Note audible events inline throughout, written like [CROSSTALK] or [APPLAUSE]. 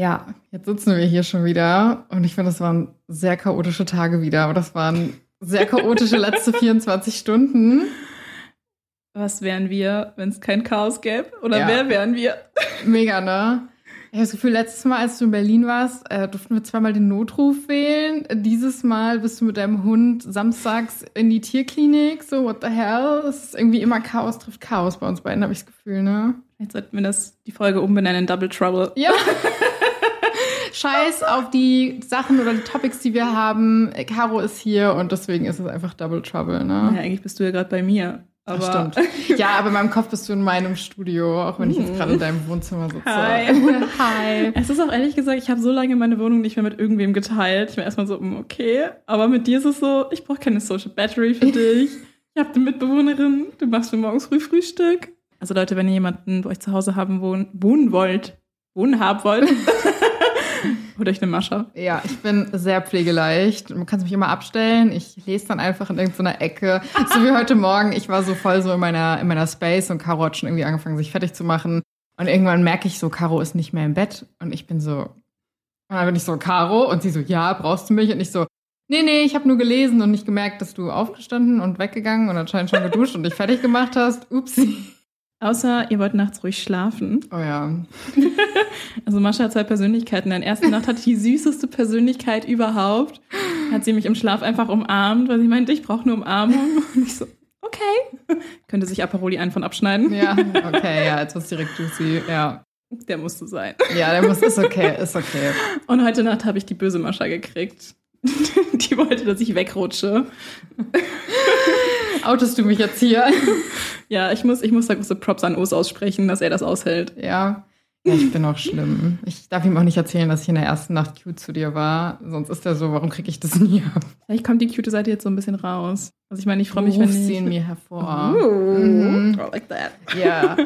Ja, jetzt sitzen wir hier schon wieder und ich finde, das waren sehr chaotische Tage wieder. Und das waren sehr chaotische [LAUGHS] letzte 24 Stunden. Was wären wir, wenn es kein Chaos gäbe? Oder Ja. wer wären wir? [LAUGHS] Mega, ne? Ich habe das Gefühl, letztes Mal, als du in Berlin warst, äh, durften wir zweimal den Notruf wählen. Dieses Mal bist du mit deinem Hund samstags in die Tierklinik. So, what the hell? Es ist irgendwie immer Chaos trifft Chaos bei uns beiden, habe ich das Gefühl, ne? Jetzt sollten wir das, die Folge umbenennen in Double Trouble. Ja. [LAUGHS] Scheiß auf die Sachen oder die Topics, die wir haben. Caro ist hier und deswegen ist es einfach Double Trouble, ne? Ja, eigentlich bist du ja gerade bei mir. Aber Das stimmt. Ja, aber in meinem Kopf bist du in meinem Studio, auch wenn ich jetzt gerade in deinem Wohnzimmer sitze. Hi. [LAUGHS] [LAUGHS] Hi. Es ist auch ehrlich gesagt, ich habe so lange meine Wohnung nicht mehr mit irgendwem geteilt. Ich war erstmal so, mm, okay. Aber mit dir ist es so, ich brauche keine Social Battery für dich. Ich habe eine Mitbewohnerin, du machst mir morgens früh Frühstück. Also Leute, wenn ihr jemanden bei euch zu Hause haben wohnen, wohnen wollt, wohnen haben wollt, [LAUGHS] holt euch eine Mascha. Ja, ich bin sehr pflegeleicht. Man kann mich immer abstellen. Ich lese dann einfach in irgendeiner Ecke. So wie heute Morgen. Ich war so voll so in meiner, in meiner Space und Caro hat schon irgendwie angefangen, sich fertig zu machen. Und irgendwann merke ich so, Caro ist nicht mehr im Bett. Und ich bin so, und dann bin ich so, Caro. Und sie so, ja, brauchst du mich? Und ich so, nee, nee, ich habe nur gelesen und nicht gemerkt, dass du aufgestanden und weggegangen und anscheinend schon geduscht und dich fertig gemacht hast. Upsi. Außer ihr wollt nachts ruhig schlafen. Oh ja. [LAUGHS] Also Mascha hat zwei Persönlichkeiten. In der ersten Nacht hatte ich die süßeste Persönlichkeit überhaupt. Hat sie mich im Schlaf einfach umarmt, weil sie meinte, ich brauche nur Umarmung. [LAUGHS] Und ich so, okay. Könnte sich Aperoli einen von abschneiden. Ja, okay, ja, jetzt wird's direkt juicy. Ja. Der musste sein. Ja, der muss, ist okay, ist okay. Und heute Nacht habe ich die böse Mascha gekriegt. [LAUGHS] Die wollte, dass ich wegrutsche. Outest du mich jetzt hier? [LAUGHS] Ja, ich muss, ich muss da große Props an Os aussprechen, dass er das aushält. Ja. Ja, ich bin auch schlimm. Ich darf ihm auch nicht erzählen, dass ich in der ersten Nacht cute zu dir war. Sonst ist er so, warum kriege ich das nie ab? Vielleicht kommt die cute Seite jetzt so ein bisschen raus. Also ich meine, ich freue mich, wenn ich... sie in mir hervor. Ooh, Mhm. I like that. Ja,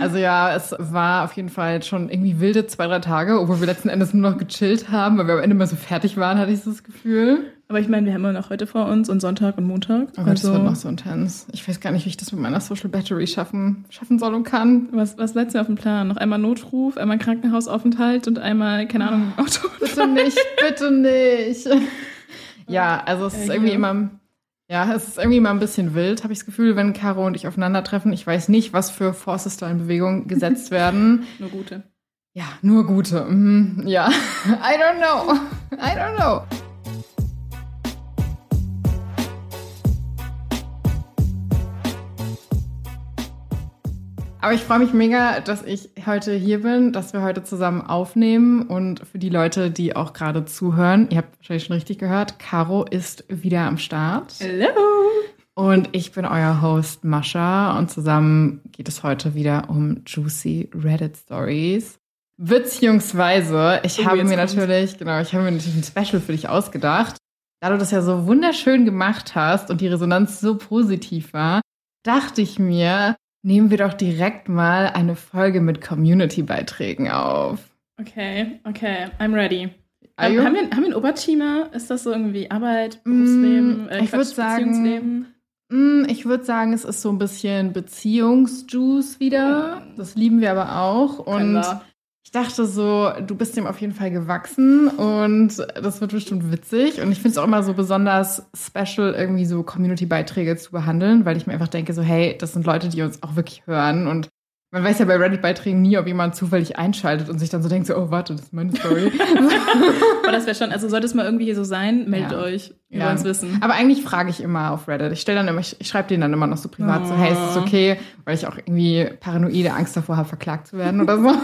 also ja, es war auf jeden Fall schon irgendwie wilde zwei, drei Tage, obwohl wir letzten Endes nur noch gechillt haben, weil wir am Ende mal so fertig waren, hatte ich so das Gefühl. Aber ich meine, wir haben ja noch heute vor uns und Sonntag und Montag. Oh Gott, das wird noch so intens. Ich weiß gar nicht, wie ich das mit meiner Social Battery schaffen, schaffen soll und kann. was, was letztes Jahr auf dem Plan? Noch einmal Notruf, einmal Krankenhausaufenthalt und einmal, keine Ahnung, Auto. Bitte nicht, bitte nicht. [LAUGHS] Ja, also es ist Äh, irgendwie ja. immer, ja, es ist irgendwie immer ein bisschen wild, habe ich das Gefühl, wenn Caro und ich aufeinandertreffen. Ich weiß nicht, was für Forces da in Bewegung gesetzt [LAUGHS] werden. Nur gute. Ja, nur gute. Mhm, ja, [LAUGHS] I don't know. I don't know. Aber ich freue mich mega, dass ich heute hier bin, dass wir heute zusammen aufnehmen. Und für die Leute, die auch gerade zuhören, ihr habt wahrscheinlich schon richtig gehört, Caro ist wieder am Start. Hello! Und ich bin euer Host Mascha und zusammen geht es heute wieder um juicy Reddit Stories. Beziehungsweise, ich Oh, habe mir kommt's. natürlich, genau, ich habe mir natürlich ein Special für dich ausgedacht. Da du das ja so wunderschön gemacht hast und die Resonanz so positiv war, dachte ich mir, nehmen wir doch direkt mal eine Folge mit Community-Beiträgen auf. Okay, okay, I'm ready. Are Ähm, haben, wir, haben wir einen Oberteamer? Ist das so irgendwie Arbeit, Berufsleben, Mm, äh, ich Quatsch, sagen- Beziehungsleben? Mm, Ich würde sagen, es ist so ein bisschen Beziehungsjuice wieder. Das lieben wir aber auch. Können Und wir. Ich dachte so, du bist dem auf jeden Fall gewachsen und das wird bestimmt witzig. Und ich finde es auch immer so besonders special, irgendwie so Community-Beiträge zu behandeln, weil ich mir einfach denke, so, hey, das sind Leute, die uns auch wirklich hören. Und man weiß ja bei Reddit-Beiträgen nie, ob jemand zufällig einschaltet und sich dann so denkt, so, oh, warte, das ist meine Story. [LAUGHS] Aber das wäre schon, also sollte es mal irgendwie hier so sein, meldet Ja. euch. Wir Ja. wollen es wissen. Aber eigentlich frage ich immer auf Reddit. Ich stelle dann immer, ich, ich schreibe denen dann immer noch so privat so, hey, ist es Oh. okay? Weil ich auch irgendwie paranoide Angst davor habe, verklagt zu werden oder so. [LAUGHS]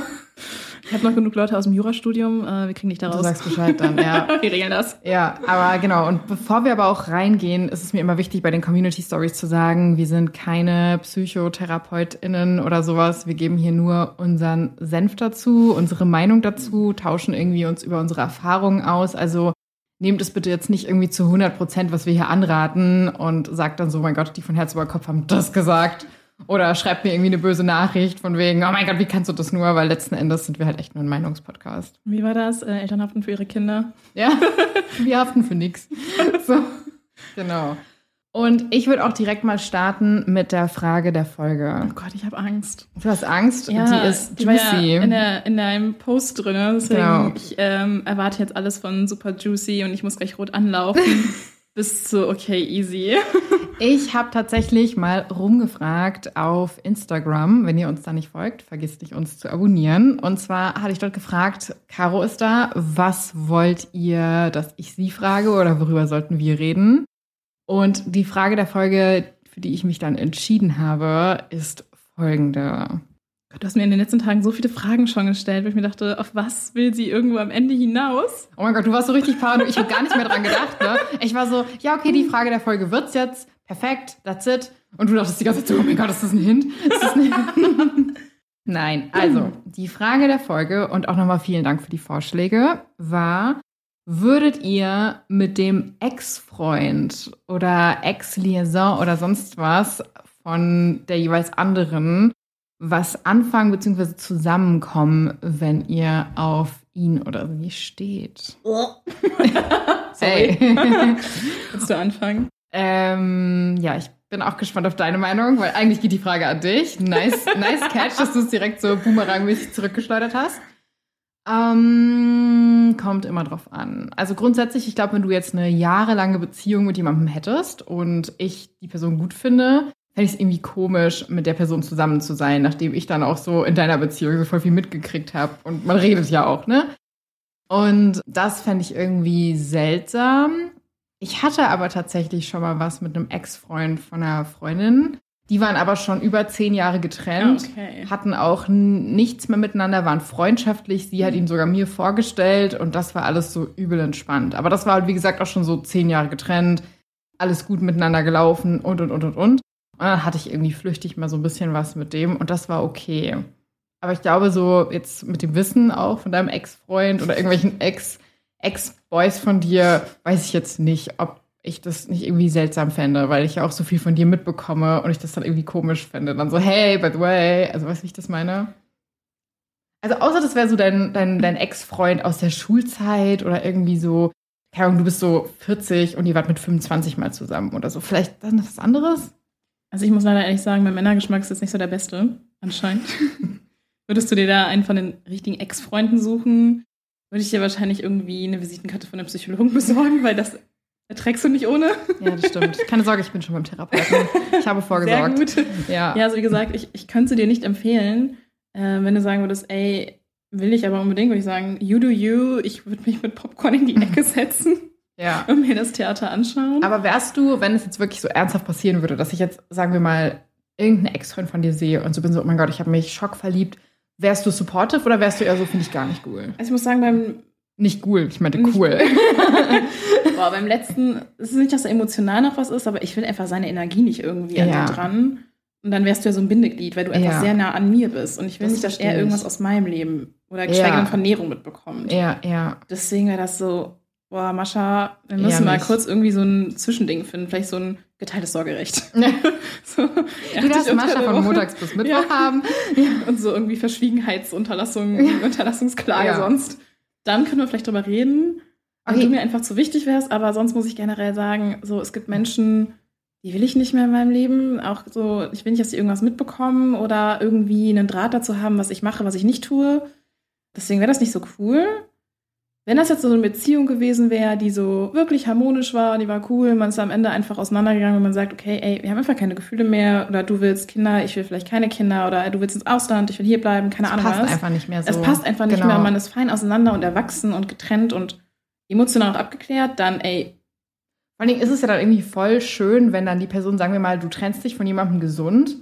Ich habe noch genug Leute aus dem Jurastudium, äh, wir kriegen dich da Du raus. sagst Bescheid dann, ja. [LAUGHS] wir regeln das. Ja, aber genau. Und bevor wir aber auch reingehen, ist es mir immer wichtig, bei den Community Stories zu sagen, wir sind keine PsychotherapeutInnen oder sowas. Wir geben hier nur unseren Senf dazu, unsere Meinung dazu, tauschen irgendwie uns über unsere Erfahrungen aus. Also nehmt es bitte jetzt nicht irgendwie zu 100 Prozent, was wir hier anraten und sagt dann so, mein Gott, die von Herz über Kopf haben das gesagt. Oder schreibt mir irgendwie eine böse Nachricht von wegen, oh mein Gott, wie kannst du das nur? Weil letzten Endes sind wir halt echt nur ein Meinungspodcast. Wie war das? Äh, Eltern haften für ihre Kinder. Ja, [LAUGHS] wir haften für nix. So, genau. Und ich würde auch direkt mal starten mit der Frage der Folge. Oh Gott, ich habe Angst. Du hast Angst? Ja, die ist juicy. Ja in, der, in deinem Post drin. Deswegen, Genau. ich ähm, erwarte jetzt alles von super juicy und ich muss gleich rot anlaufen. [LAUGHS] Bis zu, okay, easy. [LAUGHS] Ich habe tatsächlich mal rumgefragt auf Instagram. Wenn ihr uns da nicht folgt, vergisst nicht, uns zu abonnieren. Und zwar hatte ich dort gefragt, Caro ist da, was wollt ihr, dass ich sie frage oder worüber sollten wir reden? Und die Frage der Folge, für die ich mich dann entschieden habe, ist folgende. Du hast mir in den letzten Tagen so viele Fragen schon gestellt, wo ich mir dachte, auf was will sie irgendwo am Ende hinaus? Oh mein Gott, du warst so richtig paranoid. Ich habe gar nicht mehr dran gedacht. Ne? Ich war so, ja, okay, die Frage der Folge wird's jetzt. Perfekt, that's it. Und du dachtest die ganze Zeit oh mein Gott, ist das ein Hint? Ist das ein Hint? [LAUGHS] Nein, also die Frage der Folge und auch nochmal vielen Dank für die Vorschläge war, würdet ihr mit dem Ex-Freund oder Ex-Liaison oder sonst was von der jeweils anderen was anfangen bzw. zusammenkommen, wenn ihr auf ihn oder sie steht? [LAUGHS] Sorry. Hey. [LAUGHS] Willst du anfangen? ähm, ja, ich bin auch gespannt auf deine Meinung, weil eigentlich geht die Frage an dich. Nice, [LAUGHS] nice catch, dass du es direkt so boomerangmäßig zurückgeschleudert hast. Ähm, kommt immer drauf an. Also grundsätzlich, ich glaube, wenn du jetzt eine jahrelange Beziehung mit jemandem hättest und ich die Person gut finde, fände ich es irgendwie komisch, mit der Person zusammen zu sein, nachdem ich dann auch so in deiner Beziehung so voll viel mitgekriegt habe. Und man redet ja auch, ne? Und das fände ich irgendwie seltsam. Ich hatte aber tatsächlich schon mal was mit einem Ex-Freund von einer Freundin. Die waren aber schon über zehn Jahre getrennt, Okay. hatten auch nichts mehr miteinander, waren freundschaftlich. Sie hat ihn sogar mir vorgestellt und das war alles so übel entspannt. Aber das war halt, wie gesagt, auch schon so zehn Jahre getrennt, alles gut miteinander gelaufen und, und, und, und, und. Und dann hatte ich irgendwie flüchtig mal so ein bisschen was mit dem und das war okay. Aber ich glaube, so jetzt mit dem Wissen auch von deinem Ex-Freund oder irgendwelchen Ex- Ex-Boys von dir, weiß ich jetzt nicht, ob ich das nicht irgendwie seltsam fände, weil ich ja auch so viel von dir mitbekomme und ich das dann irgendwie komisch fände. Dann so, hey, by the way, also weißt du, wie ich das meine? Also außer das wäre so dein, dein, dein Ex-Freund aus der Schulzeit oder irgendwie so, keine Ahnung, du bist so 40 und ihr wart mit 25 mal zusammen oder so. Vielleicht dann was anderes? Also ich muss leider ehrlich sagen, mein Männergeschmack ist jetzt nicht so der beste, anscheinend. [LAUGHS] Würdest du dir da einen von den richtigen Ex-Freunden suchen, würde ich dir wahrscheinlich irgendwie eine Visitenkarte von einem Psychologen [LAUGHS] besorgen, weil das erträgst du nicht ohne. Ja, das stimmt. Keine Sorge, ich bin schon beim Therapeuten. Ich habe Sehr vorgesorgt. gut. Ja. Ja, also wie gesagt, ich, ich könnte dir nicht empfehlen, äh, wenn du sagen würdest, ey, will ich aber unbedingt, würde ich sagen, you do you, ich würde mich mit Popcorn in die Ecke [LAUGHS] setzen ja. [LAUGHS] und mir das Theater anschauen. Aber wärst du, wenn es jetzt wirklich so ernsthaft passieren würde, dass ich jetzt, sagen wir mal, irgendeinen Ex-Freund von dir sehe und so bin so, oh mein Gott, ich habe mich schockverliebt, wärst du supportive oder wärst du eher so, finde ich gar nicht cool? also ich muss sagen, beim, Nicht cool, ich meinte cool. [LAUGHS] boah, beim letzten, es ist nicht, dass da emotional noch was ist, aber ich will einfach seine Energie nicht irgendwie an Ja. dran. Und dann wärst du ja so ein Bindeglied, weil du einfach Ja. sehr nah an mir bist. Und ich will Das nicht, dass er irgendwas aus meinem Leben oder Ja. geschweige denn von Nero mitbekommt. ja, ja. Deswegen wäre das so, boah, Mascha, wir müssen mal nicht. kurz irgendwie so ein Zwischending finden. Vielleicht so ein geteiltes Sorgerecht. [LAUGHS] [LAUGHS] so, Du darfst Mascha von montags bis Mittwoch Ja. haben. [LAUGHS] Und so irgendwie Verschwiegenheitsunterlassung, Unterlassungsklage Ja. sonst. Dann können wir vielleicht drüber reden, wenn Okay. du mir einfach zu wichtig wärst. Aber sonst muss ich generell sagen, so, es gibt Menschen, die will ich nicht mehr in meinem Leben. Auch so, ich will nicht, dass sie irgendwas mitbekommen oder irgendwie einen Draht dazu haben, was ich mache, was ich nicht tue. Deswegen wäre das nicht so cool. Wenn das jetzt so eine Beziehung gewesen wäre, die so wirklich harmonisch war, die war cool, man ist am Ende einfach auseinandergegangen und man sagt, okay, ey, wir haben einfach keine Gefühle mehr oder du willst Kinder, ich will vielleicht keine Kinder oder du willst ins Ausland, ich will hier bleiben, keine Es Ahnung passt was. einfach nicht mehr so. Es passt einfach nicht Genau. mehr, man ist fein auseinander und erwachsen und getrennt und emotional auch abgeklärt, dann ey, Vor allen Dingen ist es ja dann irgendwie voll schön, wenn dann die Person, sagen wir mal, du trennst dich von jemandem gesund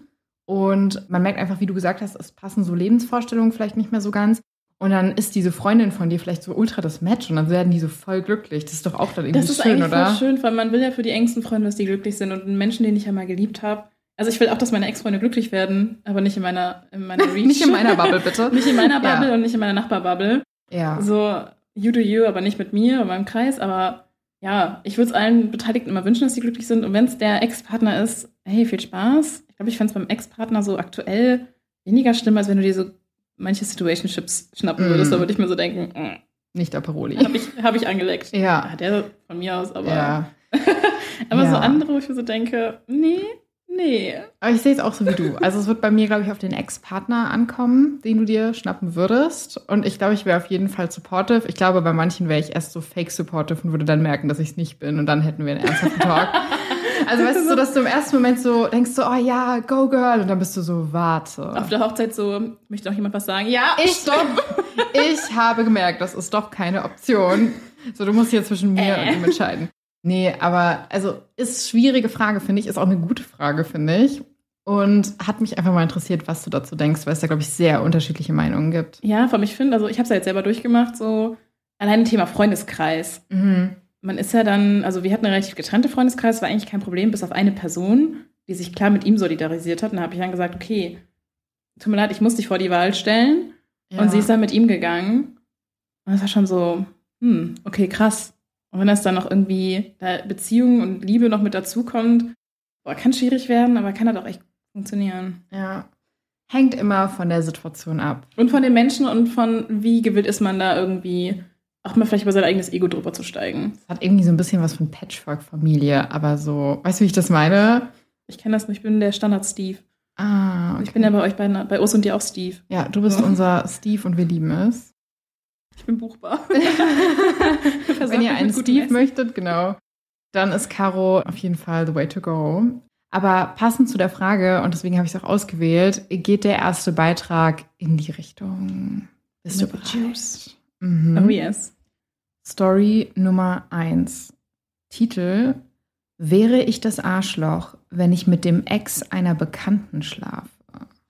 und man merkt einfach, wie du gesagt hast, es passen so Lebensvorstellungen vielleicht nicht mehr so ganz. Und dann ist diese Freundin von dir vielleicht so ultra das Match und dann werden die so voll glücklich. Das ist doch auch dann irgendwie das ist schön, eigentlich oder? voll schön, weil man will ja für die engsten Freunde, dass die glücklich sind und einen Menschen, den ich ja mal geliebt habe. Also ich will auch, dass meine Ex-Freunde glücklich werden, aber nicht in meiner, in meiner [LAUGHS] Reach. Nicht in meiner Bubble, bitte. [LAUGHS] nicht in meiner Bubble Ja. und nicht in meiner Nachbarbubble. Ja. So, you do you, aber nicht mit mir und meinem Kreis. Aber ja, ich würde es allen Beteiligten immer wünschen, dass sie glücklich sind. Und wenn es der Ex-Partner ist, hey, viel Spaß. Ich glaube, ich fände es beim Ex-Partner so aktuell weniger schlimm, als wenn du dir so manche Situationships schnappen Mm. würdest. Da würde ich mir so denken, Nicht Aperoli. habe ich, hab ich angeleckt. Ja. Ja, der von mir aus, aber Ja. [LAUGHS] Aber Ja. so andere, wo ich mir so denke, nee, nee. Aber ich sehe es auch so wie du. Also es wird bei mir, glaube ich, auf den Ex-Partner ankommen, den du dir schnappen würdest. Und ich glaube, ich wäre auf jeden Fall supportive. Ich glaube, bei manchen wäre ich erst so fake supportive und würde dann merken, dass ich es nicht bin. Und dann hätten wir einen ernsthaften Talk. [LAUGHS] Also weißt du, so, dass du im ersten Moment so denkst so, oh ja, go girl. Und dann bist du so, warte. Auf der Hochzeit so, möchte noch jemand was sagen? Ja, Ich stopp. [LAUGHS] Ich habe gemerkt, das ist doch keine Option. So, du musst hier zwischen mir Äh. und ihm entscheiden. Nee, aber also ist schwierige Frage, finde ich. Ist auch eine gute Frage, finde ich. Und hat mich einfach mal interessiert, was du dazu denkst, weil es da, glaube ich, sehr unterschiedliche Meinungen gibt. Ja, vor allem, ich finde, also ich habe es ja jetzt selber durchgemacht, so allein Thema Freundeskreis. Mhm. Man ist ja dann, also wir hatten einen relativ getrennte Freundeskreis, war eigentlich kein Problem, bis auf eine Person, die sich klar mit ihm solidarisiert hat. Und da habe ich dann gesagt, okay, tut mir leid, ich muss dich vor die Wahl stellen. Und sie ist dann mit ihm gegangen. Und das war schon so, hm, okay, krass. Und wenn das dann noch irgendwie da Beziehung und Liebe noch mit dazukommt, boah, kann schwierig werden, aber kann halt auch echt funktionieren. ja. Hängt immer von der Situation ab. Und von den Menschen und von wie gewillt ist man da irgendwie auch mal vielleicht über sein eigenes Ego drüber zu steigen. Es hat irgendwie so ein bisschen was von Patchwork-Familie, aber so, weißt du, wie ich das meine? Ich kenne das nicht, ich bin der Standard-Steve. Ah, Ich bin ja bei euch bei, bei Urs und dir auch Steve. ja, du bist Ja. unser Steve und wir lieben es. Ich bin buchbar. [LAUGHS] Wenn ihr einen Steve möchtet, genau, dann ist Caro auf jeden Fall the way to go. Aber passend zu der Frage, und deswegen habe ich es auch ausgewählt, geht der erste Beitrag in die Richtung. Bist du bereit? Juice. Mhm. Oh yes. Story Nummer 1. Titel Wäre ich das Arschloch, wenn ich mit dem Ex einer Bekannten schlafe?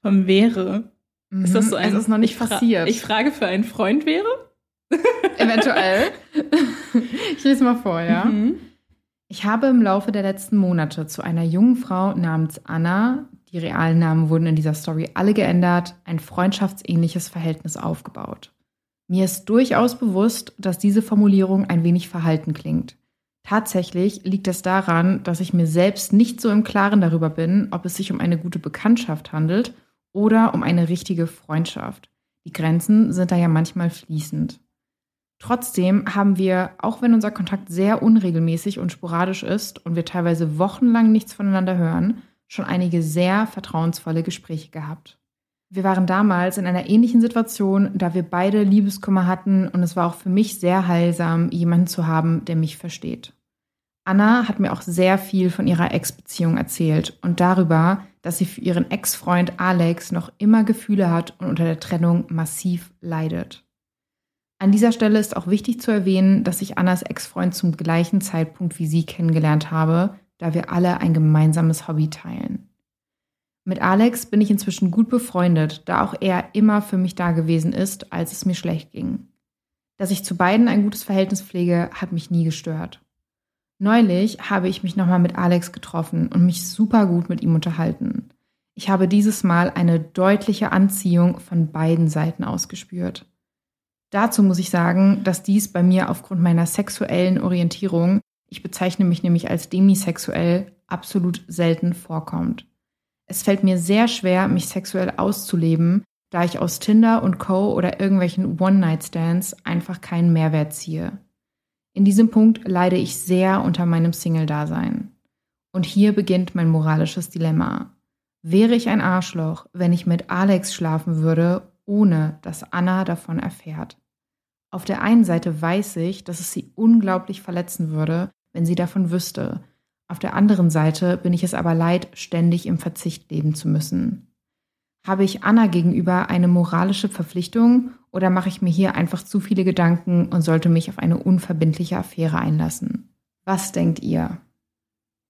Vom wäre. Ist das so ein. Mhm. es ist noch nicht ich passiert. Ich frage für einen Freund wäre? [LAUGHS] [LAUGHS] Eventuell. ich lese mal vor, ja. Mhm. Ich habe im Laufe der letzten Monate zu einer jungen Frau namens Anna, die realen Namen wurden in dieser Story alle geändert, ein freundschaftsähnliches Verhältnis aufgebaut. Mir ist durchaus bewusst, dass diese Formulierung ein wenig verhalten klingt. Tatsächlich liegt es daran, dass ich mir selbst nicht so im Klaren darüber bin, ob es sich um eine gute Bekanntschaft handelt oder um eine richtige Freundschaft. Die Grenzen sind da ja manchmal fließend. Trotzdem haben wir, auch wenn unser Kontakt sehr unregelmäßig und sporadisch ist und wir teilweise wochenlang nichts voneinander hören, schon einige sehr vertrauensvolle Gespräche gehabt. Wir waren damals in einer ähnlichen Situation, da wir beide Liebeskummer hatten und es war auch für mich sehr heilsam, jemanden zu haben, der mich versteht. Anna hat mir auch sehr viel von ihrer Ex-Beziehung erzählt und darüber, dass sie für ihren Ex-Freund Alex noch immer Gefühle hat und unter der Trennung massiv leidet. An dieser Stelle ist auch wichtig zu erwähnen, dass ich Annas Ex-Freund zum gleichen Zeitpunkt wie sie kennengelernt habe, da wir alle ein gemeinsames Hobby teilen. Mit Alex bin ich inzwischen gut befreundet, da auch er immer für mich da gewesen ist, als es mir schlecht ging. Dass ich zu beiden ein gutes Verhältnis pflege, hat mich nie gestört. Neulich habe ich mich nochmal mit Alex getroffen und mich super gut mit ihm unterhalten. Ich habe dieses Mal eine deutliche Anziehung von beiden Seiten aus gespürt. Dazu muss ich sagen, dass dies bei mir aufgrund meiner sexuellen Orientierung, ich bezeichne mich nämlich als demisexuell, absolut selten vorkommt. Es fällt mir sehr schwer, mich sexuell auszuleben, da ich aus Tinder und Co. oder irgendwelchen One-Night-Stands einfach keinen Mehrwert ziehe. In diesem Punkt leide ich sehr unter meinem Single-Dasein. Und hier beginnt mein moralisches Dilemma. Wäre ich ein Arschloch, wenn ich mit Alex schlafen würde, ohne dass Anna davon erfährt? Auf der einen Seite weiß ich, dass es sie unglaublich verletzen würde, wenn sie davon wüsste. Auf der anderen Seite bin ich es aber leid, ständig im Verzicht leben zu müssen. Habe ich Anna gegenüber eine moralische Verpflichtung oder mache ich mir hier einfach zu viele Gedanken und sollte mich auf eine unverbindliche Affäre einlassen? Was denkt ihr?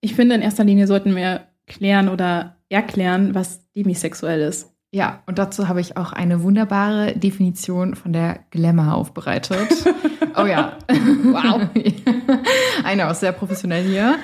Ich finde, in erster Linie sollten wir klären oder erklären, was demisexuell ist. Ja, und dazu habe ich auch eine wunderbare Definition von der Glamour aufbereitet. [LAUGHS] Oh ja. Wow. [LAUGHS] Eine auch sehr professionell hier.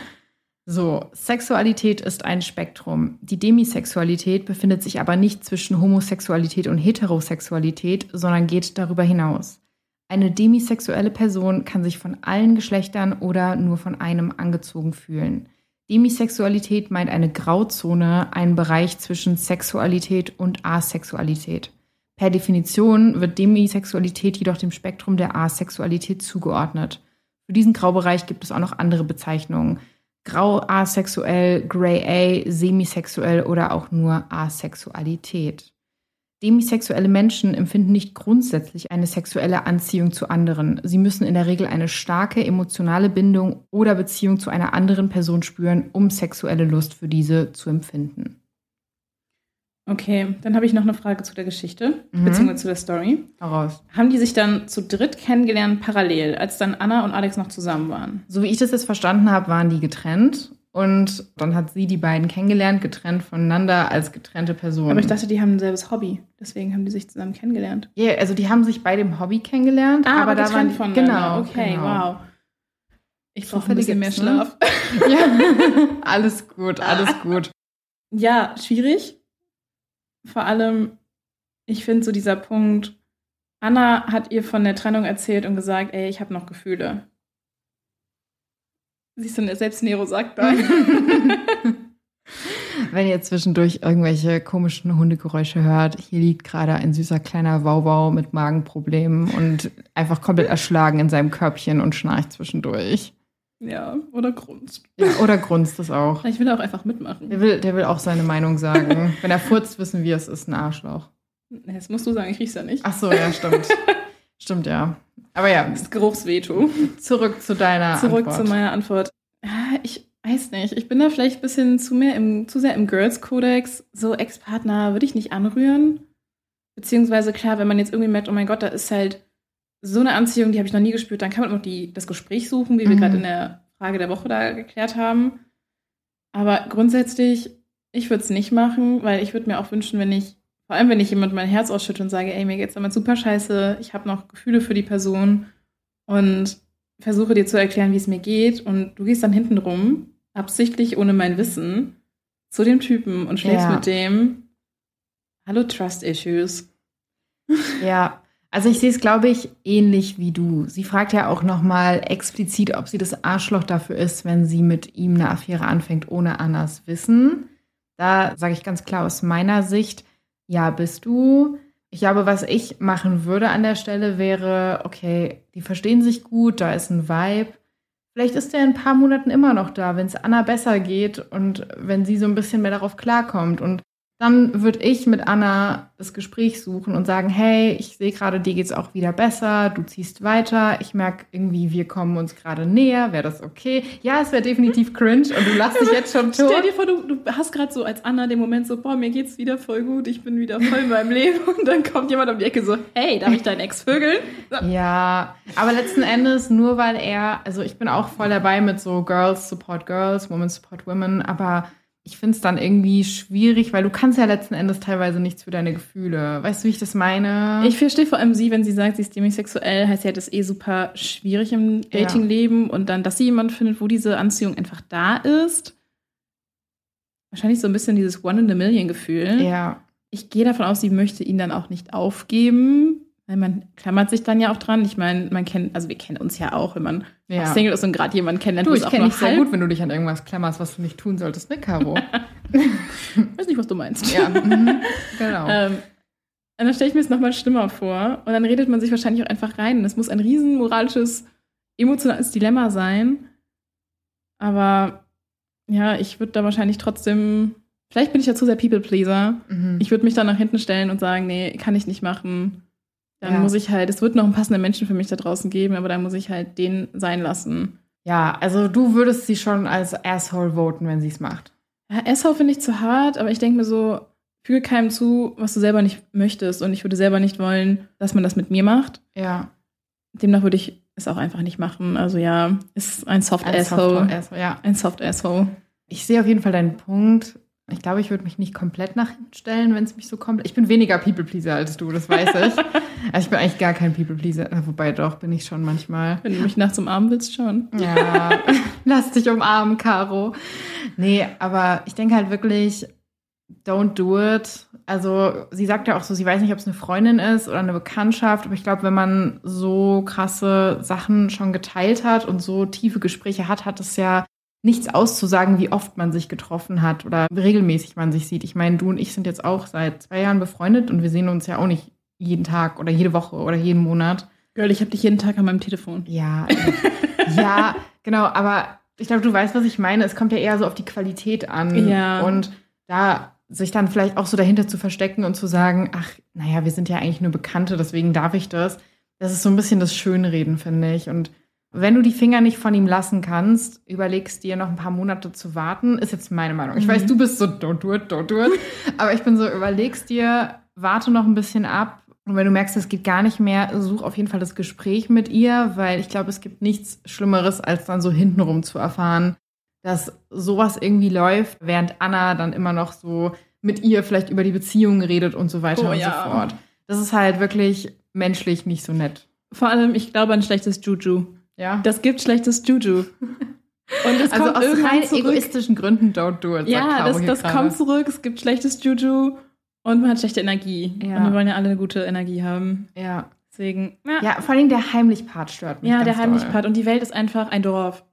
So, Sexualität ist ein Spektrum. Die Demisexualität befindet sich aber nicht zwischen Homosexualität und Heterosexualität, sondern geht darüber hinaus. Eine demisexuelle Person kann sich von allen Geschlechtern oder nur von einem angezogen fühlen. Demisexualität meint eine Grauzone, einen Bereich zwischen Sexualität und Asexualität. Per Definition wird Demisexualität jedoch dem Spektrum der Asexualität zugeordnet. Für diesen Graubereich gibt es auch noch andere Bezeichnungen. Grau asexuell, gray A, semisexuell oder auch nur Asexualität. Demisexuelle Menschen empfinden nicht grundsätzlich eine sexuelle Anziehung zu anderen. Sie müssen in der Regel eine starke emotionale Bindung oder Beziehung zu einer anderen Person spüren, um sexuelle Lust für diese zu empfinden. Okay, dann habe ich noch eine Frage zu der Geschichte, Mhm. beziehungsweise zu der Story. Heraus. Haben die sich dann zu dritt kennengelernt, parallel, als dann Anna und Alex noch zusammen waren? So wie ich das jetzt verstanden habe, waren die getrennt und dann hat sie die beiden kennengelernt, getrennt voneinander als getrennte Personen. Aber ich dachte, die haben ein selbes Hobby. Deswegen haben die sich zusammen kennengelernt. Ja, also die haben sich bei dem Hobby kennengelernt, aber, da waren getrennt voneinander. genau, Okay, genau. wow. Ich brauche ein bisschen mehr ne? Schlaf. [LAUGHS] Ja, [LAUGHS] alles gut, alles gut. Ja, schwierig. Vor allem, ich finde so dieser Punkt, Anna hat ihr von der Trennung erzählt und gesagt, ey, ich habe noch Gefühle. Siehst du, selbst Nero sagt da. [LAUGHS] Wenn ihr zwischendurch irgendwelche komischen Hundegeräusche hört, hier liegt gerade ein süßer kleiner Wauwau mit Magenproblemen und einfach komplett erschlagen in seinem Körbchen und schnarcht zwischendurch. Ja, oder grunzt. Ja, oder grunzt das auch. Ich will auch einfach mitmachen. Der will, der will auch seine Meinung sagen. [LAUGHS] Wenn er furzt, wissen wir, es ist ein Arschloch. Jetzt musst du sagen, ich riech's ja nicht. Ach so, ja, stimmt. [LAUGHS] stimmt, ja. Aber ja, Das Geruchsveto. zurück zu deiner Zurück Antwort. zu meiner Antwort. Ich weiß nicht. Ich bin da vielleicht ein bisschen zu mehr im, zu sehr im Girls-Kodex. So Ex-Partner würde ich nicht anrühren. Beziehungsweise klar, wenn man jetzt irgendwie merkt, oh mein Gott, da ist halt so eine Anziehung, die habe ich noch nie gespürt, dann kann man auch die, das Gespräch suchen, wie wir Mhm. gerade in der Frage der Woche da geklärt haben. Aber grundsätzlich, ich würde es nicht machen, weil ich würde mir auch wünschen, wenn ich, vor allem wenn ich jemand mein Herz ausschütte und sage, ey, mir geht's damit super scheiße, ich habe noch Gefühle für die Person und versuche dir zu erklären, wie es mir geht und du gehst dann hinten rum, absichtlich ohne mein Wissen, zu dem Typen und schläfst Ja. mit dem. Hallo Trust Issues. Ja, [LAUGHS] also ich sehe es, glaube ich, ähnlich wie du. Sie fragt ja auch nochmal explizit, ob sie das Arschloch dafür ist, wenn sie mit ihm eine Affäre anfängt, ohne Annas Wissen. Da sage ich ganz klar aus meiner Sicht, ja, bist du. Ich glaube, was ich machen würde an der Stelle wäre, okay, die verstehen sich gut, da ist ein Vibe. Vielleicht ist der in ein paar Monaten immer noch da, wenn es Anna besser geht und wenn sie so ein bisschen mehr darauf klarkommt. Und dann würde ich mit Anna das Gespräch suchen und sagen, hey, ich sehe gerade, dir geht's auch wieder besser, du ziehst weiter, ich merke irgendwie, wir kommen uns gerade näher, wäre das okay? Ja, es wäre definitiv [LAUGHS] cringe und du lachst dich jetzt schon tot. Stell dir vor, du, du hast gerade so als Anna den Moment so, boah, mir geht's wieder voll gut, ich bin wieder voll in meinem Leben [LAUGHS] und dann kommt jemand um die Ecke so, hey, darf ich deinen Ex vögeln? Ja, aber letzten Endes nur weil er, also ich bin auch voll dabei mit so Girls support Girls, Women support Women, aber ich finde es dann irgendwie schwierig, weil du kannst ja letzten Endes teilweise nichts für deine Gefühle. Weißt du, wie ich das meine? Ich verstehe vor allem sie, wenn sie sagt, sie ist demisexuell, heißt sie hat es eh super schwierig im Ja. Datingleben und dann, dass sie jemanden findet, wo diese Anziehung einfach da ist. Wahrscheinlich so ein bisschen dieses One-in-a-Million-Gefühl. ja, Ich gehe davon aus, sie möchte ihn dann auch nicht aufgeben, weil man klammert sich dann ja auch dran. Ich meine, man kennt, also wir kennen uns ja auch, wenn man ja. Single ist und gerade jemanden kennenlernt, Du, ich kenne dich sehr gut, wenn du dich an irgendwas klammerst, was du nicht tun solltest, ne, Caro? [LAUGHS] weiß nicht, was du meinst. ja, mhm, [LAUGHS] genau. Ähm, und dann stelle ich mir es nochmal schlimmer vor. Und dann redet man sich wahrscheinlich auch einfach rein. Es muss ein riesen moralisches, emotionales Dilemma sein. Aber ja, ich würde da wahrscheinlich trotzdem. Vielleicht bin ich ja zu sehr People-Pleaser. Mhm. Ich würde mich dann nach hinten stellen und sagen, nee, kann ich nicht machen. Dann Ja. muss ich halt, es wird noch einen passenden Menschen für mich da draußen geben, aber dann muss ich halt den sein lassen. ja, also du würdest sie schon als Asshole voten, wenn sie es macht. Ja, Esshau finde ich zu hart, aber ich denke mir so, füge keinem zu, was du selber nicht möchtest. Und ich würde selber nicht wollen, dass man das mit mir macht. Ja. Demnach würde ich es auch einfach nicht machen. Also ja, ist ein Soft Als Asshole. Soft- Asshole, ja. Ein Soft Asshole. Ich sehe auf jeden Fall deinen Punkt. Ich glaube, ich würde mich nicht komplett nach hinten stellen, wenn es mich so komplett. Ich bin weniger People-Pleaser als du, das weiß ich. [LAUGHS] also ich bin eigentlich gar kein People-Pleaser. Wobei doch, bin ich schon manchmal. Wenn du mich nachts umarmen willst, schon. Ja, [LAUGHS] lass dich umarmen, Caro. Nee, aber ich denke halt wirklich, don't do it. Also, sie sagt ja auch so, sie weiß nicht, ob es eine Freundin ist oder eine Bekanntschaft, aber ich glaube, wenn man so krasse Sachen schon geteilt hat und so tiefe Gespräche hat, hat es ja nichts auszusagen, wie oft man sich getroffen hat oder wie regelmäßig man sich sieht. Ich meine, du und ich sind jetzt auch seit zwei Jahren befreundet und wir sehen uns ja auch nicht jeden Tag oder jede Woche oder jeden Monat. Girl, ich habe dich jeden Tag an meinem Telefon. Ja, äh, ja, genau, aber ich glaube, du weißt, was ich meine. Es kommt ja eher so auf die Qualität an. Ja. Und da sich dann vielleicht auch so dahinter zu verstecken und zu sagen, ach, naja, wir sind ja eigentlich nur Bekannte, deswegen darf ich das. Das ist so ein bisschen das Schönreden, finde ich. Und wenn du die Finger nicht von ihm lassen kannst, überlegst dir noch ein paar Monate zu warten. Ist jetzt meine Meinung. Ich weiß, du bist so, don't do it, don't do it. [LAUGHS] Aber ich bin so, überlegst dir, warte noch ein bisschen ab. Und wenn du merkst, es geht gar nicht mehr, such auf jeden Fall das Gespräch mit ihr, weil ich glaube, es gibt nichts Schlimmeres, als dann so hintenrum zu erfahren, dass sowas irgendwie läuft, während Anna dann immer noch so mit ihr vielleicht über die Beziehung redet und so weiter Oh und ja. so fort. Das ist halt wirklich menschlich nicht so nett. Vor allem, ich glaube an schlechtes Juju. Ja. Das gibt schlechtes Juju. Und es [LAUGHS] also kommt aus rein zurück. egoistischen Gründen don't do it. Ja, das, das kommt zurück. Es gibt schlechtes Juju und man hat schlechte Energie. Ja. Und wir wollen ja alle eine gute Energie haben. Ja. Deswegen, ja, ja, vor allem der Heimlich-Part stört mich. ja der heimliche doll. Part. Und die Welt ist einfach ein Dorf.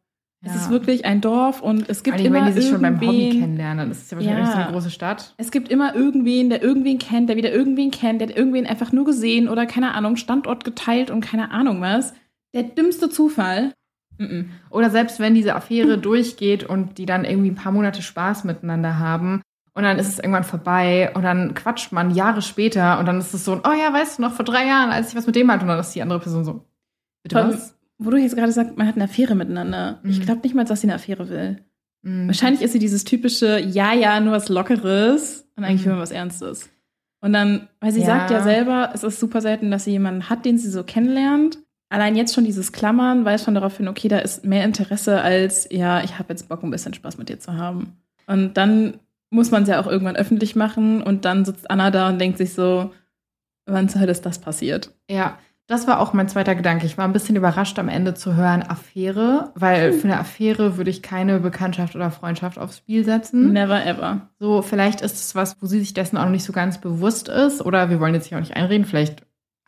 Es Ja. ist wirklich ein Dorf und es gibt allem, immer wenn die sich schon beim Hobby kennenlernen, dann ist es ja wahrscheinlich Ja. so eine große Stadt. Es gibt immer irgendwen, der irgendwen kennt, der wieder irgendwen kennt, der hat irgendwen einfach nur gesehen oder keine Ahnung, Standort geteilt und keine Ahnung was. Der dümmste Zufall. Oder selbst wenn diese Affäre [LAUGHS] durchgeht und die dann irgendwie ein paar Monate Spaß miteinander haben und dann ist es irgendwann vorbei und dann quatscht man Jahre später und dann ist es so, oh ja, weißt du noch, vor drei Jahren, als ich was mit dem hatte und dann ist die andere Person so, bitte was? Wo du jetzt gerade sagst, man hat eine Affäre miteinander. Ich Mhm. glaube nicht mal, dass sie eine Affäre will. Mhm. Wahrscheinlich ist sie dieses typische, ja, ja, nur was Lockeres und eigentlich Mhm. will man was Ernstes. Und dann, weil sie Ja. sagt ja selber, es ist super selten, dass sie jemanden hat, den sie so kennenlernt. Allein jetzt schon dieses Klammern weist schon darauf hin, okay, da ist mehr Interesse als, ja, ich habe jetzt Bock, ein bisschen Spaß mit dir zu haben. Und dann muss man es ja auch irgendwann öffentlich machen und dann sitzt Anna da und denkt sich so, wann zur Hölle ist das passiert? Ja, das war auch mein zweiter Gedanke. Ich war ein bisschen überrascht am Ende zu hören, Affäre, weil für eine Affäre würde ich keine Bekanntschaft oder Freundschaft aufs Spiel setzen. Never ever. So, vielleicht ist es was, wo sie sich dessen auch noch nicht so ganz bewusst ist. Oder wir wollen jetzt hier auch nicht einreden. Vielleicht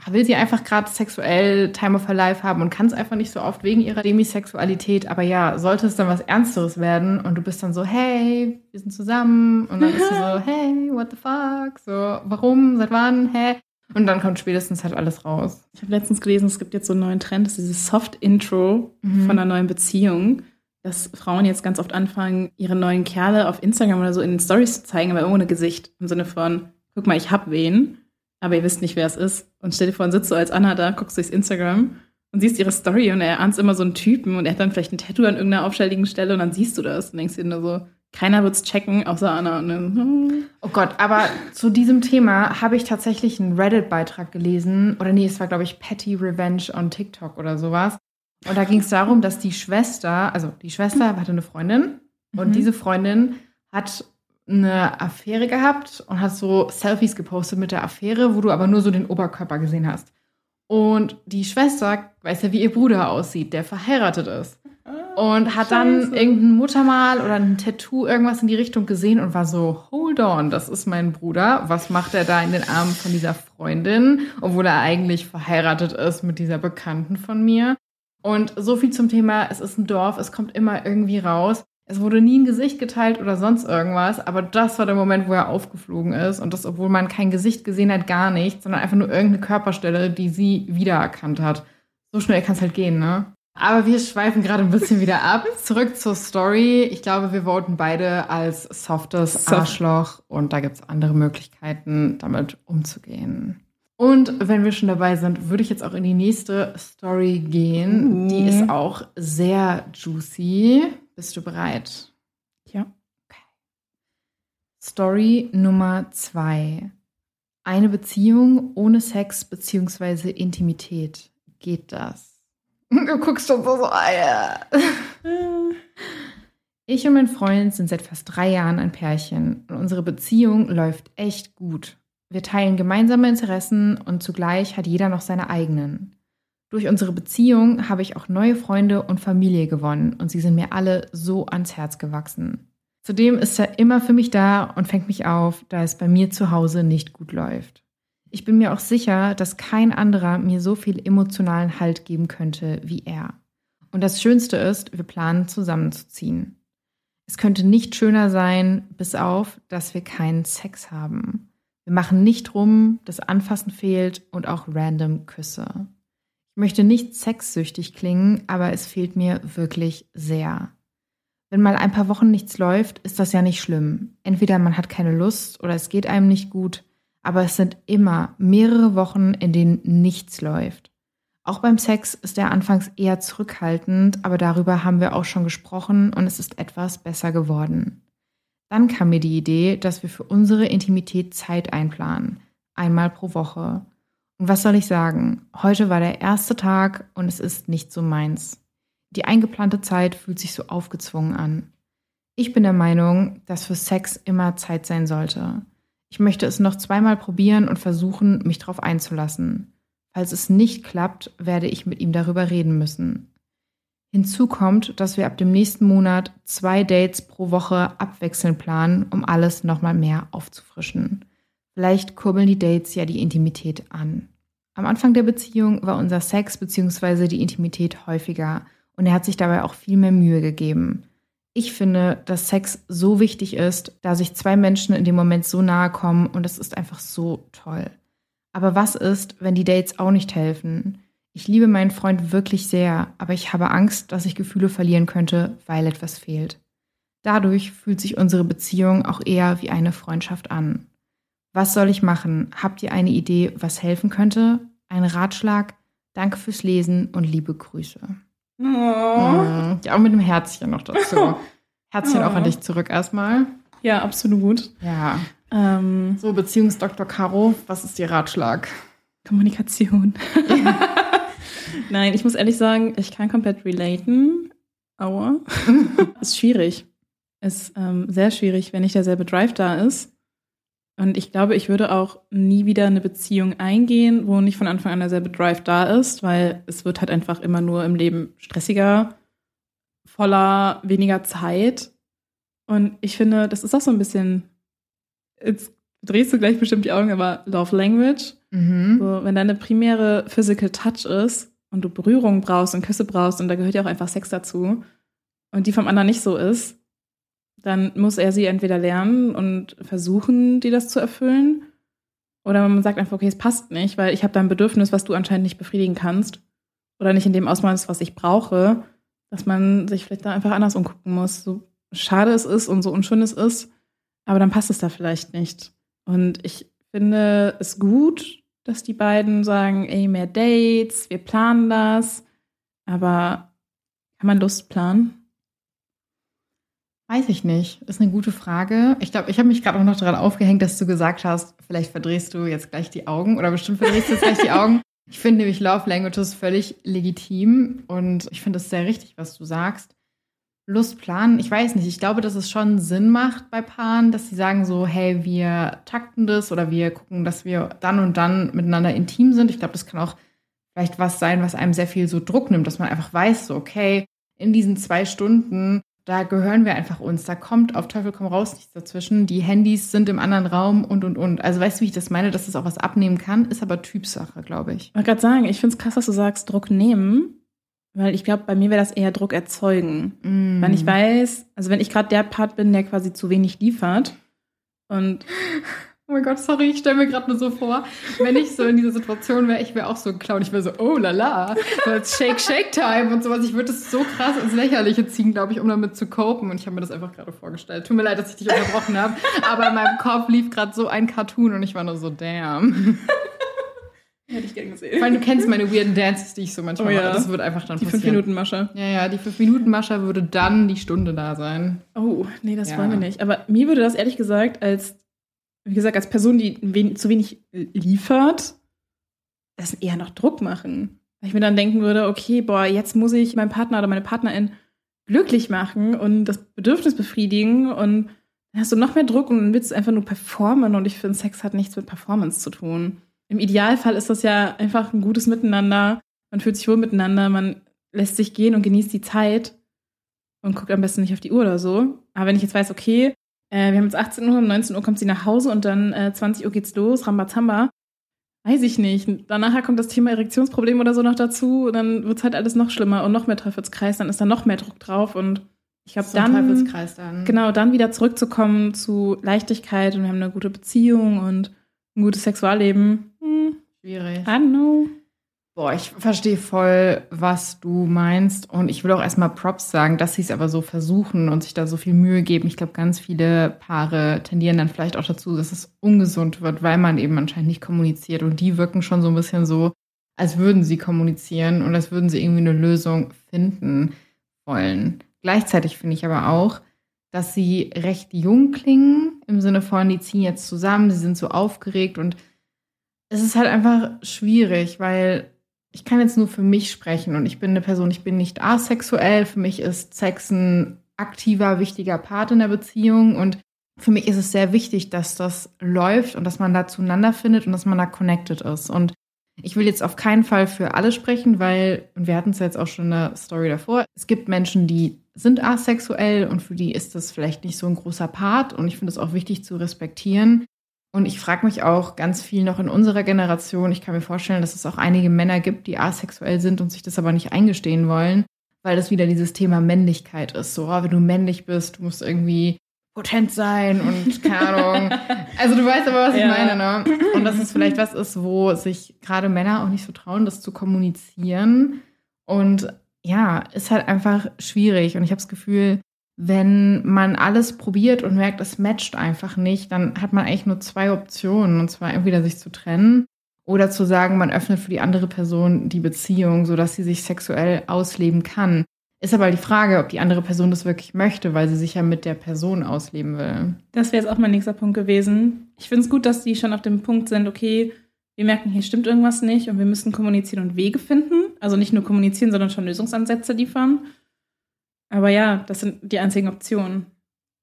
will sie einfach gerade sexuell Time of her Life haben und kann es einfach nicht so oft wegen ihrer Demisexualität. Aber ja, sollte es dann was Ernsteres werden und du bist dann so, hey, wir sind zusammen. Und dann bist du so, [LAUGHS] hey, what the fuck? So, warum? Seit wann? Hä? Und dann kommt spätestens halt alles raus. Ich habe letztens gelesen, es gibt jetzt so einen neuen Trend, das ist dieses Soft-Intro Mhm. von einer neuen Beziehung, dass Frauen jetzt ganz oft anfangen, ihre neuen Kerle auf Instagram oder so in den Stories zu zeigen, aber ohne Gesicht. Im Sinne von, guck mal, ich hab wen, aber ihr wisst nicht, wer es ist. Und stell dir vor, dann sitzt du als Anna da, guckst durchs Instagram und siehst ihre Story und er ahnt immer so einen Typen und er hat dann vielleicht ein Tattoo an irgendeiner auffälligen Stelle und dann siehst du das und denkst dir nur so, keiner wird's checken, außer Anna. Und dann. Oh Gott, aber zu diesem Thema habe ich tatsächlich einen Reddit-Beitrag gelesen. Oder nee, es war, glaube ich, Petty Revenge on TikTok oder sowas. Und da ging es darum, dass die Schwester, also die Schwester hatte eine Freundin und Mhm. diese Freundin hat eine Affäre gehabt und hat so Selfies gepostet mit der Affäre, wo du aber nur so den Oberkörper gesehen hast. Und die Schwester weiß ja, wie ihr Bruder aussieht, der verheiratet ist. Und hat dann Scheiße. irgendein Muttermal oder ein Tattoo, irgendwas in die Richtung gesehen und war so, hold on, das ist mein Bruder. Was macht er da in den Armen von dieser Freundin, obwohl er eigentlich verheiratet ist mit dieser Bekannten von mir? Und so viel zum Thema, es ist ein Dorf, es kommt immer irgendwie raus. Es wurde nie ein Gesicht geteilt oder sonst irgendwas, aber das war der Moment, wo er aufgeflogen ist. Und das, obwohl man kein Gesicht gesehen hat, gar nichts, sondern einfach nur irgendeine Körperstelle, die sie wiedererkannt hat. So schnell kann es halt gehen, ne? Aber wir schweifen gerade ein bisschen wieder ab. Zurück zur Story. Ich glaube, wir voten beide als softes Soft. Arschloch und da gibt es andere Möglichkeiten, damit umzugehen. Und wenn wir schon dabei sind, würde ich jetzt auch in die nächste Story gehen. Uh. Die ist auch sehr juicy. Bist du bereit? Ja. Story Nummer zwei. Eine Beziehung ohne Sex bzw. Intimität. Geht das? [LAUGHS] Du guckst schon so, so ah, ja. [LAUGHS] Ich und mein Freund sind seit fast drei Jahren ein Pärchen und unsere Beziehung läuft echt gut. Wir teilen gemeinsame Interessen und zugleich hat jeder noch seine eigenen. Durch unsere Beziehung habe ich auch neue Freunde und Familie gewonnen und sie sind mir alle so ans Herz gewachsen. Zudem ist er immer für mich da und fängt mich auf, da es bei mir zu Hause nicht gut läuft. Ich bin mir auch sicher, dass kein anderer mir so viel emotionalen Halt geben könnte wie er. Und das Schönste ist, wir planen zusammenzuziehen. Es könnte nicht schöner sein, bis auf, dass wir keinen Sex haben. Wir machen nicht rum, das Anfassen fehlt und auch random Küsse. Ich möchte nicht sexsüchtig klingen, aber es fehlt mir wirklich sehr. Wenn mal ein paar Wochen nichts läuft, ist das ja nicht schlimm. Entweder man hat keine Lust oder es geht einem nicht gut, aber es sind immer mehrere Wochen, in denen nichts läuft. Auch beim Sex ist er anfangs eher zurückhaltend, aber darüber haben wir auch schon gesprochen und es ist etwas besser geworden. Dann kam mir die Idee, dass wir für unsere Intimität Zeit einplanen, einmal pro Woche. Und was soll ich sagen? Heute war der erste Tag und es ist nicht so meins. Die eingeplante Zeit fühlt sich so aufgezwungen an. Ich bin der Meinung, dass für Sex immer Zeit sein sollte. Ich möchte es noch zweimal probieren und versuchen, mich darauf einzulassen. Falls es nicht klappt, werde ich mit ihm darüber reden müssen. Hinzu kommt, dass wir ab dem nächsten Monat zwei Dates pro Woche abwechselnd planen, um alles nochmal mehr aufzufrischen. Vielleicht kurbeln die Dates ja die Intimität an. Am Anfang der Beziehung war unser Sex bzw. die Intimität häufiger und er hat sich dabei auch viel mehr Mühe gegeben. Ich finde, dass Sex so wichtig ist, da sich zwei Menschen in dem Moment so nahe kommen und es ist einfach so toll. Aber was ist, wenn die Dates auch nicht helfen? Ich liebe meinen Freund wirklich sehr, aber ich habe Angst, dass ich Gefühle verlieren könnte, weil etwas fehlt. Dadurch fühlt sich unsere Beziehung auch eher wie eine Freundschaft an. Was soll ich machen? Habt ihr eine Idee, was helfen könnte? Ein Ratschlag? Danke fürs Lesen und liebe Grüße. Oh. Mhm. Ja, auch mit einem Herzchen noch dazu. [LAUGHS] Herzchen oh. auch an dich zurück erstmal. Ja, absolut. Ja. Ähm, so, Beziehungsdoktor Caro, was ist Ihr Ratschlag? Kommunikation. Ja. [LAUGHS] Nein, ich muss ehrlich sagen, ich kann komplett relaten. Aua. [LAUGHS] ist schwierig. Ist ähm, sehr schwierig, wenn nicht derselbe Drive da ist. Und ich glaube, ich würde auch nie wieder eine Beziehung eingehen, wo nicht von Anfang an derselbe Drive da ist, weil es wird halt einfach immer nur im Leben stressiger, voller weniger Zeit. Und ich finde, das ist auch so ein bisschen, jetzt drehst du gleich bestimmt die Augen, aber Love Language. Mhm. So, wenn deine primäre Physical Touch ist und du Berührung brauchst und Küsse brauchst und da gehört ja auch einfach Sex dazu und die vom anderen nicht so ist, dann muss er sie entweder lernen und versuchen, dir das zu erfüllen. Oder man sagt einfach, okay, es passt nicht, weil ich habe da ein Bedürfnis, was du anscheinend nicht befriedigen kannst. Oder nicht in dem Ausmaß, was ich brauche, dass man sich vielleicht da einfach anders umgucken muss. So schade es ist und so unschön es ist, aber dann passt es da vielleicht nicht. Und ich finde es gut, dass die beiden sagen, ey, mehr Dates, wir planen das. Aber kann man Lust planen? Weiß ich nicht. Ist eine gute Frage. Ich glaube, ich habe mich gerade auch noch daran aufgehängt, dass du gesagt hast, vielleicht verdrehst du jetzt gleich die Augen oder bestimmt verdrehst du jetzt gleich die Augen. Ich finde nämlich Love Languages völlig legitim und ich finde es sehr richtig, was du sagst. Lust planen, ich weiß nicht. Ich glaube, dass es schon Sinn macht bei Paaren, dass sie sagen so, hey, wir takten das oder wir gucken, dass wir dann und dann miteinander intim sind. Ich glaube, das kann auch vielleicht was sein, was einem sehr viel so Druck nimmt, dass man einfach weiß, so, okay, in diesen zwei Stunden da gehören wir einfach uns. Da kommt auf Teufel komm raus nichts dazwischen. Die Handys sind im anderen Raum und und und. Also weißt du, wie ich das meine, dass das auch was abnehmen kann, ist aber Typsache, glaube ich. Ich wollte gerade sagen, ich finde es krass, dass du sagst, Druck nehmen. Weil ich glaube, bei mir wäre das eher Druck erzeugen. Mm. Wenn ich weiß, also wenn ich gerade der Part bin, der quasi zu wenig liefert und [LAUGHS] Oh mein Gott, sorry, ich stelle mir gerade nur so vor, wenn ich so in dieser Situation wäre, ich wäre auch so ein Clown. Ich wäre so, oh la la, so Shake, Shake Time und sowas. Ich würde das so krass ins Lächerliche ziehen, glaube ich, um damit zu copen. Und ich habe mir das einfach gerade vorgestellt. Tut mir leid, dass ich dich unterbrochen habe, aber in meinem Kopf lief gerade so ein Cartoon und ich war nur so, damn. Hätte ich gern gesehen. Weil du kennst meine weirden Dances, die ich so manchmal oh, ja. mache. Das wird einfach dann die passieren. Die 5-Minuten-Masche. Ja, ja, die 5-Minuten-Masche würde dann die Stunde da sein. Oh, nee, das ja. wollen wir nicht. Aber mir würde das ehrlich gesagt als wie gesagt, als Person, die wen zu wenig liefert, das eher noch Druck machen. Weil ich mir dann denken würde, okay, boah, jetzt muss ich meinen Partner oder meine Partnerin glücklich machen und das Bedürfnis befriedigen und dann hast du noch mehr Druck und dann willst du einfach nur performen und ich finde, Sex hat nichts mit Performance zu tun. Im Idealfall ist das ja einfach ein gutes Miteinander. Man fühlt sich wohl miteinander, man lässt sich gehen und genießt die Zeit und guckt am besten nicht auf die Uhr oder so. Aber wenn ich jetzt weiß, okay, äh, wir haben jetzt 18 Uhr, um 19 Uhr kommt sie nach Hause und dann äh, 20 Uhr geht's los, Rambazamba. Weiß ich nicht. Danach kommt das Thema Erektionsproblem oder so noch dazu. Und dann wird's halt alles noch schlimmer und noch mehr Teufelskreis. Dann ist da noch mehr Druck drauf. Und ich glaube, so dann, dann. Genau, dann wieder zurückzukommen zu Leichtigkeit und wir haben eine gute Beziehung und ein gutes Sexualleben. Hm. Schwierig. I don't know. Boah, ich verstehe voll, was du meinst. Und ich will auch erstmal Props sagen, dass sie es aber so versuchen und sich da so viel Mühe geben. Ich glaube, ganz viele Paare tendieren dann vielleicht auch dazu, dass es ungesund wird, weil man eben anscheinend nicht kommuniziert. Und die wirken schon so ein bisschen so, als würden sie kommunizieren und als würden sie irgendwie eine Lösung finden wollen. Gleichzeitig finde ich aber auch, dass sie recht jung klingen, im Sinne von, die ziehen jetzt zusammen, sie sind so aufgeregt und es ist halt einfach schwierig, weil ich kann jetzt nur für mich sprechen und ich bin eine Person, ich bin nicht asexuell. Für mich ist Sex ein aktiver, wichtiger Part in der Beziehung und für mich ist es sehr wichtig, dass das läuft und dass man da zueinander findet und dass man da connected ist. Und ich will jetzt auf keinen Fall für alle sprechen, weil, und wir hatten es jetzt auch schon in der Story davor, es gibt Menschen, die sind asexuell und für die ist das vielleicht nicht so ein großer Part und ich finde es auch wichtig zu respektieren. Und ich frage mich auch ganz viel noch in unserer Generation. Ich kann mir vorstellen, dass es auch einige Männer gibt, die asexuell sind und sich das aber nicht eingestehen wollen, weil das wieder dieses Thema Männlichkeit ist. So, oh, wenn du männlich bist, du musst irgendwie potent sein und [LAUGHS] keine Ahnung. Also du weißt aber, was ja. ich meine, ne? Und dass es vielleicht was ist, wo sich gerade Männer auch nicht so trauen, das zu kommunizieren. Und ja, ist halt einfach schwierig. Und ich habe das Gefühl, wenn man alles probiert und merkt, es matcht einfach nicht, dann hat man eigentlich nur zwei Optionen. Und zwar entweder sich zu trennen oder zu sagen, man öffnet für die andere Person die Beziehung, sodass sie sich sexuell ausleben kann. Ist aber die Frage, ob die andere Person das wirklich möchte, weil sie sich ja mit der Person ausleben will. Das wäre jetzt auch mein nächster Punkt gewesen. Ich finde es gut, dass die schon auf dem Punkt sind, okay, wir merken, hier stimmt irgendwas nicht und wir müssen kommunizieren und Wege finden. Also nicht nur kommunizieren, sondern schon Lösungsansätze liefern. Aber ja, das sind die einzigen Optionen.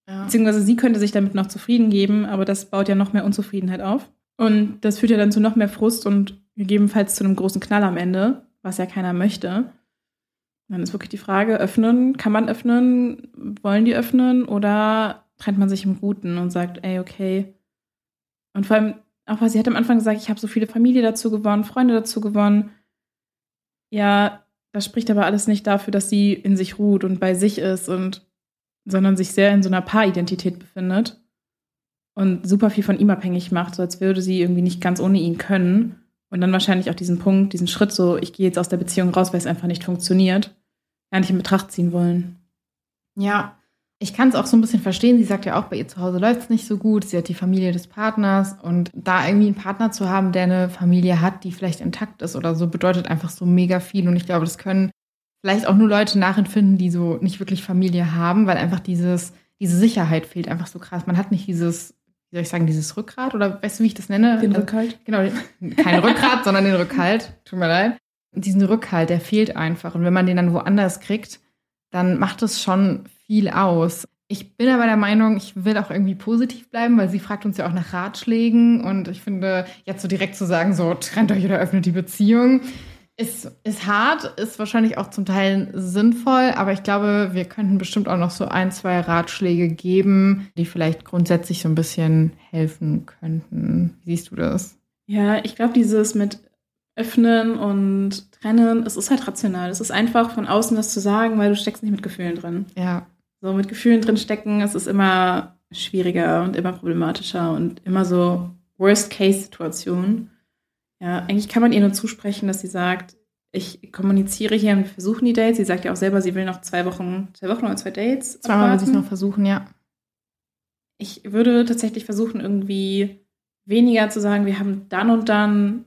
Ja. Beziehungsweise sie könnte sich damit noch zufrieden geben, aber das baut ja noch mehr Unzufriedenheit auf. Und das führt ja dann zu noch mehr Frust und gegebenenfalls zu einem großen Knall am Ende, was ja keiner möchte. Dann ist wirklich die Frage, öffnen, kann man öffnen, wollen die öffnen oder trennt man sich im Guten und sagt, ey, okay. Und vor allem, auch weil sie hat am Anfang gesagt, ich habe so viele Familie dazu gewonnen, Freunde dazu gewonnen. Ja, das spricht aber alles nicht dafür, dass sie in sich ruht und bei sich ist und sondern sich sehr in so einer Paaridentität befindet und super viel von ihm abhängig macht, so als würde sie irgendwie nicht ganz ohne ihn können und dann wahrscheinlich auch diesen Punkt, diesen Schritt so, ich gehe jetzt aus der Beziehung raus, weil es einfach nicht funktioniert, gar nicht in Betracht ziehen wollen. Ja, ich kann es auch so ein bisschen verstehen. Sie sagt ja auch, bei ihr zu Hause läuft es nicht so gut. Sie hat die Familie des Partners und da irgendwie einen Partner zu haben, der eine Familie hat, die vielleicht intakt ist oder so, bedeutet einfach so mega viel. Und ich glaube, das können vielleicht auch nur Leute nachempfinden, die so nicht wirklich Familie haben, weil einfach dieses, diese Sicherheit fehlt einfach so krass. Man hat nicht dieses, wie soll ich sagen, dieses Rückgrat oder weißt du, wie ich das nenne? Den Rückhalt. Genau, [LAUGHS] kein Rückgrat, sondern den Rückhalt. Tut mir leid. Diesen Rückhalt, der fehlt einfach. Und wenn man den dann woanders kriegt, dann macht es schon viel aus. Ich bin aber der Meinung, ich will auch irgendwie positiv bleiben, weil sie fragt uns ja auch nach Ratschlägen und ich finde, jetzt so direkt zu sagen, so trennt euch oder öffnet die Beziehung, ist, ist hart, ist wahrscheinlich auch zum Teil sinnvoll, aber ich glaube, wir könnten bestimmt auch noch so ein, zwei Ratschläge geben, die vielleicht grundsätzlich so ein bisschen helfen könnten. Wie siehst du das? Ja, ich glaube, dieses mit öffnen und trennen, es ist halt rational. Es ist einfach von außen das zu sagen, weil du steckst nicht mit Gefühlen drin. Ja. So mit Gefühlen drin stecken, es ist immer schwieriger und immer problematischer und immer so Worst-Case-Situation. Ja, eigentlich kann man ihr nur zusprechen, dass sie sagt, ich kommuniziere hier und wir versuchen die Dates. Sie sagt ja auch selber, sie will noch zwei Wochen, zwei Wochen oder zwei Dates. Zweimal will sie es noch versuchen, ja. Ich würde tatsächlich versuchen, irgendwie weniger zu sagen, wir haben dann und dann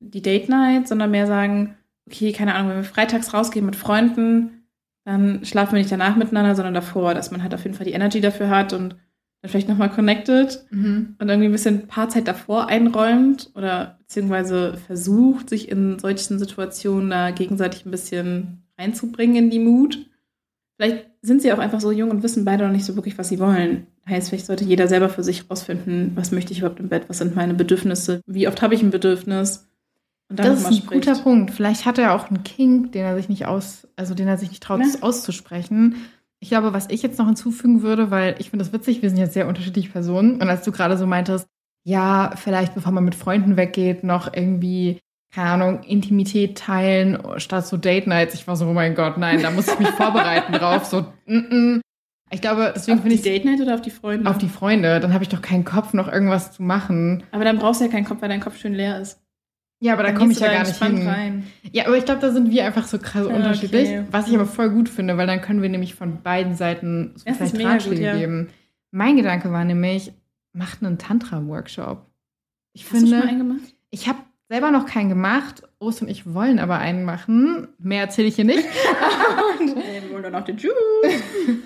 die Date Night, sondern mehr sagen, okay, keine Ahnung, wenn wir freitags rausgehen mit Freunden, dann schlafen wir nicht danach miteinander, sondern davor, dass man halt auf jeden Fall die Energy dafür hat und dann vielleicht nochmal connected mhm. und irgendwie ein bisschen Paarzeit davor einräumt oder beziehungsweise versucht, sich in solchen Situationen da gegenseitig ein bisschen reinzubringen in die Mut. Vielleicht sind sie auch einfach so jung und wissen beide noch nicht so wirklich, was sie wollen. Heißt, vielleicht sollte jeder selber für sich rausfinden, was möchte ich überhaupt im Bett, was sind meine Bedürfnisse, wie oft habe ich ein Bedürfnis das ist ein spricht. guter Punkt. Vielleicht hat er auch einen Kink, den er sich nicht aus, also den er sich nicht traut, ja. auszusprechen. Ich glaube, was ich jetzt noch hinzufügen würde, weil ich finde das witzig, wir sind jetzt sehr unterschiedliche Personen. Und als du gerade so meintest, ja, vielleicht bevor man mit Freunden weggeht, noch irgendwie, keine Ahnung, Intimität teilen statt so Date Nights. Ich war so, oh mein Gott, nein, da muss ich mich [LAUGHS] vorbereiten drauf. So, mm -mm. Ich glaube, deswegen finde ich. Auf die Date Night oder auf die Freunde? Auf die Freunde. Dann habe ich doch keinen Kopf, noch irgendwas zu machen. Aber dann brauchst du ja keinen Kopf, weil dein Kopf schön leer ist. Ja, aber da Dann komme ich ja gar nicht hin. rein. Ja, aber ich glaube, da sind wir einfach so krass Ja, unterschiedlich. okay. Was ich aber voll gut finde, weil dann können wir nämlich von beiden Seiten so Das vielleicht Ratschläge gut, ja. geben. Mein Gedanke war nämlich, macht einen Tantra-Workshop. Ich Hast du schon finde, einen gemacht? ich habe selber noch keinen gemacht. Ost und ich wollen aber einen machen. Mehr erzähle ich hier nicht. [LAUGHS] Nee, wir wollen doch noch den Juice. [LAUGHS]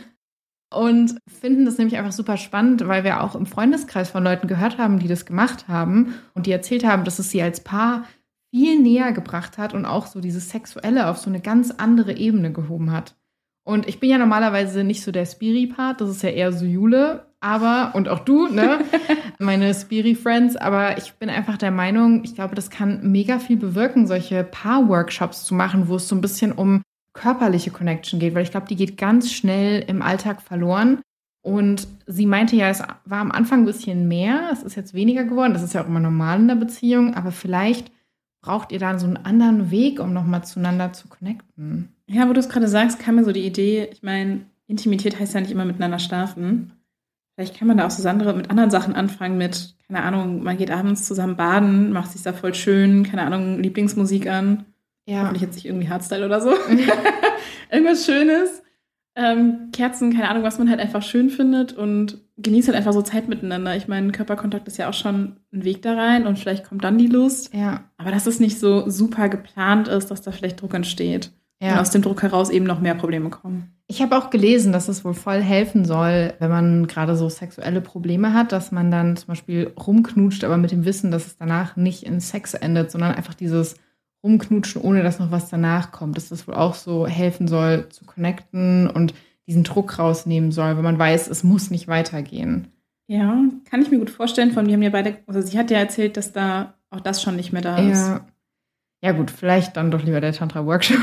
und finden das nämlich einfach super spannend, weil wir auch im Freundeskreis von Leuten gehört haben, die das gemacht haben und die erzählt haben, dass es sie als Paar viel näher gebracht hat und auch so dieses Sexuelle auf so eine ganz andere Ebene gehoben hat. Und ich bin ja normalerweise nicht so der Spiri-Part, das ist ja eher so Jule, aber, und auch du, ne, [LAUGHS] meine Spiri-Friends, aber ich bin einfach der Meinung, ich glaube, das kann mega viel bewirken, solche Paar-Workshops zu machen, wo es so ein bisschen um körperliche Connection geht, weil ich glaube, die geht ganz schnell im Alltag verloren. Und sie meinte ja, es war am Anfang ein bisschen mehr, es ist jetzt weniger geworden, das ist ja auch immer normal in der Beziehung, aber vielleicht braucht ihr dann so einen anderen Weg, um nochmal zueinander zu connecten. Ja, wo du es gerade sagst, kam mir so die Idee, ich meine, Intimität heißt ja nicht immer miteinander schlafen. Vielleicht kann man da auch so andere, mit anderen Sachen anfangen, mit, keine Ahnung, man geht abends zusammen baden, macht sich da voll schön, keine Ahnung, Lieblingsmusik an. Ja, Hoffentlich jetzt nicht irgendwie Hardstyle oder so. [LAUGHS] Irgendwas Schönes. Ähm, Kerzen, keine Ahnung, was man halt einfach schön findet und genießt halt einfach so Zeit miteinander. Ich meine, Körperkontakt ist ja auch schon ein Weg da rein und vielleicht kommt dann die Lust. ja, Aber dass es nicht so super geplant ist, dass da vielleicht Druck entsteht. Und ja. aus dem Druck heraus eben noch mehr Probleme kommen. Ich habe auch gelesen, dass es wohl voll helfen soll, wenn man gerade so sexuelle Probleme hat, dass man dann zum Beispiel rumknutscht, aber mit dem Wissen, dass es danach nicht in Sex endet, sondern einfach dieses Rumknutschen, ohne dass noch was danach kommt, dass das wohl auch so helfen soll zu connecten und diesen Druck rausnehmen soll, wenn man weiß, es muss nicht weitergehen. Ja, kann ich mir gut vorstellen. Von wir haben ja beide, also sie hat ja erzählt, dass da auch das schon nicht mehr da ist. Ja. Ja gut, vielleicht dann doch lieber der Tantra-Workshop.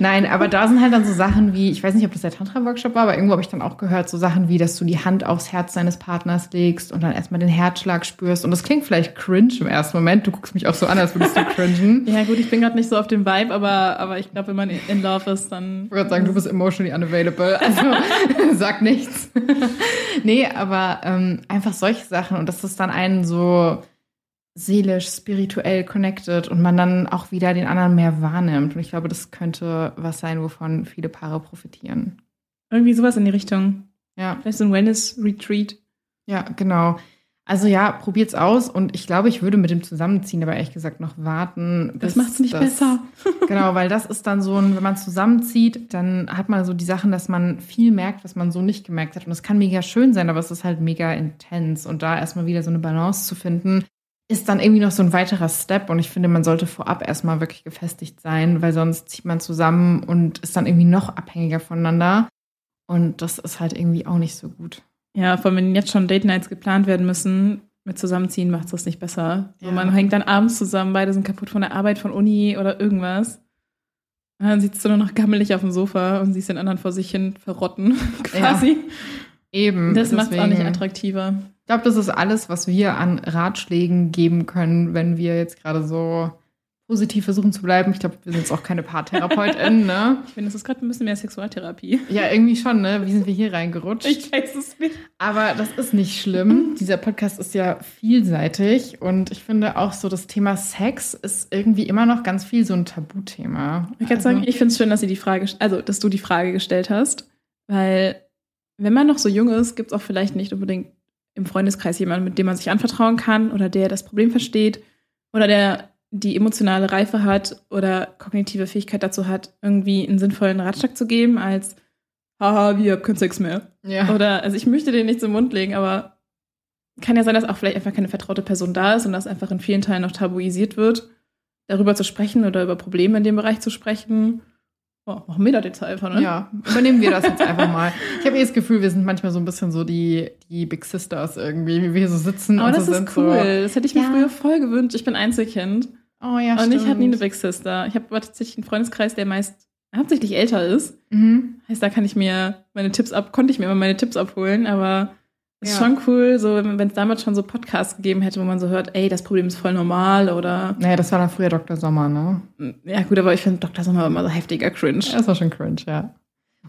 Nein, aber da sind halt dann so Sachen wie, ich weiß nicht, ob das der Tantra-Workshop war, aber irgendwo habe ich dann auch gehört, so Sachen wie, dass du die Hand aufs Herz deines Partners legst und dann erstmal den Herzschlag spürst. Und das klingt vielleicht cringe im ersten Moment. Du guckst mich auch so an, als würdest du cringen. [LAUGHS] Ja, gut, ich bin gerade nicht so auf dem Vibe, aber, aber ich glaube, wenn man in Love ist, dann. Ich würde sagen, du bist emotionally unavailable. Also [LAUGHS] sag nichts. [LAUGHS] nee, aber ähm, einfach solche Sachen und dass das dann einen so seelisch, spirituell connected und man dann auch wieder den anderen mehr wahrnimmt. Und ich glaube, das könnte was sein, wovon viele Paare profitieren. Irgendwie sowas in die Richtung. Ja, Vielleicht so ein Wellness-Retreat. ja, genau. Also ja, probiert's aus und ich glaube, ich würde mit dem Zusammenziehen aber ehrlich gesagt noch warten. Das macht's nicht das- besser. [LAUGHS] [LAUGHS] Genau, weil das ist dann so ein, wenn man zusammenzieht, dann hat man so die Sachen, dass man viel merkt, was man so nicht gemerkt hat. Und es kann mega schön sein, aber es ist halt mega intens. Und da erstmal wieder so eine Balance zu finden, ist dann irgendwie noch so ein weiterer Step. Und ich finde, man sollte vorab erstmal wirklich gefestigt sein, weil sonst zieht man zusammen und ist dann irgendwie noch abhängiger voneinander. Und das ist halt irgendwie auch nicht so gut. Ja, vor allem, wenn jetzt schon Date Nights geplant werden müssen, mit Zusammenziehen macht es das nicht besser. So, Ja. man hängt dann abends zusammen, beide sind kaputt von der Arbeit, von Uni oder irgendwas. Und dann sitzt du nur noch gammelig auf dem Sofa und siehst den anderen vor sich hin verrotten, [LAUGHS] quasi. Eben. Das macht es auch nicht attraktiver. Ich glaube, das ist alles, was wir an Ratschlägen geben können, wenn wir jetzt gerade so positiv versuchen zu bleiben. Ich glaube, wir sind jetzt auch keine PaartherapeutInnen, ne? Ich finde, das ist gerade ein bisschen mehr Sexualtherapie. Ja, irgendwie schon, ne? Wie sind wir hier reingerutscht? Ich weiß es nicht. Aber das ist nicht schlimm. Dieser Podcast ist ja vielseitig und ich finde auch so, das Thema Sex ist irgendwie immer noch ganz viel so ein Tabuthema. Ich kann Also- sagen, ich finde es schön, dass sie die Frage, also dass du die Frage gestellt hast, weil wenn man noch so jung ist, gibt es auch vielleicht nicht unbedingt im Freundeskreis jemanden, mit dem man sich anvertrauen kann oder der das Problem versteht oder der die emotionale Reife hat oder kognitive Fähigkeit dazu hat, irgendwie einen sinnvollen Ratschlag zu geben, als haha, wir haben keinen Sex mehr. ja. Oder, also ich möchte den nicht zum Mund legen, aber kann ja sein, dass auch vielleicht einfach keine vertraute Person da ist und das einfach in vielen Teilen noch tabuisiert wird, darüber zu sprechen oder über Probleme in dem Bereich zu sprechen. Oh, machen wir das jetzt einfach, ne? Ja, übernehmen wir das jetzt einfach mal. Ich habe eh das Gefühl, wir sind manchmal so ein bisschen so die, die Big Sisters irgendwie, wie wir so sitzen Aber und das so ist cool. so. Das hätte ich mir Ja. früher voll gewünscht. Ich bin Einzelkind. Oh ja, und ich hatte nie eine stimmt. Big Sister. Ich habe aber tatsächlich einen Freundeskreis, der meist hauptsächlich älter ist. Mhm. Heißt, da kann ich mir meine Tipps ab, konnte ich mir immer meine Tipps abholen, aber ist Ja. schon cool, so wenn es damals schon so Podcasts gegeben hätte, wo man so hört, ey, das Problem ist voll normal oder Naja, das war dann früher Dr. Sommer, ne? ja gut, aber ich finde Dr. Sommer immer so heftiger Cringe. Das war schon cringe, ja.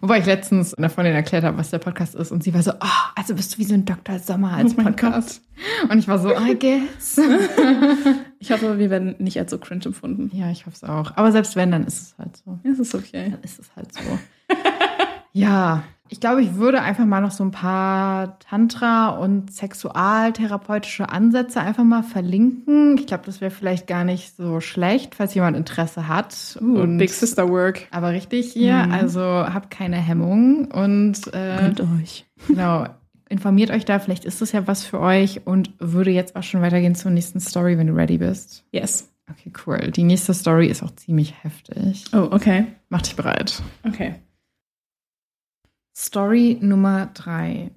Wobei ich letztens einer Freundin erklärt habe, was der Podcast ist. Und sie war so, oh, also bist du wie so ein Dr. Sommer als Oh Podcast. Und ich war so, I guess. [LAUGHS] Ich hoffe, wir werden nicht als so cringe empfunden. ja, ich hoffe es auch. Aber selbst wenn, dann ist es halt so. Ja, es ist okay. Dann ist es halt so. [LAUGHS] ja, ich glaube, ich würde einfach mal noch so ein paar Tantra- und sexualtherapeutische Ansätze einfach mal verlinken. Ich glaube, das wäre vielleicht gar nicht so schlecht, falls jemand Interesse hat. Uh, und Big Sister Work. aber richtig hier, Mhm. also habt keine Hemmung und äh, euch. [LAUGHS] genau, informiert euch da, vielleicht ist das ja was für euch und würde jetzt auch schon weitergehen zur nächsten Story, wenn du ready bist. Yes. Okay, cool. Die nächste Story ist auch ziemlich heftig. Oh, okay. Mach dich bereit. Okay. Story Nummer drei.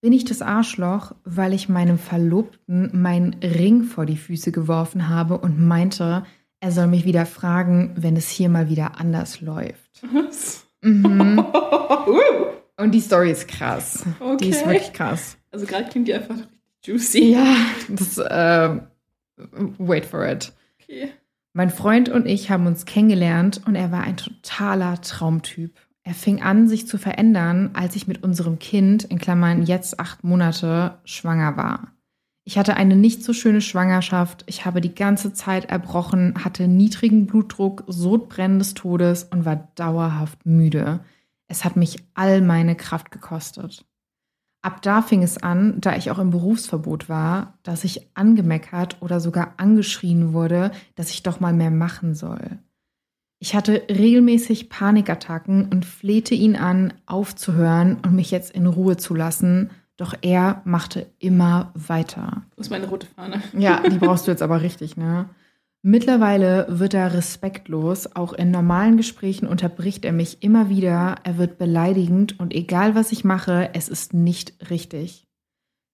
Bin ich das Arschloch, weil ich meinem Verlobten meinen Ring vor die Füße geworfen habe und meinte, er soll mich wieder fragen, wenn es hier mal wieder anders läuft. Was? Mhm. [LAUGHS] uh, Und die Story ist krass. Die ist Okay. wirklich krass. also gerade klingt die einfach richtig juicy. Ja, das, äh, wait for it. Okay. Mein Freund und ich haben uns kennengelernt und er war ein totaler Traumtyp. Er fing an, sich zu verändern, als ich mit unserem Kind, in Klammern jetzt acht Monate, schwanger war. Ich hatte eine nicht so schöne Schwangerschaft, ich habe die ganze Zeit erbrochen, hatte niedrigen Blutdruck, Sodbrennen des Todes und war dauerhaft müde. Es hat mich all meine Kraft gekostet. Ab da fing es an, da ich auch im Berufsverbot war, dass ich angemeckert oder sogar angeschrien wurde, dass ich doch mal mehr machen soll. Ich hatte regelmäßig Panikattacken und flehte ihn an, aufzuhören und mich jetzt in Ruhe zu lassen, doch er machte immer weiter. Wo ist meine rote Fahne? Ja, die [LAUGHS] brauchst du jetzt aber richtig, ne? Mittlerweile wird er respektlos, auch in normalen Gesprächen unterbricht er mich immer wieder, er wird beleidigend und egal was ich mache, es ist nicht richtig.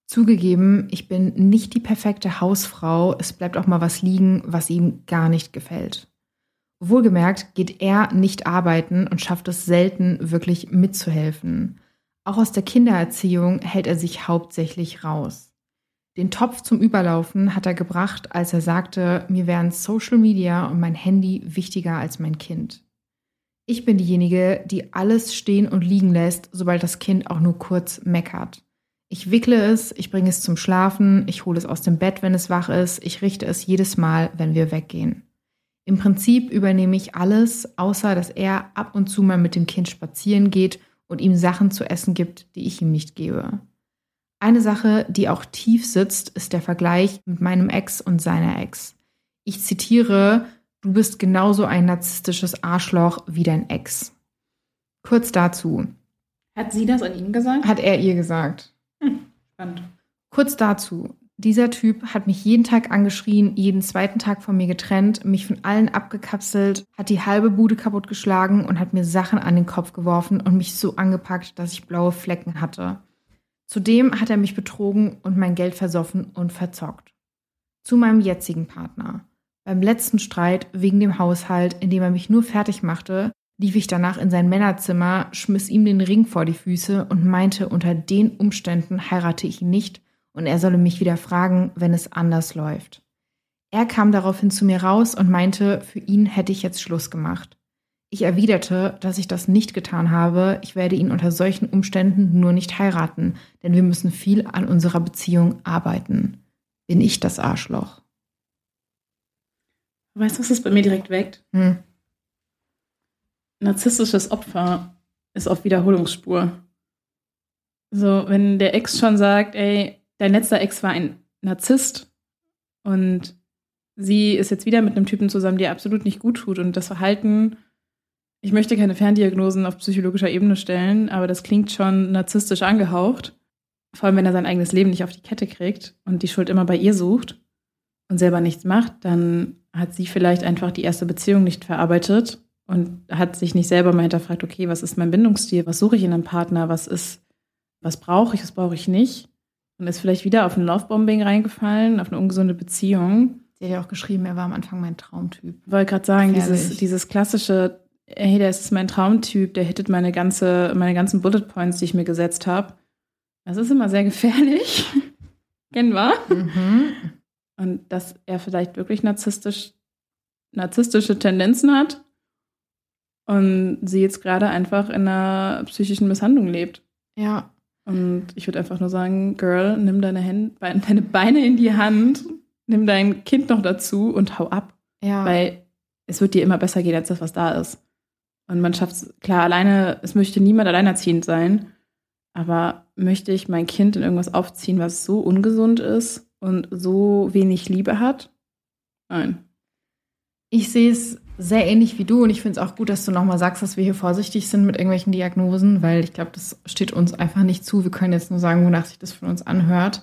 Zugegeben, ich bin nicht die perfekte Hausfrau, es bleibt auch mal was liegen, was ihm gar nicht gefällt. Wohlgemerkt geht er nicht arbeiten und schafft es selten, wirklich mitzuhelfen. Auch aus der Kindererziehung hält er sich hauptsächlich raus. Den Topf zum Überlaufen hat er gebracht, als er sagte, mir wären Social Media und mein Handy wichtiger als mein Kind. Ich bin diejenige, die alles stehen und liegen lässt, sobald das Kind auch nur kurz meckert. Ich wickle es, ich bringe es zum Schlafen, ich hole es aus dem Bett, wenn es wach ist, ich richte es jedes Mal, wenn wir weggehen. Im Prinzip übernehme ich alles, außer dass er ab und zu mal mit dem Kind spazieren geht und ihm Sachen zu essen gibt, die ich ihm nicht gebe. Eine Sache, die auch tief sitzt, ist der Vergleich mit meinem Ex und seiner Ex. Ich zitiere, du bist genauso ein narzisstisches Arschloch wie dein Ex. Kurz dazu, Hat sie das an ihn gesagt? hat er ihr gesagt. Spannend. Kurz dazu, dieser Typ hat mich jeden Tag angeschrien, jeden zweiten Tag von mir getrennt, mich von allen abgekapselt, hat die halbe Bude kaputtgeschlagen und hat mir Sachen an den Kopf geworfen und mich so angepackt, dass ich blaue Flecken hatte. Zudem hat er mich betrogen und mein Geld versoffen und verzockt. Zu meinem jetzigen Partner. Beim letzten Streit wegen dem Haushalt, in dem er mich nur fertig machte, lief ich danach in sein Männerzimmer, schmiss ihm den Ring vor die Füße und meinte, unter den Umständen heirate ich ihn nicht und er solle mich wieder fragen, wenn es anders läuft. Er kam daraufhin zu mir raus und meinte, für ihn hätte ich jetzt Schluss gemacht. Ich erwiderte, dass ich das nicht getan habe, ich werde ihn unter solchen Umständen nur nicht heiraten, denn wir müssen viel an unserer Beziehung arbeiten. Bin ich das Arschloch? Weißt du, was das bei mir direkt weckt? Hm. Narzisstisches Opfer ist auf Wiederholungsspur. So, wenn der Ex schon sagt, ey, dein letzter Ex war ein Narzisst und sie ist jetzt wieder mit einem Typen zusammen, der absolut nicht gut tut. Und das Verhalten, ich möchte keine Ferndiagnosen auf psychologischer Ebene stellen, aber das klingt schon narzisstisch angehaucht. Vor allem, wenn er sein eigenes Leben nicht auf die Kette kriegt und die Schuld immer bei ihr sucht und selber nichts macht, dann hat sie vielleicht einfach die erste Beziehung nicht verarbeitet und hat sich nicht selber mal hinterfragt, okay, was ist mein Bindungsstil, was suche ich in einem Partner, was ist, was brauche ich, was brauche ich nicht und ist vielleicht wieder auf ein Lovebombing reingefallen, auf eine ungesunde Beziehung. Sie hat ja auch geschrieben, er war am Anfang mein Traumtyp. Ich wollte gerade sagen, Gefährlich. dieses, dieses klassische, hey, der ist mein Traumtyp, der hittet meine ganze, meine ganzen Bullet Points, die ich mir gesetzt habe. Das ist immer sehr gefährlich. [LAUGHS] Kennen wir? Mhm. Und dass er vielleicht wirklich narzisstisch, narzisstische Tendenzen hat. und sie jetzt gerade einfach in einer psychischen Misshandlung lebt. Ja. Und ich würde einfach nur sagen, Girl, nimm deine, Hände, deine Beine in die Hand, nimm dein Kind noch dazu und hau ab. Ja. Weil es wird dir immer besser gehen als das, was da ist. Und man schafft es, klar, alleine, es möchte niemand alleinerziehend sein, aber möchte ich mein Kind in irgendwas aufziehen, was so ungesund ist und so wenig Liebe hat? Nein. Ich sehe es sehr ähnlich wie du und ich finde es auch gut, dass du nochmal sagst, dass wir hier vorsichtig sind mit irgendwelchen Diagnosen, weil ich glaube, das steht uns einfach nicht zu. Wir können jetzt nur sagen, wonach sich das von uns anhört.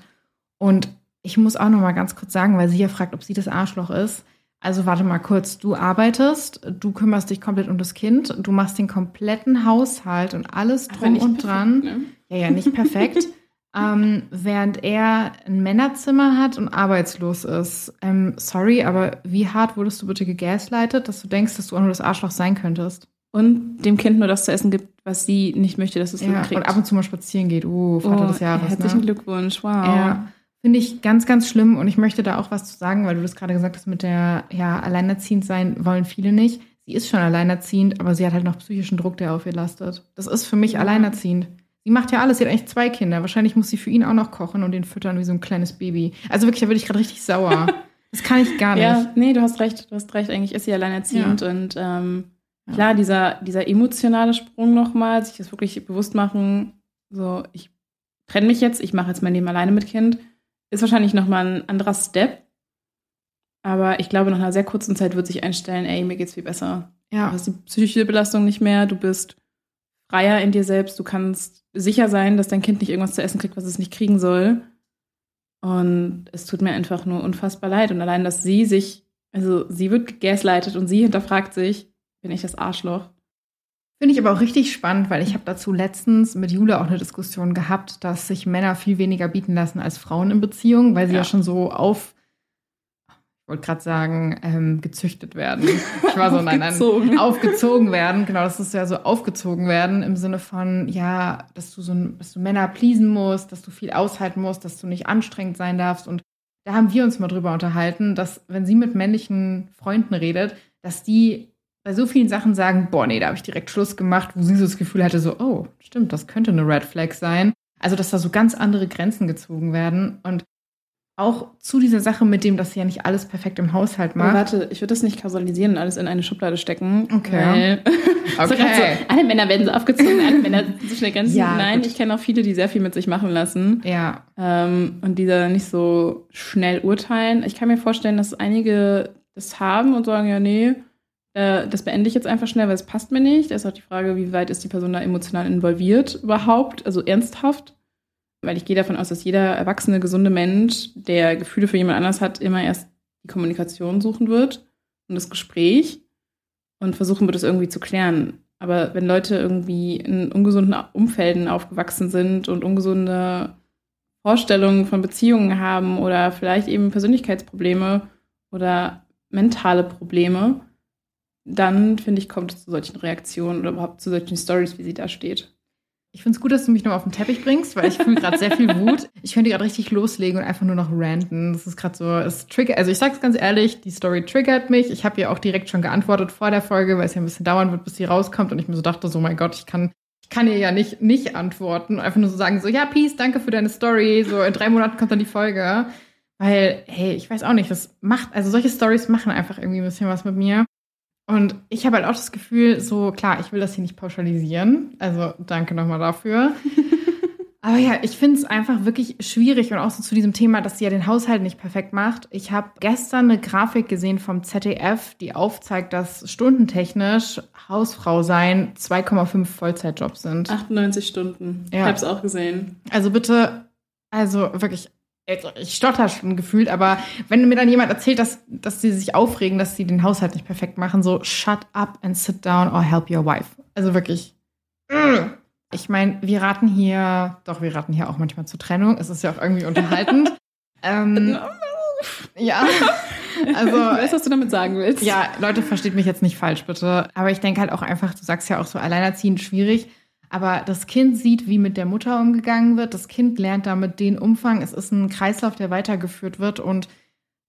Und ich muss auch nochmal ganz kurz sagen, weil sie ja fragt, ob sie das Arschloch ist. Also warte mal kurz, du arbeitest, du kümmerst dich komplett um das Kind, du machst den kompletten Haushalt und alles drum und perfekt, dran. Ne? Ja, ja, nicht perfekt. [LAUGHS] ähm, während er ein Männerzimmer hat und arbeitslos ist. Ähm, sorry, aber wie hart wurdest du bitte gegaslightet, dass du denkst, dass du auch nur das Arschloch sein könntest? Und dem Kind nur das zu essen gibt, was sie nicht möchte, dass es ja, kriegt. Und ab und zu mal spazieren geht. Oh, Vater oh, des Jahres. Herzlichen ne? Glückwunsch, wow. Ja, finde ich ganz, ganz schlimm. Und ich möchte da auch was zu sagen, weil du das gerade gesagt hast mit der, ja, alleinerziehend sein wollen viele nicht. Sie ist schon alleinerziehend, aber sie hat halt noch psychischen Druck, der auf ihr lastet. Das ist für mich ja. alleinerziehend. Sie macht ja alles. Sie hat eigentlich zwei Kinder. Wahrscheinlich muss sie für ihn auch noch kochen und den füttern wie so ein kleines Baby. Also wirklich, da würde ich gerade richtig sauer. [LAUGHS] Das kann ich gar nicht. Ja, nee, du hast recht. Du hast recht. Eigentlich ist sie alleinerziehend. Ja. Und ähm, ja. klar, dieser, dieser emotionale Sprung nochmal, sich das wirklich bewusst machen, so, ich trenne mich jetzt, ich mache jetzt mein Leben alleine mit Kind, ist wahrscheinlich nochmal ein anderer Step. Aber ich glaube, nach einer sehr kurzen Zeit wird sich einstellen, ey, mir geht's viel besser. Ja. Du hast die psychische Belastung nicht mehr, du bist freier in dir selbst, du kannst sicher sein, dass dein Kind nicht irgendwas zu essen kriegt, was es nicht kriegen soll. Und es tut mir einfach nur unfassbar leid. Und allein, dass sie sich, also sie wird gegaslightet und sie hinterfragt sich, bin ich das Arschloch. Finde ich aber auch richtig spannend, weil ich habe dazu letztens mit Jule auch eine Diskussion gehabt, dass sich Männer viel weniger bieten lassen als Frauen in Beziehungen, weil sie ja, ja schon so auf ich wollte gerade sagen, ähm, gezüchtet werden. Ich war so, nein, nein, aufgezogen werden. Genau, das ist ja so aufgezogen werden im Sinne von, ja, dass du so, dass du Männer pleasen musst, dass du viel aushalten musst, dass du nicht anstrengend sein darfst. Und da haben wir uns mal drüber unterhalten, dass wenn sie mit männlichen Freunden redet, dass die bei so vielen Sachen sagen, boah, nee, da habe ich direkt Schluss gemacht, wo sie so das Gefühl hatte, so, oh, stimmt, das könnte eine Red Flag sein. Also, dass da so ganz andere Grenzen gezogen werden. Und auch zu dieser Sache mit dem, dass sie ja nicht alles perfekt im Haushalt macht. Oh, warte, ich würde das nicht kausalisieren und alles in eine Schublade stecken. Okay. [LAUGHS] okay. so, alle Männer werden so aufgezogen, alle Männer sind so schnell ganz. Ja, Nein, gut. ich kenne auch viele, die sehr viel mit sich machen lassen. Ja. Ähm, und die da nicht so schnell urteilen. Ich kann mir vorstellen, dass einige das haben und sagen, ja, nee, äh, das beende ich jetzt einfach schnell, weil es passt mir nicht. Da ist auch die Frage, wie weit ist die Person da emotional involviert überhaupt, also ernsthaft weil ich gehe davon aus, dass jeder erwachsene, gesunde Mensch, der Gefühle für jemand anders hat, immer erst die Kommunikation suchen wird und das Gespräch und versuchen wird, es irgendwie zu klären. Aber wenn Leute irgendwie in ungesunden Umfelden aufgewachsen sind und ungesunde Vorstellungen von Beziehungen haben oder vielleicht eben Persönlichkeitsprobleme oder mentale Probleme, dann finde ich, kommt es zu solchen Reaktionen oder überhaupt zu solchen Stories, wie sie da steht. Ich finde es gut, dass du mich noch auf den Teppich bringst, weil ich fühle gerade sehr viel [LAUGHS] Wut. Ich könnte gerade richtig loslegen und einfach nur noch ranten. Das ist gerade so, es triggert, also ich sag's ganz ehrlich, die Story triggert mich. Ich habe ja auch direkt schon geantwortet vor der Folge, weil es ja ein bisschen dauern wird, bis sie rauskommt und ich mir so dachte, so mein Gott, ich kann ich kann ihr ja nicht nicht antworten, einfach nur so sagen so, ja, Peace, danke für deine Story, so in drei Monaten kommt dann die Folge. Weil, hey, ich weiß auch nicht, das macht, also solche Stories machen einfach irgendwie ein bisschen was mit mir. Und ich habe halt auch das Gefühl, so klar, ich will das hier nicht pauschalisieren. Also danke nochmal dafür. [LAUGHS] Aber ja, ich finde es einfach wirklich schwierig und auch so zu diesem Thema, dass sie ja den Haushalt nicht perfekt macht. Ich habe gestern eine Grafik gesehen vom ZDF, die aufzeigt, dass stundentechnisch Hausfrau sein 2,5 Vollzeitjobs sind. 98 Stunden. Ja. Ich habe es auch gesehen. Also bitte, also wirklich ich stotter schon gefühlt, aber wenn mir dann jemand erzählt, dass, dass sie sich aufregen, dass sie den Haushalt nicht perfekt machen, so shut up and sit down or help your wife. Also wirklich. Ich meine, wir raten hier, doch, wir raten hier auch manchmal zur Trennung. Es ist ja auch irgendwie unterhaltend. [LAUGHS] ähm, ja. [LAUGHS] Also, ich weiß, was du damit sagen willst. Ja, Leute, versteht mich jetzt nicht falsch, bitte. Aber ich denke halt auch einfach, du sagst ja auch so alleinerziehend schwierig. Aber das Kind sieht, wie mit der Mutter umgegangen wird. Das Kind lernt damit den Umfang. Es ist ein Kreislauf, der weitergeführt wird. Und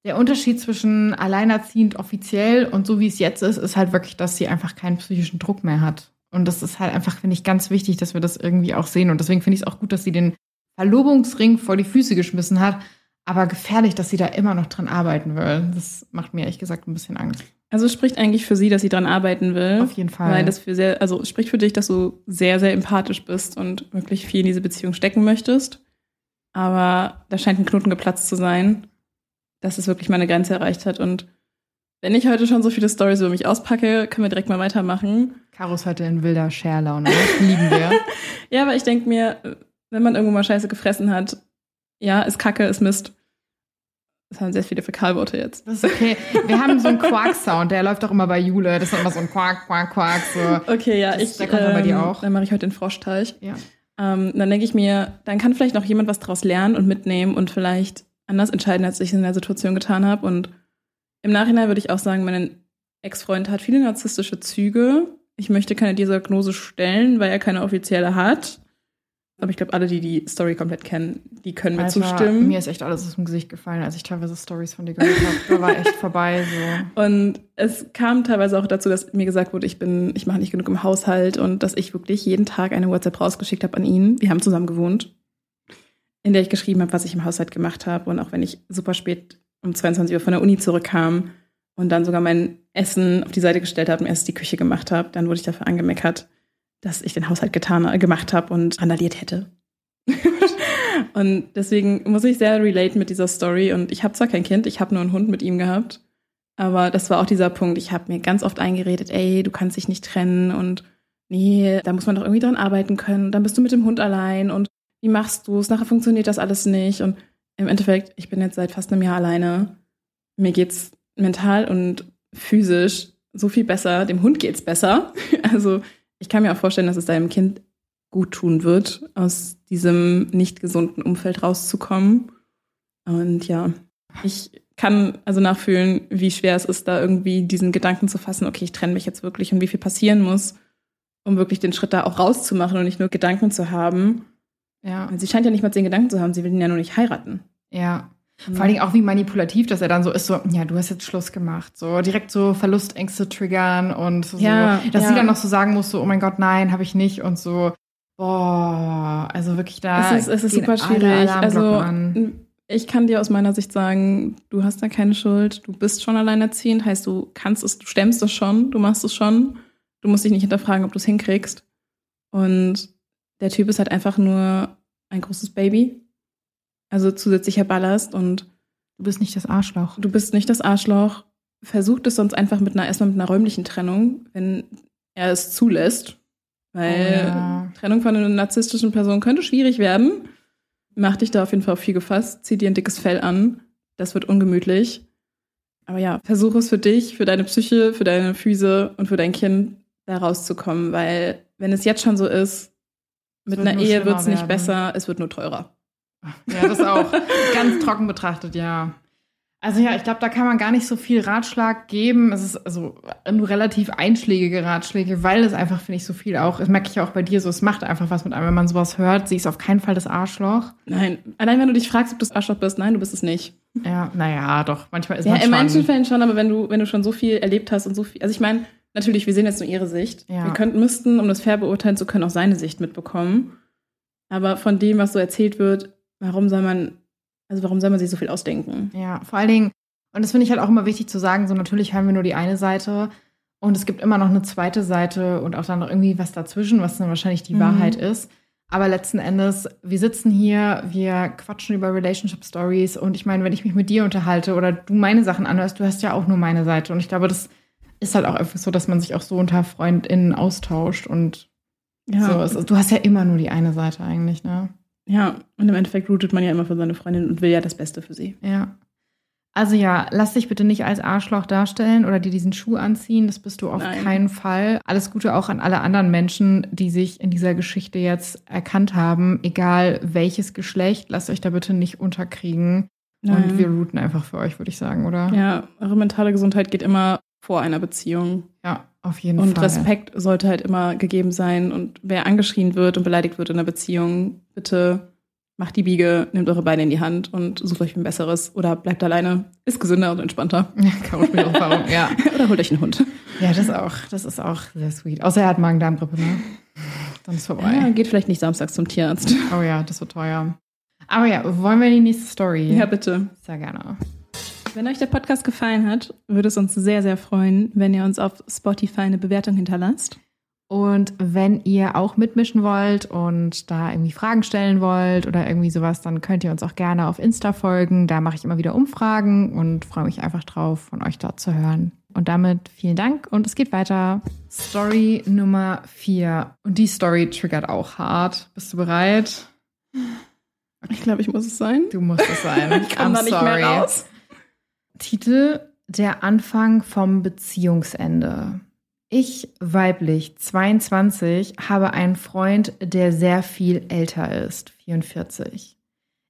der Unterschied zwischen alleinerziehend offiziell und so wie es jetzt ist, ist halt wirklich, dass sie einfach keinen psychischen Druck mehr hat. Und das ist halt einfach, finde ich, ganz wichtig, dass wir das irgendwie auch sehen. Und deswegen finde ich es auch gut, dass sie den Verlobungsring vor die Füße geschmissen hat. Aber gefährlich, dass sie da immer noch dran arbeiten will. Das macht mir ehrlich gesagt ein bisschen Angst. Also es spricht eigentlich für sie, dass sie dran arbeiten will. Auf jeden Fall. Weil das für sehr, also es spricht für dich, dass du sehr, sehr empathisch bist und wirklich viel in diese Beziehung stecken möchtest. Aber da scheint ein Knoten geplatzt zu sein, dass es wirklich meine Grenze erreicht hat. Und wenn ich heute schon so viele Stories über mich auspacke, können wir direkt mal weitermachen. Caro ist heute in wilder Scherlaune. Das [LAUGHS] lieben wir. ja, aber ich denke mir, wenn man irgendwo mal Scheiße gefressen hat, ja, ist Kacke, ist Mist. Das haben sehr viele Fäkalworte jetzt. Das ist okay. Wir haben so einen Quark-Sound, der läuft auch immer bei Jule. Das ist immer so ein Quark, Quark, Quark. So. Okay, ja, das, ich. Der kommt ähm, bei dir auch. Dann mache ich heute den Froschteich. Ja. Ähm, dann denke ich mir, dann kann vielleicht noch jemand was daraus lernen und mitnehmen und vielleicht anders entscheiden, als ich in der Situation getan habe. Und im Nachhinein würde ich auch sagen, mein Ex-Freund hat viele narzisstische Züge. Ich möchte keine Diagnose stellen, weil er keine offizielle hat. Aber ich glaube, alle, die die Story komplett kennen, die können mir Alter, zustimmen. Mir ist echt alles aus dem Gesicht gefallen, als ich teilweise Stories von dir gehört habe. Da war echt vorbei so. [LAUGHS] Und es kam teilweise auch dazu, dass mir gesagt wurde, ich bin, ich mache nicht genug im Haushalt und dass ich wirklich jeden Tag eine WhatsApp rausgeschickt habe an ihn. Wir haben zusammen gewohnt, in der ich geschrieben habe, was ich im Haushalt gemacht habe. Und auch wenn ich super spät um 22 Uhr von der Uni zurückkam und dann sogar mein Essen auf die Seite gestellt habe und erst die Küche gemacht habe, dann wurde ich dafür angemeckert dass ich den Haushalt getan, äh, gemacht habe und randaliert hätte. [LAUGHS] und deswegen muss ich sehr relate mit dieser Story. Und ich habe zwar kein Kind, ich habe nur einen Hund mit ihm gehabt. Aber das war auch dieser Punkt. Ich habe mir ganz oft eingeredet, ey, du kannst dich nicht trennen und nee, da muss man doch irgendwie dran arbeiten können. Dann bist du mit dem Hund allein und wie machst du es? Nachher funktioniert das alles nicht. Und im Endeffekt, ich bin jetzt seit fast einem Jahr alleine. Mir geht's mental und physisch so viel besser. Dem Hund geht's besser. [LAUGHS] Also ich kann mir auch vorstellen, dass es deinem Kind gut tun wird, aus diesem nicht gesunden Umfeld rauszukommen. Und ja, ich kann also nachfühlen, wie schwer es ist, da irgendwie diesen Gedanken zu fassen, okay, ich trenne mich jetzt wirklich und wie viel passieren muss, um wirklich den Schritt da auch rauszumachen und nicht nur Gedanken zu haben. Ja. Sie scheint ja nicht mal den Gedanken zu haben, sie will ihn ja nur nicht heiraten. Ja. Vor allen Dingen auch wie manipulativ, dass er dann so ist, so, ja, du hast jetzt Schluss gemacht. So direkt so Verlustängste triggern und so, ja, dass ja. sie dann noch so sagen muss, so, oh mein Gott, nein, habe ich nicht und so, boah, also wirklich da. Es ist, es ist super schwierig. Also ich kann dir aus meiner Sicht sagen, du hast da keine Schuld, du bist schon alleinerziehend, heißt du kannst es, du stemmst es schon, du machst es schon, du musst dich nicht hinterfragen, ob du es hinkriegst. Und der Typ ist halt einfach nur ein großes Baby also zusätzlicher Ballast und du bist nicht das Arschloch. Du bist nicht das Arschloch. Versucht es sonst einfach mit einer erstmal mit einer räumlichen Trennung, wenn er es zulässt. Weil oh ja. Trennung von einer narzisstischen Person könnte schwierig werden. Mach dich da auf jeden Fall auf viel gefasst, zieh dir ein dickes Fell an. Das wird ungemütlich. Aber ja, versuch es für dich, für deine Psyche, für deine Füße und für dein Kind da rauszukommen, weil wenn es jetzt schon so ist, mit einer Ehe wird es nicht besser, es wird nur teurer. Ja, das auch. Ganz trocken betrachtet, ja. Also ja, ich glaube, da kann man gar nicht so viel Ratschlag geben. Es ist also nur relativ einschlägige Ratschläge, weil es einfach, finde ich, so viel auch, das merke ich ja auch bei dir so, es macht einfach was mit einem, wenn man sowas hört. Sie ist auf keinen Fall das Arschloch. Nein, allein wenn du dich fragst, ob du das Arschloch bist, nein, du bist es nicht. Ja, naja, doch, manchmal ist ja, man schon. Ja, in manchen Fällen schon, aber wenn du, wenn du schon so viel erlebt hast und so viel, also ich meine, natürlich, wir sehen jetzt nur ihre Sicht. Ja. Wir könnten, müssten, um das fair beurteilen zu können, auch seine Sicht mitbekommen. Aber von dem, was so erzählt wird, warum soll man, also warum soll man sich so viel ausdenken? Ja, vor allen Dingen, und das finde ich halt auch immer wichtig zu sagen, so natürlich hören wir nur die eine Seite und es gibt immer noch eine zweite Seite und auch dann noch irgendwie was dazwischen, was dann wahrscheinlich die mhm. Wahrheit ist. Aber letzten Endes, wir sitzen hier, wir quatschen über Relationship Stories und ich meine, wenn ich mich mit dir unterhalte oder du meine Sachen anhörst, du hast ja auch nur meine Seite und ich glaube, das ist halt auch einfach so, dass man sich auch so unter FreundInnen austauscht und ja. so. Du hast ja immer nur die eine Seite eigentlich, ne? Ja, und im Endeffekt routet man ja immer für seine Freundin und will ja das Beste für sie. Ja. Also ja, lass dich bitte nicht als Arschloch darstellen oder dir diesen Schuh anziehen. Das bist du auf Nein. keinen Fall. Alles Gute auch an alle anderen Menschen, die sich in dieser Geschichte jetzt erkannt haben. Egal welches Geschlecht, lasst euch da bitte nicht unterkriegen. Nein. Und wir routen einfach für euch, würde ich sagen, oder? Ja, eure mentale Gesundheit geht immer vor einer Beziehung. Ja, auf jeden und Fall. Und Respekt sollte halt immer gegeben sein. Und wer angeschrien wird und beleidigt wird in einer Beziehung, bitte macht die Biege, nehmt eure Beine in die Hand und sucht euch ein besseres oder bleibt alleine. Ist gesünder und entspannter. [LAUGHS] Ja, Couchmeerfahrung, ja. [LAUGHS] oder holt euch einen Hund. Ja, das auch. Das ist auch sehr sweet. Außer er hat Magen-Darm-Grippe, ne? Dann ist vorbei. Ja, geht vielleicht nicht samstags zum Tierarzt. Oh ja, das wird teuer. Aber ja, wollen wir die nächste Story? Ja, bitte. Sehr gerne. Wenn euch der Podcast gefallen hat, würde es uns sehr, sehr freuen, wenn ihr uns auf Spotify eine Bewertung hinterlasst. Und wenn ihr auch mitmischen wollt und da irgendwie Fragen stellen wollt oder irgendwie sowas, dann könnt ihr uns auch gerne auf Insta folgen. Da mache ich immer wieder Umfragen und freue mich einfach drauf, von euch dort zu hören. Und damit vielen Dank und es geht weiter. Story Nummer vier. Und die Story triggert auch hart. Bist du bereit? Ich glaube, ich muss es sein. Du musst es sein. [LAUGHS] ich komme da nicht sorry. mehr raus. Titel Der Anfang vom Beziehungsende. Ich, weiblich, 22, habe einen Freund, der sehr viel älter ist, 44.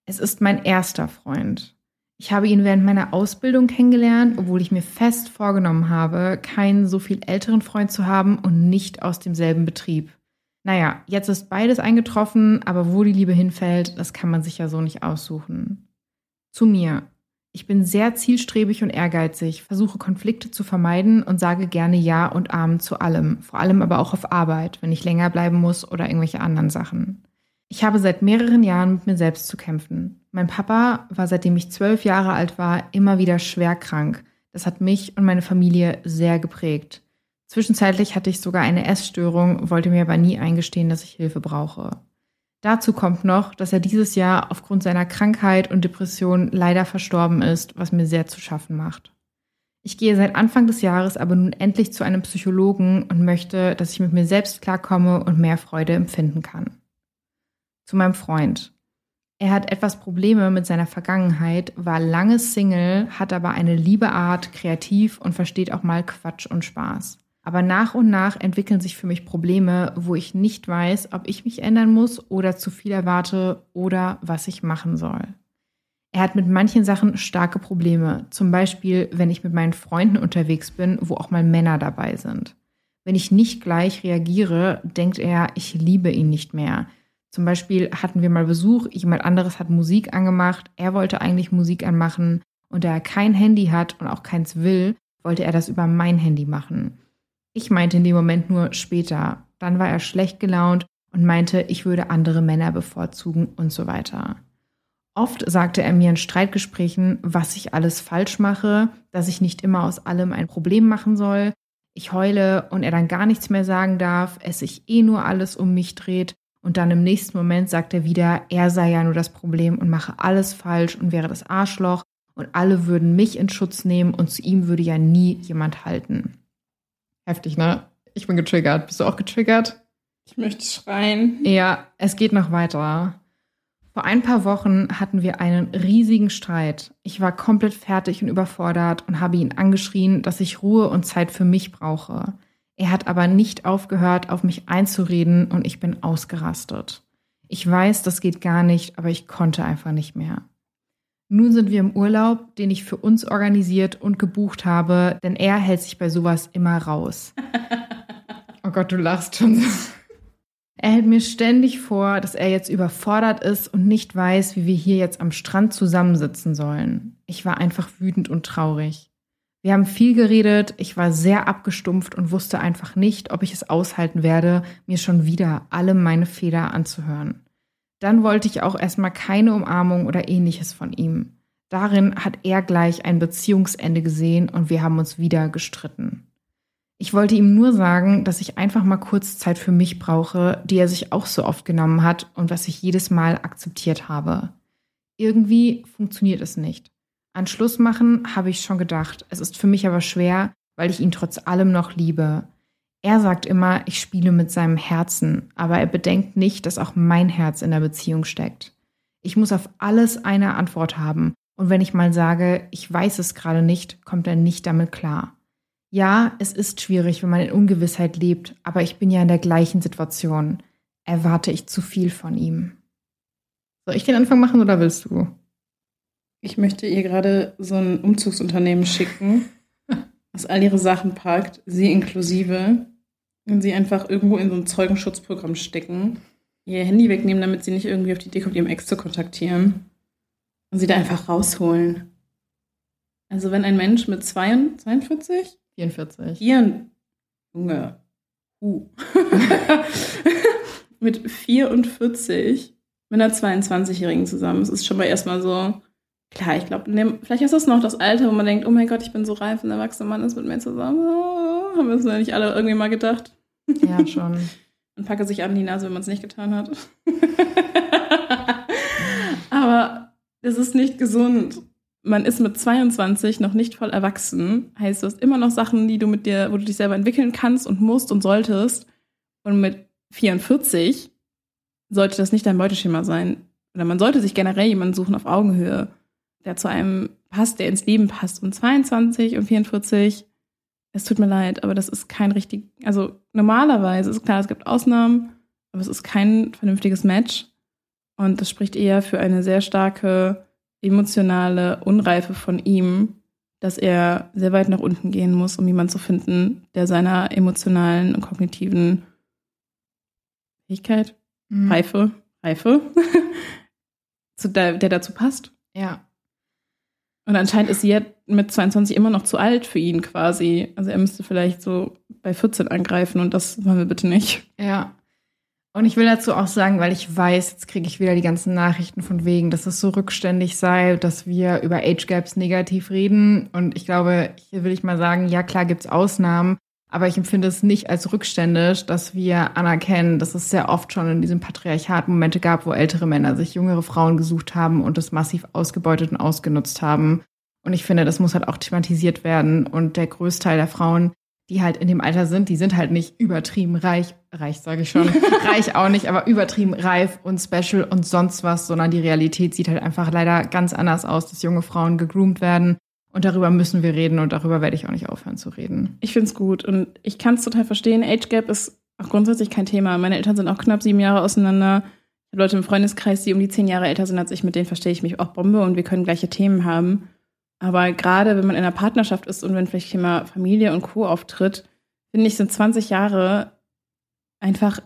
Es ist mein erster Freund. Ich habe ihn während meiner Ausbildung kennengelernt, obwohl ich mir fest vorgenommen habe, keinen so viel älteren Freund zu haben und nicht aus demselben Betrieb. Naja, jetzt ist beides eingetroffen, aber wo die Liebe hinfällt, das kann man sich ja so nicht aussuchen. Zu mir. Ich bin sehr zielstrebig und ehrgeizig, versuche Konflikte zu vermeiden und sage gerne Ja und Amen zu allem, vor allem aber auch auf Arbeit, wenn ich länger bleiben muss oder irgendwelche anderen Sachen. Ich habe seit mehreren Jahren mit mir selbst zu kämpfen. Mein Papa war seitdem ich zwölf Jahre alt war immer wieder schwer krank. Das hat mich und meine Familie sehr geprägt. Zwischenzeitlich hatte ich sogar eine Essstörung, wollte mir aber nie eingestehen, dass ich Hilfe brauche. Dazu kommt noch, dass er dieses Jahr aufgrund seiner Krankheit und Depression leider verstorben ist, was mir sehr zu schaffen macht. Ich gehe seit Anfang des Jahres aber nun endlich zu einem Psychologen und möchte, dass ich mit mir selbst klarkomme und mehr Freude empfinden kann. Zu meinem Freund. Er hat etwas Probleme mit seiner Vergangenheit, war lange Single, hat aber eine liebe Art, kreativ und versteht auch mal Quatsch und Spaß. Aber nach und nach entwickeln sich für mich Probleme, wo ich nicht weiß, ob ich mich ändern muss oder zu viel erwarte oder was ich machen soll. Er hat mit manchen Sachen starke Probleme, zum Beispiel wenn ich mit meinen Freunden unterwegs bin, wo auch mal Männer dabei sind. Wenn ich nicht gleich reagiere, denkt er, ich liebe ihn nicht mehr. Zum Beispiel hatten wir mal Besuch, jemand anderes hat Musik angemacht, er wollte eigentlich Musik anmachen und da er kein Handy hat und auch keins will, wollte er das über mein Handy machen. Ich meinte in dem Moment nur später. Dann war er schlecht gelaunt und meinte, ich würde andere Männer bevorzugen und so weiter. Oft sagte er mir in Streitgesprächen, was ich alles falsch mache, dass ich nicht immer aus allem ein Problem machen soll, ich heule und er dann gar nichts mehr sagen darf, es sich eh nur alles um mich dreht und dann im nächsten Moment sagt er wieder, er sei ja nur das Problem und mache alles falsch und wäre das Arschloch und alle würden mich in Schutz nehmen und zu ihm würde ja nie jemand halten. Heftig, ne? Ich bin getriggert. Bist du auch getriggert? Ich möchte schreien. Ja, es geht noch weiter. Vor ein paar Wochen hatten wir einen riesigen Streit. Ich war komplett fertig und überfordert und habe ihn angeschrien, dass ich Ruhe und Zeit für mich brauche. Er hat aber nicht aufgehört, auf mich einzureden und ich bin ausgerastet. Ich weiß, das geht gar nicht, aber ich konnte einfach nicht mehr. Nun sind wir im Urlaub, den ich für uns organisiert und gebucht habe, denn er hält sich bei sowas immer raus. [LAUGHS] Oh Gott, du lachst schon so. Er hält mir ständig vor, dass er jetzt überfordert ist und nicht weiß, wie wir hier jetzt am Strand zusammensitzen sollen. Ich war einfach wütend und traurig. Wir haben viel geredet, ich war sehr abgestumpft und wusste einfach nicht, ob ich es aushalten werde, mir schon wieder alle meine Fehler anzuhören. Dann wollte ich auch erstmal keine Umarmung oder ähnliches von ihm. Darin hat er gleich ein Beziehungsende gesehen und wir haben uns wieder gestritten. Ich wollte ihm nur sagen, dass ich einfach mal kurz Zeit für mich brauche, die er sich auch so oft genommen hat und was ich jedes Mal akzeptiert habe. Irgendwie funktioniert es nicht. An Schluss machen habe ich schon gedacht. Es ist für mich aber schwer, weil ich ihn trotz allem noch liebe. Er sagt immer, ich spiele mit seinem Herzen, aber er bedenkt nicht, dass auch mein Herz in der Beziehung steckt. Ich muss auf alles eine Antwort haben, und wenn ich mal sage, ich weiß es gerade nicht, kommt er nicht damit klar. Ja, es ist schwierig, wenn man in Ungewissheit lebt, aber ich bin ja in der gleichen Situation. Erwarte ich zu viel von ihm. Soll ich den Anfang machen oder willst du? Ich möchte ihr gerade so ein Umzugsunternehmen schicken, [LAUGHS] das all ihre Sachen packt, sie inklusive, wenn sie einfach irgendwo in so ein Zeugenschutzprogramm stecken ihr Handy wegnehmen, damit sie nicht irgendwie auf die Idee kommt, ihrem Ex zu kontaktieren. Und sie da einfach rausholen. Also wenn ein Mensch mit 42? 44. Vier, Junge. Uh. [LAUGHS] mit 44 mit einer 22-Jährigen zusammen. Es ist schon mal erstmal so, klar, ich glaube, vielleicht ist das noch das Alter, wo man denkt, oh mein Gott, ich bin so reif, ein erwachsener Mann ist mit mir zusammen. Oh, haben wir es ja nicht alle irgendwie mal gedacht? Ja, schon. [LAUGHS] Und packe sich an die Nase, wenn man es nicht getan hat. [LAUGHS] Aber es ist nicht gesund. Man ist mit 22 noch nicht voll erwachsen. Heißt, du hast immer noch Sachen, die du mit dir, wo du dich selber entwickeln kannst und musst und solltest. Und mit 44 sollte das nicht dein Beuteschema sein. Oder man sollte sich generell jemanden suchen auf Augenhöhe, der zu einem passt, der ins Leben passt. Und 22 und 44, es tut mir leid, aber das ist kein richtig, also normalerweise ist klar, es gibt Ausnahmen, aber es ist kein vernünftiges Match. Und das spricht eher für eine sehr starke emotionale Unreife von ihm, dass er sehr weit nach unten gehen muss, um jemanden zu finden, der seiner emotionalen und kognitiven Fähigkeit, mhm. Reife, Reife, [LAUGHS] der dazu passt. Ja. Und anscheinend ist sie jetzt mit 22 immer noch zu alt für ihn quasi. Also er müsste vielleicht so bei 14 angreifen und das wollen wir bitte nicht. Ja. Und ich will dazu auch sagen, weil ich weiß, jetzt kriege ich wieder die ganzen Nachrichten von wegen, dass es so rückständig sei, dass wir über Age Gaps negativ reden. Und ich glaube, hier will ich mal sagen, ja klar gibt's Ausnahmen, aber ich empfinde es nicht als rückständisch, dass wir anerkennen, dass es sehr oft schon in diesem Patriarchat Momente gab, wo ältere Männer sich jüngere Frauen gesucht haben und es massiv ausgebeutet und ausgenutzt haben. Und ich finde, das muss halt auch thematisiert werden. Und der Größteil der Frauen, die halt in dem Alter sind, die sind halt nicht übertrieben reich, reich sage ich schon, [LAUGHS] reich auch nicht, aber übertrieben reif und special und sonst was, sondern die Realität sieht halt einfach leider ganz anders aus, dass junge Frauen gegroomt werden, und darüber müssen wir reden und darüber werde ich auch nicht aufhören zu reden. Ich finde es gut und ich kann es total verstehen. Age Gap ist auch grundsätzlich kein Thema. Meine Eltern sind auch knapp sieben Jahre auseinander. Ich habe Leute im Freundeskreis, die um die zehn Jahre älter sind als ich. Mit denen verstehe ich mich auch Bombe und wir können gleiche Themen haben. Aber gerade wenn man in einer Partnerschaft ist und wenn vielleicht Thema Familie und Co. auftritt, finde ich, sind 20 Jahre einfach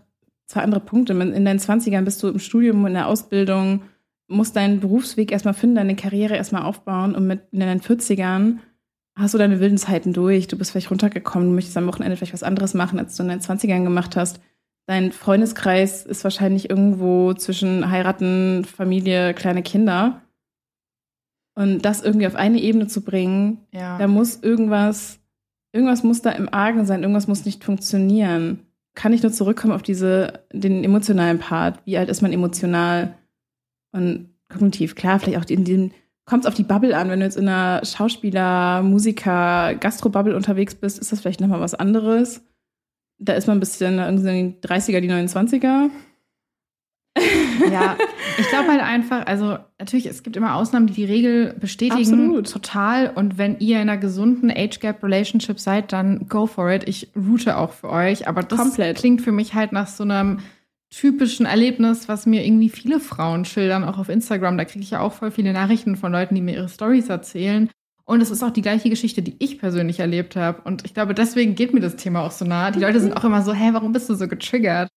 zwei andere Punkte. In deinen 20ern bist du im Studium, in der Ausbildung, musst deinen Berufsweg erstmal finden, deine Karriere erstmal aufbauen und mit in deinen 40ern hast du deine wilden Zeiten durch. Du bist vielleicht runtergekommen, du möchtest am Wochenende vielleicht was anderes machen, als du in deinen 20ern gemacht hast. Dein Freundeskreis ist wahrscheinlich irgendwo zwischen heiraten, Familie, kleine Kinder. Und das irgendwie auf eine Ebene zu bringen, ja. da muss irgendwas, irgendwas muss da im Argen sein, irgendwas muss nicht funktionieren. Kann ich nur zurückkommen auf diese, den emotionalen Part. Wie alt ist man emotional? Und kognitiv, klar, vielleicht auch in dem, kommt es auf die Bubble an. Wenn du jetzt in einer Schauspieler, Musiker, Gastro-Bubble unterwegs bist, ist das vielleicht nochmal was anderes. Da ist man ein bisschen irgendwie die 30er, die 29er. Ja, ich glaube halt einfach, also natürlich, es gibt immer Ausnahmen, die die Regel bestätigen. Absolut. Total. Und wenn ihr in einer gesunden Age-Gap-Relationship seid, dann go for it. Ich route auch für euch. Aber das Komplett. klingt für mich halt nach so einem typischen Erlebnis, was mir irgendwie viele Frauen schildern, auch auf Instagram. Da kriege ich ja auch voll viele Nachrichten von Leuten, die mir ihre Stories erzählen. Und es ist auch die gleiche Geschichte, die ich persönlich erlebt habe. Und ich glaube, deswegen geht mir das Thema auch so nah. Die Leute sind auch immer so, hä, warum bist du so getriggert?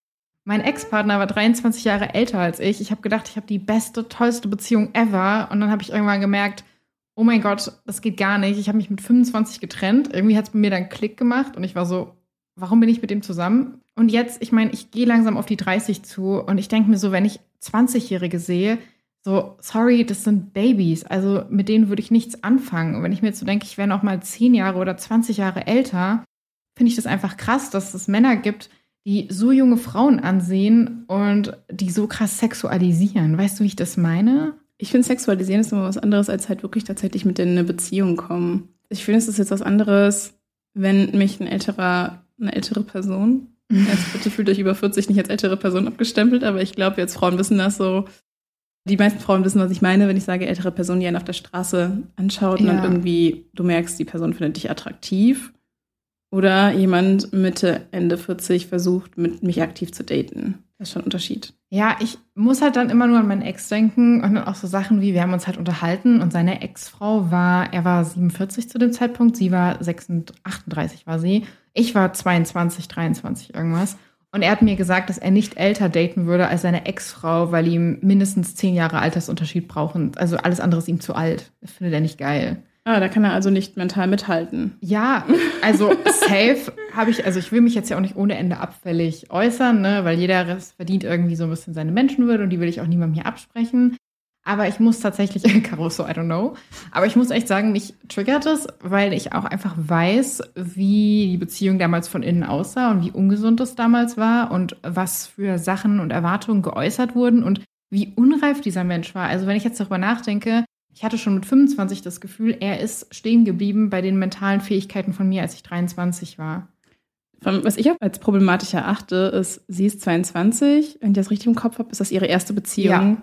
Mein Ex-Partner war 23 Jahre älter als ich. Ich habe gedacht, ich habe die beste, tollste Beziehung ever. Und dann habe ich irgendwann gemerkt, oh mein Gott, das geht gar nicht. Ich habe mich mit 25 getrennt. Irgendwie hat es bei mir dann Klick gemacht und ich war so, warum bin ich mit dem zusammen? Und jetzt, ich meine, ich gehe langsam auf die 30 zu und ich denke mir so, wenn ich 20-Jährige sehe, so, sorry, das sind Babys. Also mit denen würde ich nichts anfangen. Und wenn ich mir jetzt so denke, ich wäre noch mal 10 Jahre oder 20 Jahre älter, finde ich das einfach krass, dass es Männer gibt, die so junge Frauen ansehen und die so krass sexualisieren. Weißt du, wie ich das meine? Ich finde, sexualisieren ist immer was anderes, als halt wirklich tatsächlich mit in eine Beziehung kommen. Ich finde, es ist jetzt was anderes, wenn mich ein älterer, eine ältere Person [LAUGHS] Jetzt bitte fühlt euch über 40 nicht als ältere Person abgestempelt, aber ich glaube, jetzt Frauen wissen das so. Die meisten Frauen wissen, was ich meine, wenn ich sage ältere Person, die einen auf der Straße anschaut ja. und dann irgendwie du merkst, die Person findet dich attraktiv. Oder jemand Mitte, Ende 40 versucht, mit mich aktiv zu daten. Das ist schon ein Unterschied. Ja, ich muss halt dann immer nur an meinen Ex denken und dann auch so Sachen wie, wir haben uns halt unterhalten und seine Ex-Frau war, er war 47 zu dem Zeitpunkt, sie war 36, 38 war sie. Ich war 22, 23 irgendwas. Und er hat mir gesagt, dass er nicht älter daten würde als seine Ex-Frau, weil ihm mindestens zehn Jahre Altersunterschied brauchen. Also alles andere ist ihm zu alt. Das findet er nicht geil. Ah, da kann er also nicht mental mithalten. Ja, also safe habe ich, also ich will mich jetzt ja auch nicht ohne Ende abfällig äußern, ne, weil jeder verdient irgendwie so ein bisschen seine Menschenwürde und die will ich auch niemandem hier absprechen. Aber ich muss tatsächlich, [LAUGHS] Caruso, I don't know. Aber ich muss echt sagen, mich triggert es, weil ich auch einfach weiß, wie die Beziehung damals von innen aussah und wie ungesund es damals war und was für Sachen und Erwartungen geäußert wurden und wie unreif dieser Mensch war. Also wenn ich jetzt darüber nachdenke, ich hatte schon mit 25 das Gefühl, er ist stehen geblieben bei den mentalen Fähigkeiten von mir, als ich 23 war. Was ich auch als problematisch erachte, ist, sie ist 22, wenn ich das richtig im Kopf habe, ist das ihre erste Beziehung. Ja.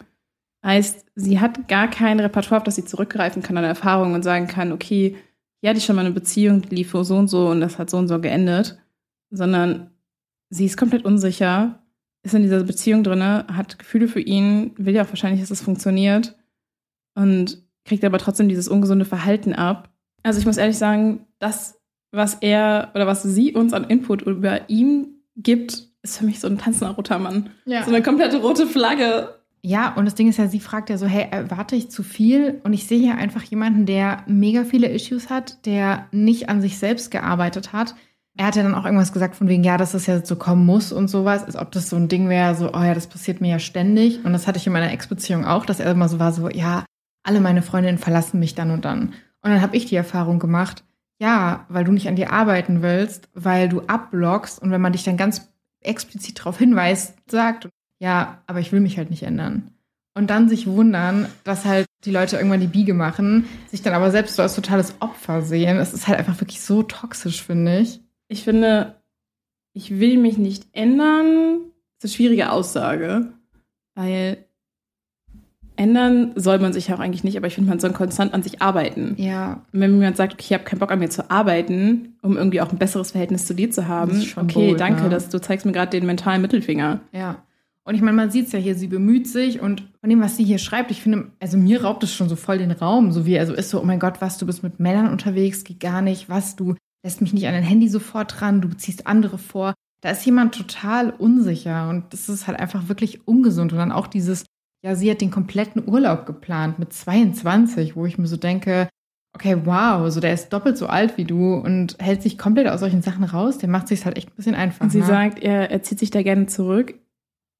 Heißt, sie hat gar kein Repertoire, auf das sie zurückgreifen kann an Erfahrungen und sagen kann, okay, hier hatte ich schon mal eine Beziehung, die lief so und so und das hat so und so geendet. Sondern sie ist komplett unsicher, ist in dieser Beziehung drin, hat Gefühle für ihn, will ja auch wahrscheinlich, dass es das funktioniert und kriegt aber trotzdem dieses ungesunde Verhalten ab. Also ich muss ehrlich sagen, das, was er oder was sie uns an Input über ihn gibt, ist für mich so ein tanzender roter Mann. Ja. So eine komplette rote Flagge. Ja, und das Ding ist ja, sie fragt ja so, hey, erwarte ich zu viel? Und ich sehe hier einfach jemanden, der mega viele Issues hat, der nicht an sich selbst gearbeitet hat. Er hat ja dann auch irgendwas gesagt von wegen, ja, dass das ja so kommen muss und sowas, als ob das so ein Ding wäre, so, oh ja, das passiert mir ja ständig. Und das hatte ich in meiner Ex-Beziehung auch, dass er immer so war, so, ja, alle meine Freundinnen verlassen mich dann und dann. Und dann habe ich die Erfahrung gemacht, ja, weil du nicht an dir arbeiten willst, weil du abblockst und wenn man dich dann ganz explizit darauf hinweist, sagt, ja, aber ich will mich halt nicht ändern. Und dann sich wundern, dass halt die Leute irgendwann die Biege machen, sich dann aber selbst so als totales Opfer sehen. Das ist halt einfach wirklich so toxisch, finde ich. Ich finde, ich will mich nicht ändern, das ist eine schwierige Aussage, weil ändern soll man sich auch eigentlich nicht, aber ich finde, man soll konstant an sich arbeiten. Ja. Und wenn jemand sagt, okay, ich habe keinen Bock an mir zu arbeiten, um irgendwie auch ein besseres Verhältnis zu dir zu haben, okay, bold, danke, ja. dass du zeigst mir gerade den mentalen Mittelfinger. Ja. Und ich meine, man sieht es ja hier, sie bemüht sich und von dem, was sie hier schreibt, ich finde, also mir raubt es schon so voll den Raum, so wie, also ist so, oh mein Gott, was, du bist mit Männern unterwegs, geht gar nicht, was, du lässt mich nicht an dein Handy sofort dran, du ziehst andere vor. Da ist jemand total unsicher und das ist halt einfach wirklich ungesund. Und dann auch dieses, ja, sie hat den kompletten Urlaub geplant mit 22, wo ich mir so denke, okay, wow, so der ist doppelt so alt wie du und hält sich komplett aus solchen Sachen raus. Der macht sich halt echt ein bisschen einfach. Und sie ne? sagt, er, er zieht sich da gerne zurück.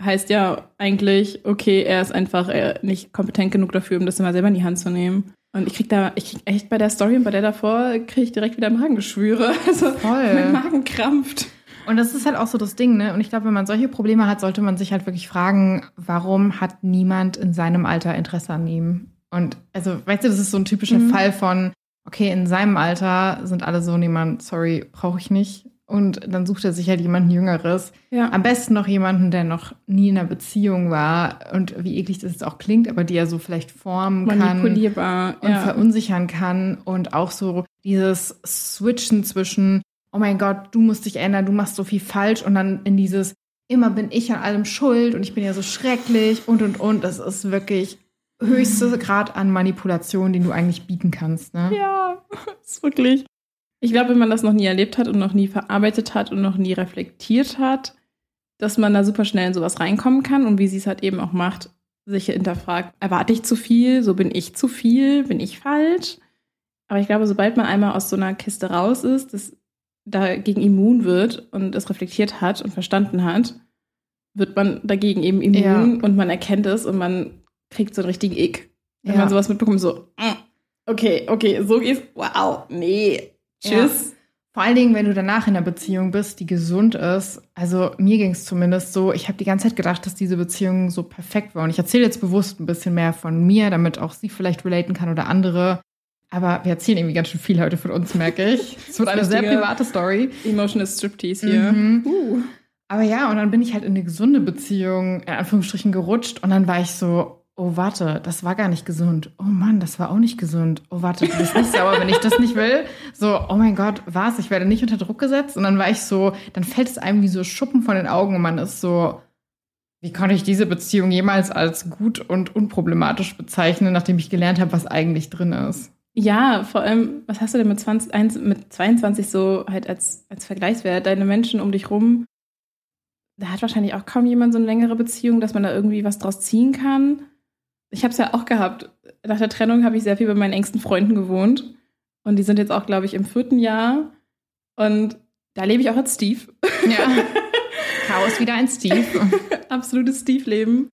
Heißt ja eigentlich, okay, er ist einfach äh, nicht kompetent genug dafür, um das immer selber in die Hand zu nehmen. Und ich krieg da, ich krieg echt bei der Story und bei der davor, kriege ich direkt wieder Magengeschwüre. [LAUGHS] Also Voll. mein Magen krampft. Und das ist halt auch so das Ding, ne? Und ich glaube, wenn man solche Probleme hat, sollte man sich halt wirklich fragen, warum hat niemand in seinem Alter Interesse an ihm? Und also, weißt du, das ist so ein typischer mhm. Fall von, okay, in seinem Alter sind alle so, niemand, sorry, brauche ich nicht. Und dann sucht er sich halt jemanden Jüngeres. Ja. Am besten noch jemanden, der noch nie in einer Beziehung war und wie eklig das jetzt auch klingt, aber die er so vielleicht formen kann und ja. verunsichern kann. Und auch so dieses Switchen zwischen oh mein Gott, du musst dich ändern, du machst so viel falsch und dann in dieses, immer bin ich an allem schuld und ich bin ja so schrecklich und und und. Das ist wirklich höchste Grad an Manipulation, den du eigentlich bieten kannst. Ne? Ja, [LAUGHS] ist wirklich. Ich glaube, wenn man das noch nie erlebt hat und noch nie verarbeitet hat und noch nie reflektiert hat, dass man da super schnell in sowas reinkommen kann und wie sie es halt eben auch macht, sich hinterfragt, erwarte ich zu viel, so bin ich zu viel, bin ich falsch? Aber ich glaube, sobald man einmal aus so einer Kiste raus ist, das dagegen immun wird und es reflektiert hat und verstanden hat, wird man dagegen eben immun ja. und man erkennt es und man kriegt so einen richtigen Ick. Wenn ja. man sowas mitbekommt, so, mm, okay, okay, so geht's, wow, nee, tschüss. Ja. Vor allen Dingen, wenn du danach in einer Beziehung bist, die gesund ist. Also mir ging es zumindest so, ich habe die ganze Zeit gedacht, dass diese Beziehung so perfekt war. Und ich erzähle jetzt bewusst ein bisschen mehr von mir, damit auch sie vielleicht relaten kann oder andere. Aber wir erzählen irgendwie ganz schön viel heute von uns, merke ich. [LAUGHS] Es wird eine sehr private Story. Emotional Striptease hier. Mhm. Uh. Aber ja, und dann bin ich halt in eine gesunde Beziehung, in Anführungsstrichen, gerutscht. Und dann war ich so, oh, warte, das war gar nicht gesund. Oh Mann, das war auch nicht gesund. Oh, warte, du bist nicht sauer, wenn ich das nicht will. So, oh mein Gott, was? Ich werde nicht unter Druck gesetzt. Und dann war ich so, dann fällt es einem wie so Schuppen von den Augen und man ist so, wie konnte ich diese Beziehung jemals als gut und unproblematisch bezeichnen, nachdem ich gelernt habe, was eigentlich drin ist? Ja, vor allem, was hast du denn mit, 20, mit 22 so halt als, als Vergleichswert? Deine Menschen um dich rum da hat wahrscheinlich auch kaum jemand so eine längere Beziehung, dass man da irgendwie was draus ziehen kann. Ich habe es ja auch gehabt. Nach der Trennung habe ich sehr viel bei meinen engsten Freunden gewohnt. Und die sind jetzt auch, glaube ich, im vierten Jahr. Und da lebe ich auch als Steve. Ja. [LAUGHS] Chaos wieder ein Steve. [LAUGHS] Absolutes Steve-Leben.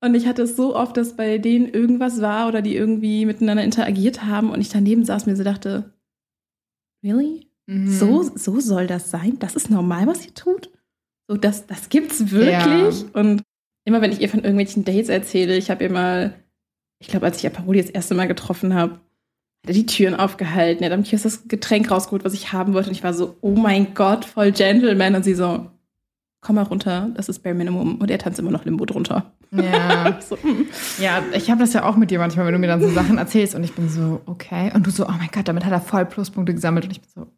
Und ich hatte es so oft, dass bei denen irgendwas war oder die irgendwie miteinander interagiert haben und ich daneben saß und mir so dachte, really? Mhm. So, so soll das sein? Das ist normal, was ihr tut? So, das, das gibt's wirklich? Ja. Und immer wenn ich ihr von irgendwelchen Dates erzähle, ich habe ihr mal, ich glaube, als ich Aparoli das erste Mal getroffen habe, hat er die Türen aufgehalten, er hat am Kiosk das Getränk rausgeholt, was ich haben wollte. Und ich war so, oh mein Gott, voll Gentleman. Und sie so, komm mal runter, das ist Bare Minimum. Und er tanzt immer noch Limbo drunter. Ja. Ich [LAUGHS] so, mm. Ja, ich habe das ja auch mit dir manchmal, wenn du mir dann so Sachen erzählst und ich bin so, okay. Und du so, oh mein Gott, damit hat er voll Pluspunkte gesammelt und ich bin so,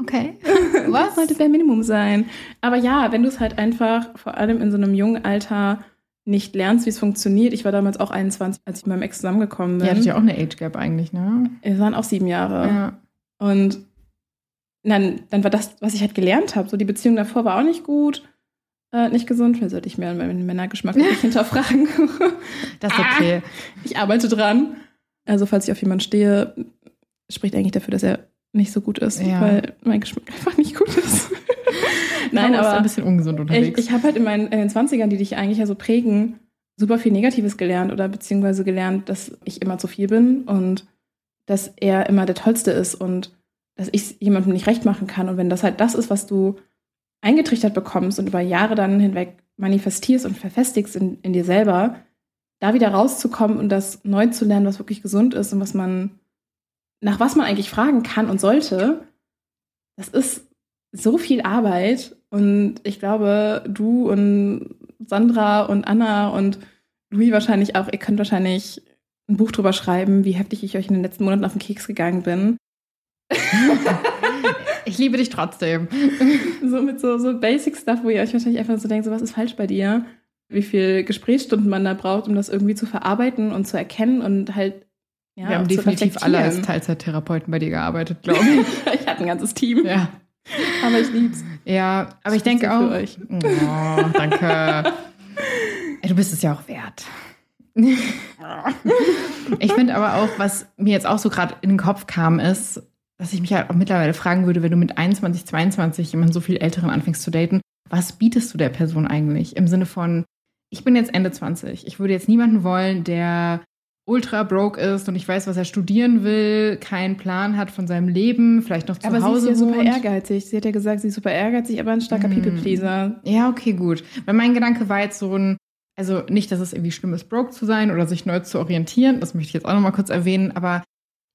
okay. [LAUGHS] Was sollte Bare Minimum sein? Aber ja, wenn du es halt einfach vor allem in so einem jungen Alter nicht lernst, wie es funktioniert. Ich war damals auch 21, als ich mit meinem Ex zusammengekommen bin. Ihr hattet ja auch eine Age Gap eigentlich, ne? Wir waren auch sieben Jahre. Ja. Und dann, dann war das, was ich halt gelernt habe. So die Beziehung davor war auch nicht gut, äh, nicht gesund. Vielleicht sollte ich mehr meinen Männergeschmack [LAUGHS] wirklich hinterfragen. Das ist okay. [LAUGHS] ich arbeite dran. Also falls ich auf jemanden stehe, spricht eigentlich dafür, dass er nicht so gut ist, Ja. weil mein Geschmack [LAUGHS] einfach nicht gut ist. [LAUGHS] Nein, aber ein bisschen ungesund ich, unterwegs. ich habe halt in meinen in den 20ern, die dich eigentlich ja so prägen, super viel Negatives gelernt oder beziehungsweise gelernt, dass ich immer zu viel bin und dass er immer der Tollste ist und dass ich jemandem nicht recht machen kann. Und wenn das halt das ist, was du eingetrichtert bekommst und über Jahre dann hinweg manifestierst und verfestigst in, in dir selber, da wieder rauszukommen und das neu zu lernen, was wirklich gesund ist und was man, nach was man eigentlich fragen kann und sollte, das ist so viel Arbeit. Und ich glaube, du und Sandra und Anna und Louis wahrscheinlich auch, ihr könnt wahrscheinlich ein Buch drüber schreiben, wie heftig ich euch in den letzten Monaten auf den Keks gegangen bin. Ich liebe dich trotzdem. So mit so, so Basic Stuff, wo ihr euch wahrscheinlich einfach so denkt, so was ist falsch bei dir? Wie viel Gesprächsstunden man da braucht, um das irgendwie zu verarbeiten und zu erkennen und halt ja, Wir haben definitiv alle als. Teilzeittherapeuten bei dir gearbeitet, glaube ich. [LAUGHS] ich hatte ein ganzes Team, ja. aber ich lieb's. ja, aber ich ist denke auch. Oh, danke. [LAUGHS] Du bist es ja auch wert. Ich finde aber auch, was mir jetzt auch so gerade in den Kopf kam, ist, dass ich mich halt auch mittlerweile fragen würde, wenn du mit 21, 22 jemanden so viel Älteren anfängst zu daten, was bietest du der Person eigentlich? Im Sinne von, ich bin jetzt Ende 20. Ich würde jetzt niemanden wollen, der ultra broke ist und ich weiß, was er studieren will, keinen Plan hat von seinem Leben, vielleicht noch zu Aber sie Hause ist ja super wohnt. ehrgeizig. Sie hat ja gesagt, sie ist super ehrgeizig, aber ein starker Mm. People-Pleaser. Ja, okay, gut. Weil mein Gedanke war jetzt so ein, also nicht, dass es irgendwie schlimm ist, broke zu sein oder sich neu zu orientieren, das möchte ich jetzt auch nochmal kurz erwähnen, aber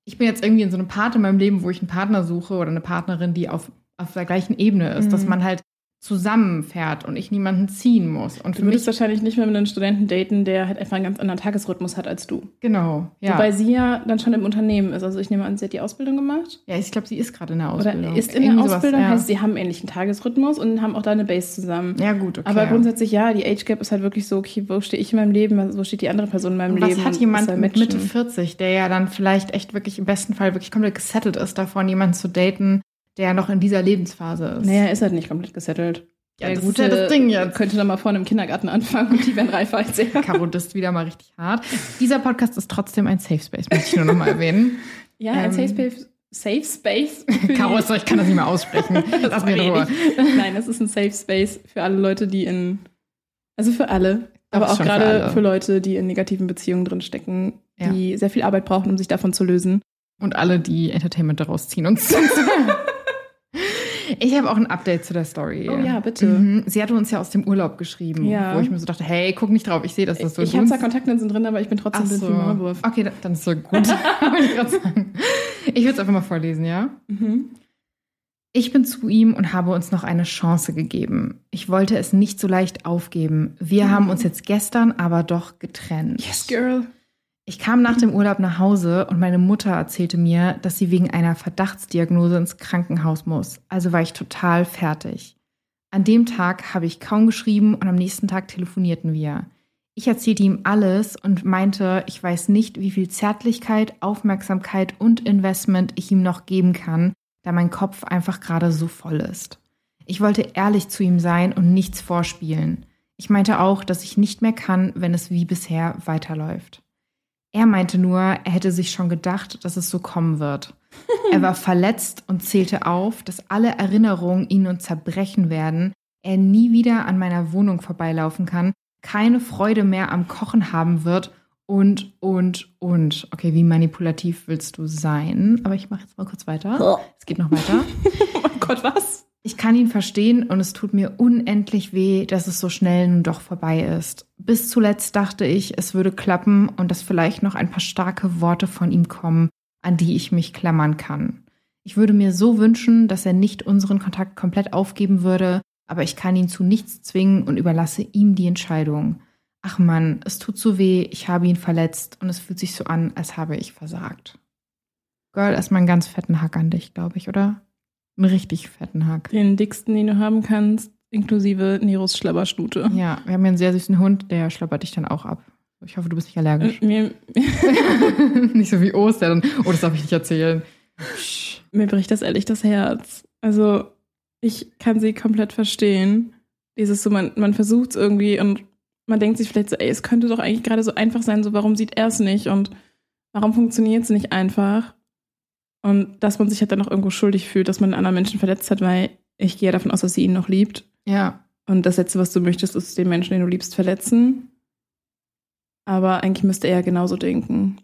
ich bin jetzt irgendwie in so einem Part in meinem Leben, wo ich einen Partner suche oder eine Partnerin, die auf, auf der gleichen Ebene ist, Mhm. dass man halt zusammenfährt und ich niemanden ziehen muss. Und Du für mich, würdest wahrscheinlich nicht mehr mit einem Studenten daten, der halt einfach einen ganz anderen Tagesrhythmus hat als du. genau, ja. Wobei sie ja dann schon im Unternehmen ist. Also ich nehme an, sie hat die Ausbildung gemacht. ja, ich glaube, sie ist gerade in der Ausbildung. Oder ist in der Irgendwie sowas, Ausbildung, ja. heißt, sie haben ähnlichen Tagesrhythmus und haben auch da eine Base zusammen. Ja, gut, okay. Aber grundsätzlich ja, die Age Gap ist halt wirklich so, okay, wo stehe ich in meinem Leben, wo steht die andere Person in meinem Und Leben? was hat jemand das mit matchen. Mitte 40, der ja dann vielleicht echt wirklich im besten Fall wirklich komplett gesettelt ist, davon jemanden zu daten, der noch in dieser Lebensphase ist? Naja, ist halt nicht komplett gesettelt. Ja, Der das ist ja das Ding jetzt. Könnte dann mal vorne im Kindergarten anfangen und die werden reifer als er. Caro disst wieder mal richtig hart. Dieser Podcast ist trotzdem ein Safe Space, möchte ich nur noch mal erwähnen. Ja, ein Ähm, Safe Space. Safe Space. für Caro, ich kann das nicht mehr aussprechen. [LAUGHS] Lass mir Ruhe. Nein, es ist ein Safe Space für alle Leute, die in. Also für alle. Aber ist auch für gerade alle. für, Leute, die in negativen Beziehungen drinstecken, die sehr viel Arbeit brauchen, um sich davon zu lösen. Und alle, die Entertainment daraus ziehen und [LAUGHS] [LAUGHS] Ich habe auch ein Update zu der Story. Oh ja, bitte. Mhm. Sie hatte uns ja aus dem Urlaub geschrieben, Ja. wo ich mir so dachte, hey, guck nicht drauf, ich sehe, dass das so ich habe zwar Kontaktlinsen drin, aber ich bin trotzdem blind so. wie Maulwurf. Okay, da- dann ist so gut. [LAUGHS] Ich würde es einfach mal vorlesen, ja? Mhm. Ich bin zu ihm und habe uns noch eine Chance gegeben. Ich wollte es nicht so leicht aufgeben. Wir haben uns jetzt gestern aber doch getrennt. Yes, girl. Ich kam nach dem Urlaub nach Hause und meine Mutter erzählte mir, dass sie wegen einer Verdachtsdiagnose ins Krankenhaus muss. Also war ich total fertig. An dem Tag habe ich kaum geschrieben und am nächsten Tag telefonierten wir. Ich erzählte ihm alles und meinte, ich weiß nicht, wie viel Zärtlichkeit, Aufmerksamkeit und Investment ich ihm noch geben kann, da mein Kopf einfach gerade so voll ist. Ich wollte ehrlich zu ihm sein und nichts vorspielen. Ich meinte auch, dass ich nicht mehr kann, wenn es wie bisher weiterläuft. Er meinte nur, er hätte sich schon gedacht, dass es so kommen wird. Er war [LAUGHS] verletzt und zählte auf, dass alle Erinnerungen ihn und zerbrechen werden, er nie wieder an meiner Wohnung vorbeilaufen kann, keine Freude mehr am Kochen haben wird und, und, und. Okay, wie manipulativ willst du sein? Aber ich mache jetzt mal kurz weiter. Es geht noch weiter. [LAUGHS] oh Gott, was? Ich kann ihn verstehen und es tut mir unendlich weh, dass es so schnell nun doch vorbei ist. Bis zuletzt dachte ich, es würde klappen und dass vielleicht noch ein paar starke Worte von ihm kommen, an die ich mich klammern kann. Ich würde mir so wünschen, dass er nicht unseren Kontakt komplett aufgeben würde, aber ich kann ihn zu nichts zwingen und überlasse ihm die Entscheidung. Ach Mann, es tut so weh, ich habe ihn verletzt und es fühlt sich so an, als habe ich versagt. Girl, erstmal einen ganz fetten Hack an dich, glaube ich, oder? Einen richtig fetten Hack. Den dicksten, den du haben kannst, inklusive Neros Schlabberstute. Ja, wir haben hier einen sehr süßen Hund, der schlabbert dich dann auch ab. Ich hoffe, du bist nicht allergisch. Äh, Mir, [LAUGHS] nicht so wie Ostern. Oh, das darf ich nicht erzählen. mir bricht das ehrlich das Herz. Also, ich kann sie komplett verstehen. Dieses so, man, man versucht es irgendwie und man denkt sich vielleicht so, ey, es könnte doch eigentlich gerade so einfach sein, so warum sieht er es nicht und warum funktioniert es nicht einfach? Und dass man sich halt dann auch irgendwo schuldig fühlt, dass man einen anderen Menschen verletzt hat, weil ich gehe davon aus, dass sie ihn noch liebt. Ja. Und das Letzte, was du möchtest, ist den Menschen, den du liebst, verletzen. Aber eigentlich müsste er genauso denken.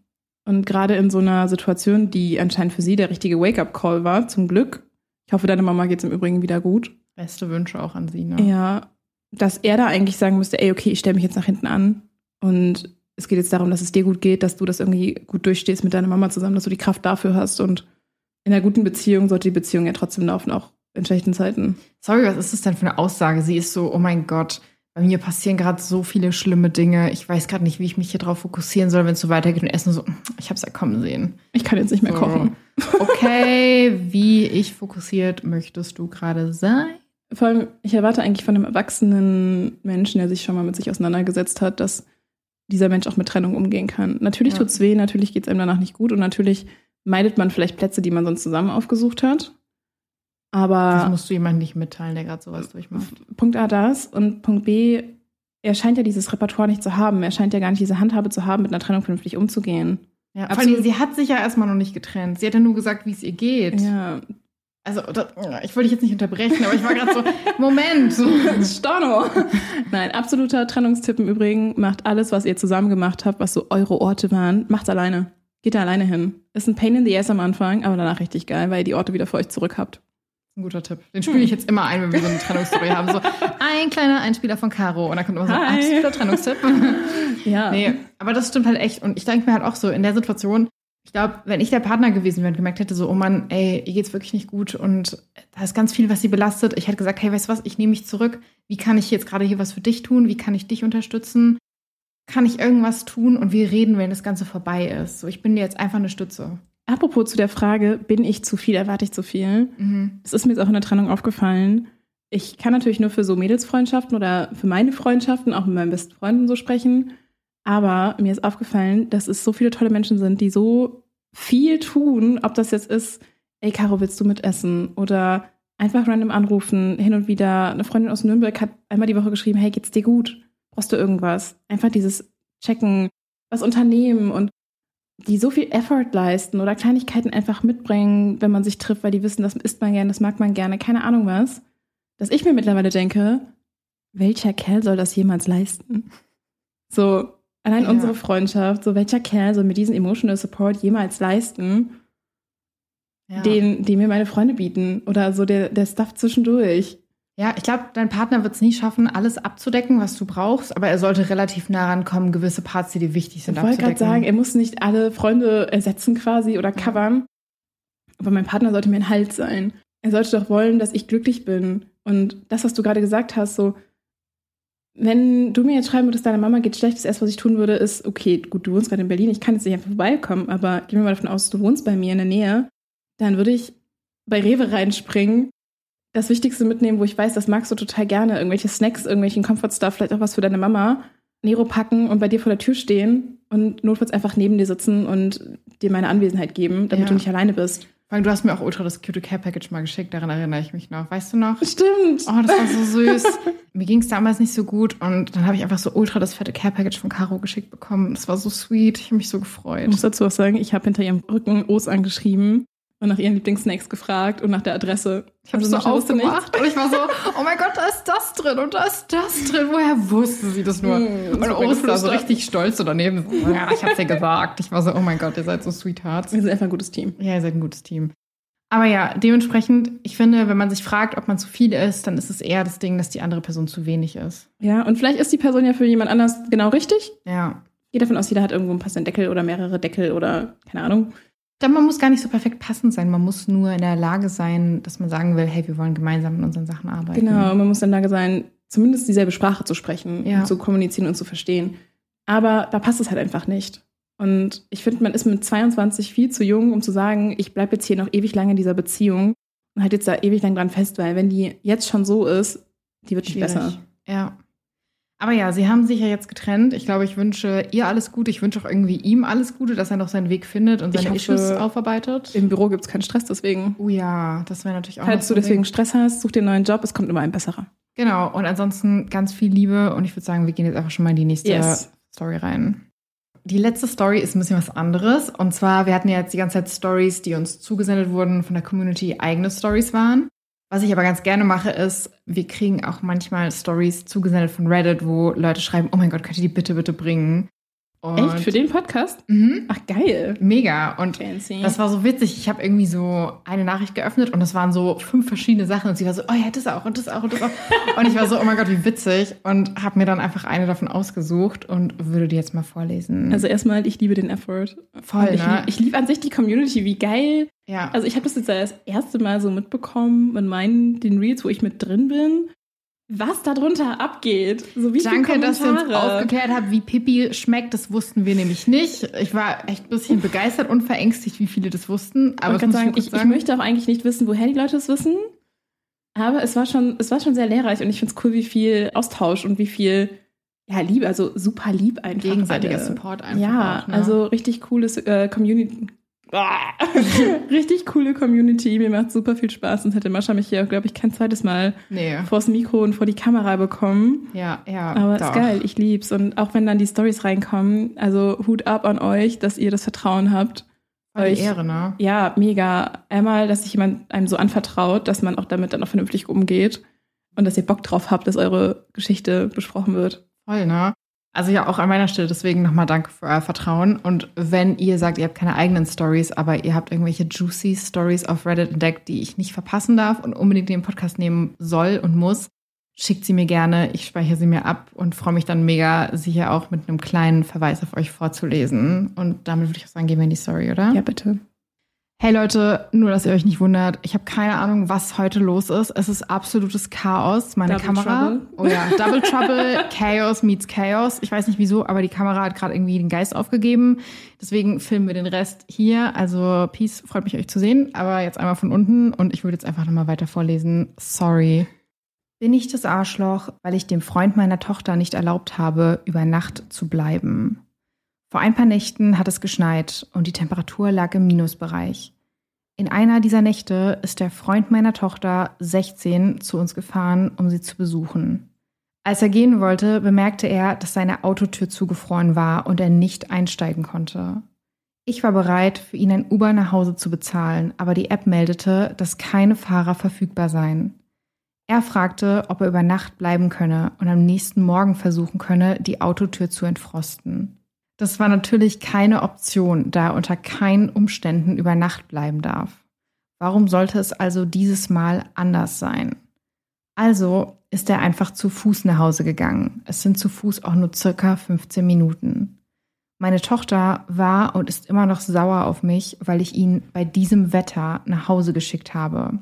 Und gerade in so einer Situation, die anscheinend für sie der richtige Wake-up-Call war, zum Glück. Ich hoffe, deiner Mama geht es im Übrigen wieder gut. Beste Wünsche auch an sie, ne? Ja, dass er da eigentlich sagen müsste, ey, okay, ich stelle mich jetzt nach hinten an. Und es geht jetzt darum, dass es dir gut geht, dass du das irgendwie gut durchstehst mit deiner Mama zusammen, dass du die Kraft dafür hast. Und in einer guten Beziehung sollte die Beziehung ja trotzdem laufen, auch in schlechten Zeiten. Sorry, was ist das denn für eine Aussage? Sie ist so, oh mein Gott, bei mir passieren gerade so viele schlimme Dinge. Ich weiß gerade nicht, wie ich mich hier drauf fokussieren soll, wenn es so weitergeht und Essen so, ich habe es ja kommen sehen. Ich kann jetzt nicht mehr So. kochen. [LAUGHS] Okay, wie ich fokussiert möchtest du gerade sein? Vor allem, ich erwarte eigentlich von einem erwachsenen Menschen, der sich schon mal mit sich auseinandergesetzt hat, dass dieser Mensch auch mit Trennung umgehen kann. Natürlich Ja. tut's weh, natürlich geht's einem danach nicht gut und natürlich meidet man vielleicht Plätze, die man sonst zusammen aufgesucht hat. Das Aber musst du jemandem nicht mitteilen, der gerade sowas durchmacht. Punkt A das und Punkt B, er scheint ja dieses Repertoire nicht zu haben. Er scheint ja gar nicht diese Handhabe zu haben, mit einer Trennung vernünftig umzugehen. Ja, vor Absolut. allem, sie hat sich ja erstmal noch nicht getrennt. Sie hat ja nur gesagt, wie es ihr geht. Ja. Also, das, ich wollte dich jetzt nicht unterbrechen, aber ich war gerade so, Moment. [LAUGHS] Storno. Nein, absoluter Trennungstipp im Übrigen. Macht alles, was ihr zusammen gemacht habt, was so eure Orte waren, macht's alleine. Geht da alleine hin. Ist ein Pain in the ass am Anfang, aber danach richtig geil, weil ihr die Orte wieder für euch zurück habt. Ein guter Tipp. Den spiele ich jetzt immer ein, wenn wir so eine Trennungsstory haben. So, ein kleiner Einspieler von Caro. Und dann kommt immer so, Hi. absoluter Trennungstipp. [LAUGHS] Ja. Nee, aber das stimmt halt echt. Und ich denke mir halt auch so, in der Situation, ich glaube, wenn ich der Partner gewesen wäre und gemerkt hätte, so, oh Mann, ey, ihr geht's wirklich nicht gut und da ist ganz viel, was sie belastet. Ich hätte gesagt, hey, weißt du was, ich nehme mich zurück. Wie kann ich jetzt gerade hier was für dich tun? Wie kann ich dich unterstützen? Kann ich irgendwas tun? Und wir reden, wenn das Ganze vorbei ist. So, ich bin dir jetzt einfach eine Stütze. Apropos zu der Frage, bin ich zu viel, erwarte ich zu viel? Mhm. Es ist mir jetzt auch in der Trennung aufgefallen. Ich kann natürlich nur für so Mädelsfreundschaften oder für meine Freundschaften, auch mit meinen besten Freunden so sprechen. Aber mir ist aufgefallen, dass es so viele tolle Menschen sind, die so viel tun, ob das jetzt ist, ey Caro, willst du mitessen? Oder einfach random anrufen, hin und wieder. Eine Freundin aus Nürnberg hat einmal die Woche geschrieben, hey, geht's dir gut? Brauchst du irgendwas? Einfach dieses Checken, was unternehmen und die so viel Effort leisten oder Kleinigkeiten einfach mitbringen, wenn man sich trifft, weil die wissen, das isst man gerne, das mag man gerne, keine Ahnung was. Dass ich mir mittlerweile denke, welcher Kerl soll das jemals leisten? So, allein Ja. unsere Freundschaft, so welcher Kerl soll mir diesen Emotional Support jemals leisten, Ja. den, den mir meine Freunde bieten oder so der, der Stuff zwischendurch. Ja, ich glaube, dein Partner wird es nie schaffen, alles abzudecken, was du brauchst, aber er sollte relativ nah rankommen, gewisse Parts, die dir wichtig sind, Ich wollte gerade sagen, er muss nicht alle Freunde ersetzen quasi oder covern. Aber mein Partner sollte mir ein Halt sein. Er sollte doch wollen, dass ich glücklich bin. Und das, was du gerade gesagt hast, so, wenn du mir jetzt schreiben würdest, deiner Mama geht schlecht, das erste, was ich tun würde, ist, okay, gut, du wohnst gerade in Berlin, ich kann jetzt nicht einfach vorbeikommen, aber gehen wir mal davon aus, du wohnst bei mir in der Nähe, dann würde ich bei Rewe reinspringen, das Wichtigste mitnehmen, wo ich weiß, das magst du total gerne, irgendwelche Snacks, irgendwelchen Comfort-Stuff, vielleicht auch was für deine Mama, Nero packen und bei dir vor der Tür stehen und notfalls einfach neben dir sitzen und dir meine Anwesenheit geben, damit Ja. du nicht alleine bist. Weil du hast mir auch ultra das cute Care Package mal geschickt, daran erinnere ich mich noch. Weißt du noch? Stimmt. Oh, das war so süß. [LAUGHS] mir ging es damals nicht so gut und dann habe ich einfach so ultra das fette Care Package von Caro geschickt bekommen. Das war so sweet. Ich habe mich so gefreut. Ich muss dazu auch sagen, ich habe hinter ihrem Rücken Os angeschrieben und nach ihren Lieblingssnacks gefragt und nach der Adresse. Ich habe Also es so aufgemacht und ich war so, oh mein Gott, da ist das drin und da ist das drin. Woher wusste sie das nur? Hm, und Oster so richtig stolz so daneben. Ja, ich hab's dir gesagt. Ich war so, oh mein Gott, ihr seid so Sweethearts. Wir sind einfach ein gutes Team. Ja, ihr seid ein gutes Team. Aber ja, dementsprechend, ich finde, wenn man sich fragt, ob man zu viel ist, dann ist es eher das Ding, dass die andere Person zu wenig ist. Ja, und vielleicht ist die Person ja für jemand anders genau richtig. Ja. Geht davon aus, jeder hat irgendwo einen passenden Deckel oder mehrere Deckel oder keine Ahnung. Dann man muss gar nicht so perfekt passend sein. Man muss nur in der Lage sein, dass man sagen will, hey, wir wollen gemeinsam in unseren Sachen arbeiten. Genau, man muss in der Lage sein, zumindest dieselbe Sprache zu sprechen, Ja. zu kommunizieren und zu verstehen. Aber da passt es halt einfach nicht. Und ich finde, man ist mit 22 viel zu jung, um zu sagen, ich bleibe jetzt hier noch ewig lange in dieser Beziehung und halt jetzt da ewig lang dran fest, weil wenn die jetzt schon so ist, die wird nicht Schwierig. besser. Ja. Aber ja, sie haben sich ja jetzt getrennt. Ich glaube, ich wünsche ihr alles Gute. Ich wünsche auch irgendwie ihm alles Gute, dass er noch seinen Weg findet und seine hoffe, Issues aufarbeitet. Im Büro gibt es keinen Stress, deswegen. Oh ja, das wäre natürlich auch Falls du deswegen. Stress hast, such dir einen neuen Job, es kommt immer ein besserer. Genau, und ansonsten ganz viel Liebe und ich würde sagen, wir gehen jetzt einfach schon mal in die nächste Yes. Story rein. Die letzte Story ist ein bisschen was anderes. Und zwar, wir hatten ja jetzt die ganze Zeit Stories, die uns zugesendet wurden von der Community, eigene Stories waren. Was ich aber ganz gerne mache, ist, wir kriegen auch manchmal Stories zugesendet von Reddit, wo Leute schreiben, oh mein Gott, könnt ihr die bitte, bitte bringen? Und Echt? Für den Podcast? Mhm. Ach, geil. Mega. Und Fancy. das war so witzig. Ich habe irgendwie so eine Nachricht geöffnet und das waren so fünf verschiedene Sachen und sie war so, oh ja, das auch und das auch und das auch. [LAUGHS] und ich war so, oh mein Gott, wie witzig und habe mir dann einfach eine davon ausgesucht und würde die jetzt mal vorlesen. also erstmal, ich liebe den Effort. Voll, Und ich, ne? lieb- ich liebe an sich die Community, wie geil. ja. Also ich habe das jetzt das erste Mal so mitbekommen in meinen den Reels, wo ich mit drin bin, was da drunter abgeht. So wie Danke, dass ihr uns aufgeklärt habt, wie Pippi schmeckt. Das wussten wir nämlich nicht. Ich war echt ein bisschen begeistert und verängstigt, wie viele das wussten. Aber ich, muss sagen, ich, ich möchte auch eigentlich nicht wissen, woher die Leute es wissen. Aber es war schon, es war schon sehr lehrreich und ich finde es cool, wie viel Austausch und wie viel ja, Liebe, also super lieb einfach. gegenseitiger alle. Support einfach. Ja, auch, ne? also richtig cooles äh, Community. [LAUGHS] richtig coole Community. Mir macht super viel Spaß. Sonst hätte Mascha mich hier, glaube ich, kein zweites Mal Nee. vors Mikro und vor die Kamera bekommen. Ja, ja. Aber doch. ist geil, ich lieb's. Und auch wenn dann die Stories reinkommen, also Hut ab an euch, dass ihr das Vertrauen habt. Euch- Ehre, ne? Ja, mega. Einmal, dass sich jemand einem so anvertraut, dass man auch damit dann auch vernünftig umgeht. Und dass ihr Bock drauf habt, dass eure Geschichte besprochen wird. Voll, ne? Also ja, auch an meiner Stelle deswegen nochmal danke für euer Vertrauen. Und wenn ihr sagt, ihr habt keine eigenen Stories, aber ihr habt irgendwelche juicy Stories auf Reddit entdeckt, die ich nicht verpassen darf und unbedingt in den Podcast nehmen soll und muss, schickt sie mir gerne. Ich speichere sie mir ab und freue mich dann mega, sie hier auch mit einem kleinen Verweis auf euch vorzulesen. Und damit würde ich auch sagen, gehen wir in die Story, oder? Ja, bitte. Hey Leute, nur dass ihr euch nicht wundert, ich habe keine Ahnung, was heute los ist. Es ist absolutes Chaos. Meine Double Kamera. Trouble. Oh ja, Double Trouble, [LAUGHS] Chaos meets Chaos. Ich weiß nicht wieso, aber die Kamera hat gerade irgendwie den Geist aufgegeben. Deswegen filmen wir den Rest hier. Also Peace, freut mich euch zu sehen. Aber jetzt einmal von unten und ich würde jetzt einfach nochmal weiter vorlesen. Sorry. Bin ich das Arschloch, weil ich dem Freund meiner Tochter nicht erlaubt habe, über Nacht zu bleiben? Vor ein paar Nächten hat es geschneit und die Temperatur lag im Minusbereich. In einer dieser Nächte ist der Freund meiner Tochter, 16, zu uns gefahren, um sie zu besuchen. Als er gehen wollte, bemerkte er, dass seine Autotür zugefroren war und er nicht einsteigen konnte. Ich war bereit, für ihn ein Uber nach Hause zu bezahlen, aber die App meldete, dass keine Fahrer verfügbar seien. Er fragte, ob er über Nacht bleiben könne und am nächsten Morgen versuchen könne, die Autotür zu entfrosten. Das war natürlich keine Option, da er unter keinen Umständen über Nacht bleiben darf. Warum sollte es also dieses Mal anders sein? Also ist er einfach zu Fuß nach Hause gegangen. Es sind zu Fuß auch nur circa 15 Minuten. Meine Tochter war und ist immer noch sauer auf mich, weil ich ihn bei diesem Wetter nach Hause geschickt habe.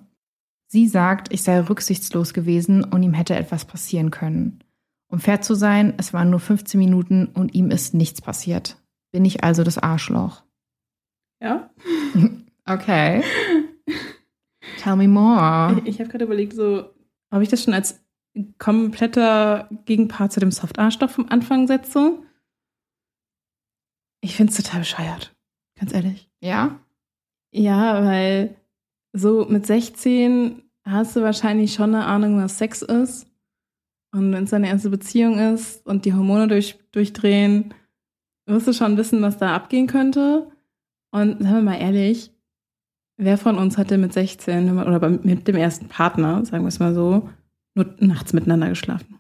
Sie sagt, ich sei rücksichtslos gewesen und ihm hätte etwas passieren können. Um fair zu sein, es waren nur 15 Minuten und ihm ist nichts passiert. Bin ich also das Arschloch? Ja. [LAUGHS] Okay. Tell me more. Ich, ich habe gerade überlegt, so, ob ich das schon als kompletter Gegenpart zu dem Soft-Arschloch vom Anfang setze. Ich finde es total bescheuert. Ganz ehrlich. Ja? Ja, weil so mit 16 hast du wahrscheinlich schon eine Ahnung, was Sex ist. Und wenn es deine erste Beziehung ist und die Hormone durch, durchdrehen, wirst du schon wissen, was da abgehen könnte. Und sagen wir mal ehrlich, wer von uns hatte mit 16 oder mit dem ersten Partner, sagen wir es mal so, nur nachts miteinander geschlafen?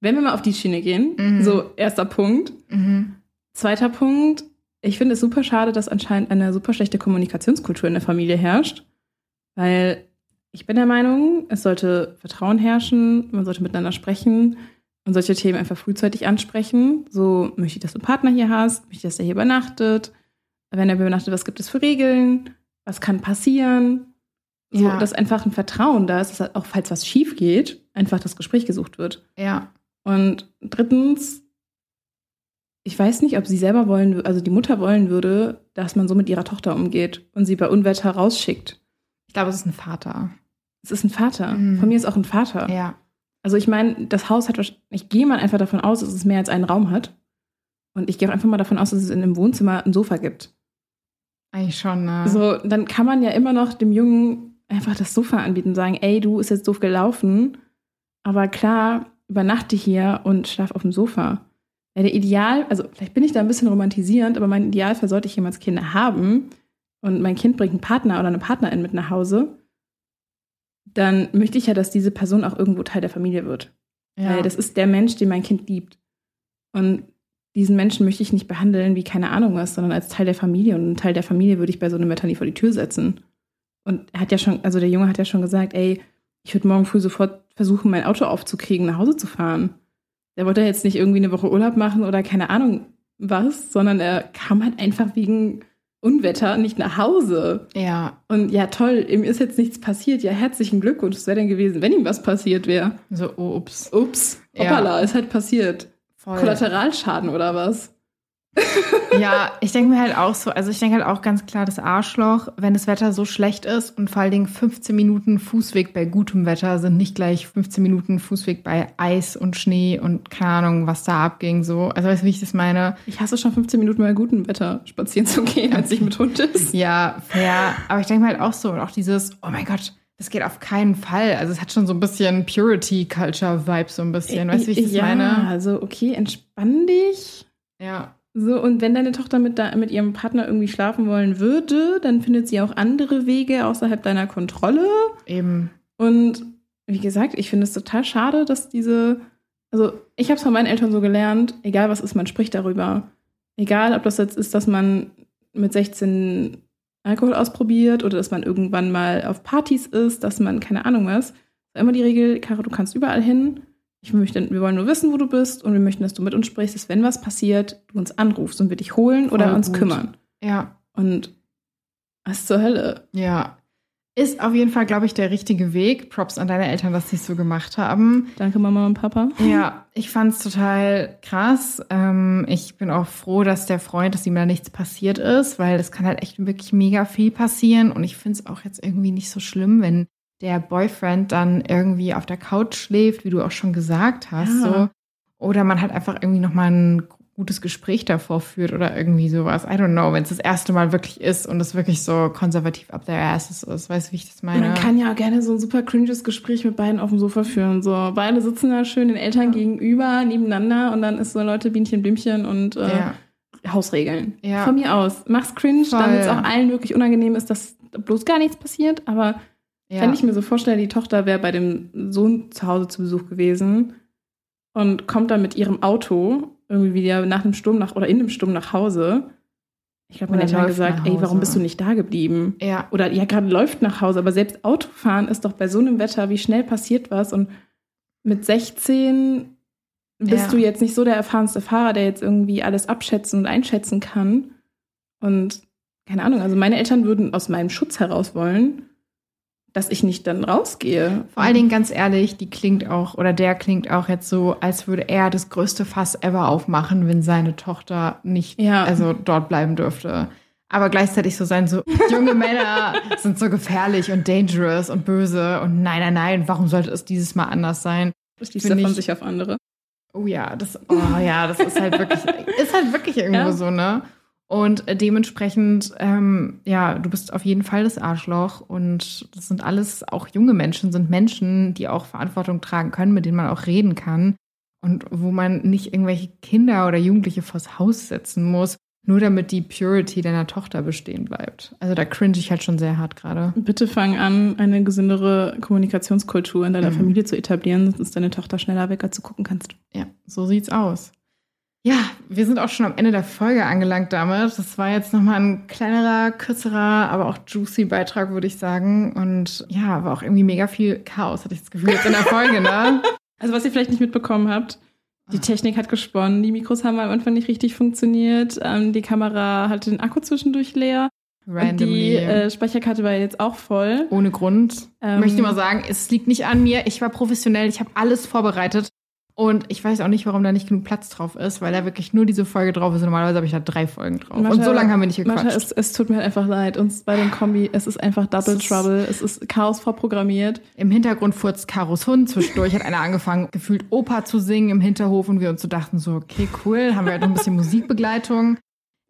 Wenn wir mal auf die Schiene gehen, mhm. so erster Punkt. Mhm. Zweiter Punkt, ich finde es super schade, dass anscheinend eine super schlechte Kommunikationskultur in der Familie herrscht, weil ich bin der Meinung, es sollte Vertrauen herrschen, man sollte miteinander sprechen und solche Themen einfach frühzeitig ansprechen. So möchte ich, dass du einen Partner hier hast, möchte ich, dass er hier übernachtet. Wenn er übernachtet, was gibt es für Regeln? Was kann passieren? So, ja. dass einfach ein Vertrauen da ist, dass auch falls was schief geht, einfach das Gespräch gesucht wird. Ja. Und drittens, ich weiß nicht, ob sie selber wollen, also die Mutter wollen würde, dass man so mit ihrer Tochter umgeht und sie bei Unwetter rausschickt. Ich glaube, es ist ein Vater. Es ist ein Vater. Mhm. Von mir ist auch ein Vater. Ja. Also ich meine, das Haus hat, ich gehe mal einfach davon aus, dass es mehr als einen Raum hat. Und ich gehe auch einfach mal davon aus, dass es in einem Wohnzimmer ein Sofa gibt. Eigentlich schon, ne? So, dann kann man ja immer noch dem Jungen einfach das Sofa anbieten und sagen, ey, du ist jetzt doof gelaufen. Aber klar, übernachte hier und schlaf auf dem Sofa. Ja, der Ideal, also vielleicht bin ich da ein bisschen romantisierend, aber mein Idealfall sollte ich jemals Kinder haben und mein Kind bringt einen Partner oder eine Partnerin mit nach Hause, dann möchte ich ja, dass diese Person auch irgendwo Teil der Familie wird. Ja. Weil das ist der Mensch, den mein Kind liebt. Und diesen Menschen möchte ich nicht behandeln wie keine Ahnung was, sondern als Teil der Familie. Und einen Teil der Familie würde ich bei so einem Wetter nie vor die Tür setzen. Und er hat ja schon, also der Junge hat ja schon gesagt, ey, ich würde morgen früh sofort versuchen, mein Auto aufzukriegen, nach Hause zu fahren. Der wollte jetzt nicht irgendwie eine Woche Urlaub machen oder keine Ahnung was, sondern er kam halt einfach wegen Unwetter nicht nach Hause. Ja. Und ja, toll, ihm ist jetzt nichts passiert. Ja, herzlichen Glückwunsch. Was wäre denn gewesen, wenn ihm was passiert wäre? So, ups. Ups. Hoppala, ja. ist halt passiert. Voll. Kollateralschaden oder was? Ja, ich denke mir halt auch so, also ich denke halt auch ganz klar, das Arschloch, wenn das Wetter so schlecht ist und vor allen Dingen 15 Minuten Fußweg bei gutem Wetter sind nicht gleich 15 Minuten Fußweg bei Eis und Schnee und keine Ahnung, was da abging so. Also weißt du, wie ich das meine? Ich hasse schon 15 Minuten bei gutem Wetter spazieren zu gehen, als ich mit Hund ist. Ja, fair. Aber ich denke mir halt auch so und auch dieses, oh mein Gott, das geht auf keinen Fall. Also es hat schon so ein bisschen Purity-Culture-Vibe, so ein bisschen. Weißt du, wie ich das ja, meine? Also, okay, entspann dich. Ja. So, und wenn deine Tochter mit, da, mit ihrem Partner irgendwie schlafen wollen würde, dann findet sie auch andere Wege außerhalb deiner Kontrolle. Eben. Und wie gesagt, ich finde es total schade, dass diese. Also, ich habe es von meinen Eltern so gelernt, egal was ist, man spricht darüber. Egal, ob das jetzt ist, dass man mit 16 Alkohol ausprobiert oder dass man irgendwann mal auf Partys ist, dass man keine Ahnung was. Immer die Regel, Caro, du kannst überall hin. Ich möchte, wir wollen nur wissen, wo du bist und wir möchten, dass du mit uns sprichst, dass wenn was passiert, du uns anrufst und wir dich holen Voll oder uns gut. kümmern. Ja. Und was zur Hölle? Ja. Ist auf jeden Fall, glaube ich, der richtige Weg. Props an deine Eltern, dass sie es so gemacht haben. Danke, Mama und Papa. Ja, ich fand es total krass. Ähm, ich bin auch froh, dass der Freund, dass ihm da nichts passiert ist, weil es kann halt echt wirklich mega viel passieren. Und ich finde es auch jetzt irgendwie nicht so schlimm, wenn der Boyfriend dann irgendwie auf der Couch schläft, wie du auch schon gesagt hast. Ja. So. Oder man hat einfach irgendwie nochmal ein gutes Gespräch davor führt oder irgendwie sowas. I don't know, wenn es das erste Mal wirklich ist und es wirklich so konservativ up their asses ist. Weißt du, wie ich das meine? Man kann ja gerne so ein super cringes Gespräch mit beiden auf dem Sofa führen. So, beide sitzen da schön den Eltern ja. gegenüber, nebeneinander und dann ist so Leute Bienchen, Blümchen und äh, ja. Hausregeln. Ja. Von mir aus. Mach's cringe, damit es auch allen wirklich unangenehm ist, dass bloß gar nichts passiert, aber ja. Wenn ich mir so vorstelle, die Tochter wäre bei dem Sohn zu Hause zu Besuch gewesen und kommt dann mit ihrem Auto irgendwie wieder nach dem Sturm nach oder in dem Sturm nach Hause. Ich glaube, meine Eltern haben gesagt, ey, warum bist du nicht da geblieben? Ja. Oder ja, gerade läuft nach Hause, aber selbst Autofahren ist doch bei so einem Wetter, wie schnell passiert was und mit 16 bist ja. du jetzt nicht so der erfahrenste Fahrer, der jetzt irgendwie alles abschätzen und einschätzen kann. Und keine Ahnung, also meine Eltern würden aus meinem Schutz heraus wollen, dass ich nicht dann rausgehe. Vor allen Dingen ganz ehrlich, die klingt auch oder der klingt auch jetzt so, als würde er das größte Fass ever aufmachen, wenn seine Tochter nicht ja. also dort bleiben dürfte. Aber gleichzeitig so sein, so junge Männer [LAUGHS] sind so gefährlich und dangerous und böse und nein, nein, nein, warum sollte es dieses Mal anders sein? Schließt er von sich auf andere. Oh ja, das, oh ja, das ist halt wirklich, [LAUGHS] ist halt wirklich irgendwo ja. so, ne? Und dementsprechend, ähm, ja, du bist auf jeden Fall das Arschloch. Und das sind alles auch junge Menschen, sind Menschen, die auch Verantwortung tragen können, mit denen man auch reden kann. Und wo man nicht irgendwelche Kinder oder Jugendliche vors Haus setzen muss, nur damit die Purity deiner Tochter bestehen bleibt. Also da cringe ich halt schon sehr hart gerade. Bitte fang an, eine gesündere Kommunikationskultur in deiner mhm. Familie zu etablieren, sonst ist deine Tochter schneller weg, als du gucken kannst. Ja, so sieht's aus. Ja, wir sind auch schon am Ende der Folge angelangt damit. Das war jetzt nochmal ein kleinerer, kürzerer, aber auch juicy Beitrag, würde ich sagen. Und ja, war auch irgendwie mega viel Chaos, hatte ich das Gefühl, jetzt in der Folge, ne? [LAUGHS] Also, was ihr vielleicht nicht mitbekommen habt, die Technik hat gesponnen, die Mikros haben am Anfang nicht richtig funktioniert, ähm, die Kamera hatte den Akku zwischendurch leer. Randomly. Und die äh, Speicherkarte war jetzt auch voll. Ohne Grund. Ähm, Möchte mal sagen, es liegt nicht an mir. Ich war professionell, ich habe alles vorbereitet. Und ich weiß auch nicht, warum da nicht genug Platz drauf ist, weil da wirklich nur diese Folge drauf ist. Normalerweise habe ich da drei Folgen drauf. Martha, und so lange haben wir nicht gequatscht. Martha, es, es, tut mir einfach leid. Uns bei den Kombi, es ist einfach Double es Trouble. Es ist Chaos vorprogrammiert. Im Hintergrund furzt Karos Hund. Zwischendurch hat einer angefangen, gefühlt Opa zu singen im Hinterhof. Und wir uns so dachten so, okay, cool. Haben wir halt noch ein bisschen Musikbegleitung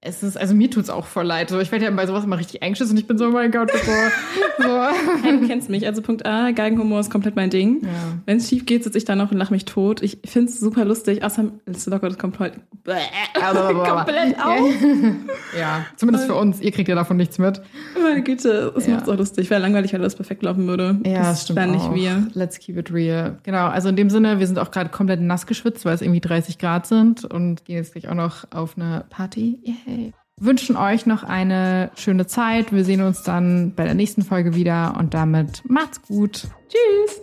es ist, also mir tut es auch voll leid. So, ich werde ja bei sowas immer richtig anxious und ich bin so, oh mein Gott, so. [LAUGHS] so. Hey, du kennst mich. Also Punkt A, Geigenhumor ist komplett mein Ding. Ja. Wenn es schief geht, sitze ich da noch und lache mich tot. Ich finde es super lustig. Außer Liste Locker, das kommt heute komplett auf. [LAUGHS] ja, zumindest für uns. Ihr kriegt ja davon nichts mit. Meine Güte, das ja. macht es auch lustig. Wäre langweilig, wenn das perfekt laufen würde. Ja, das, das stimmt auch. nicht wir. Let's keep it real. Genau, also in dem Sinne, wir sind auch gerade komplett nass geschwitzt, weil es irgendwie 30 Grad sind und gehen jetzt gleich auch noch auf eine Party. Yay wünschen euch noch eine schöne Zeit. Wir sehen uns dann bei der nächsten Folge wieder und damit macht's gut. Tschüss.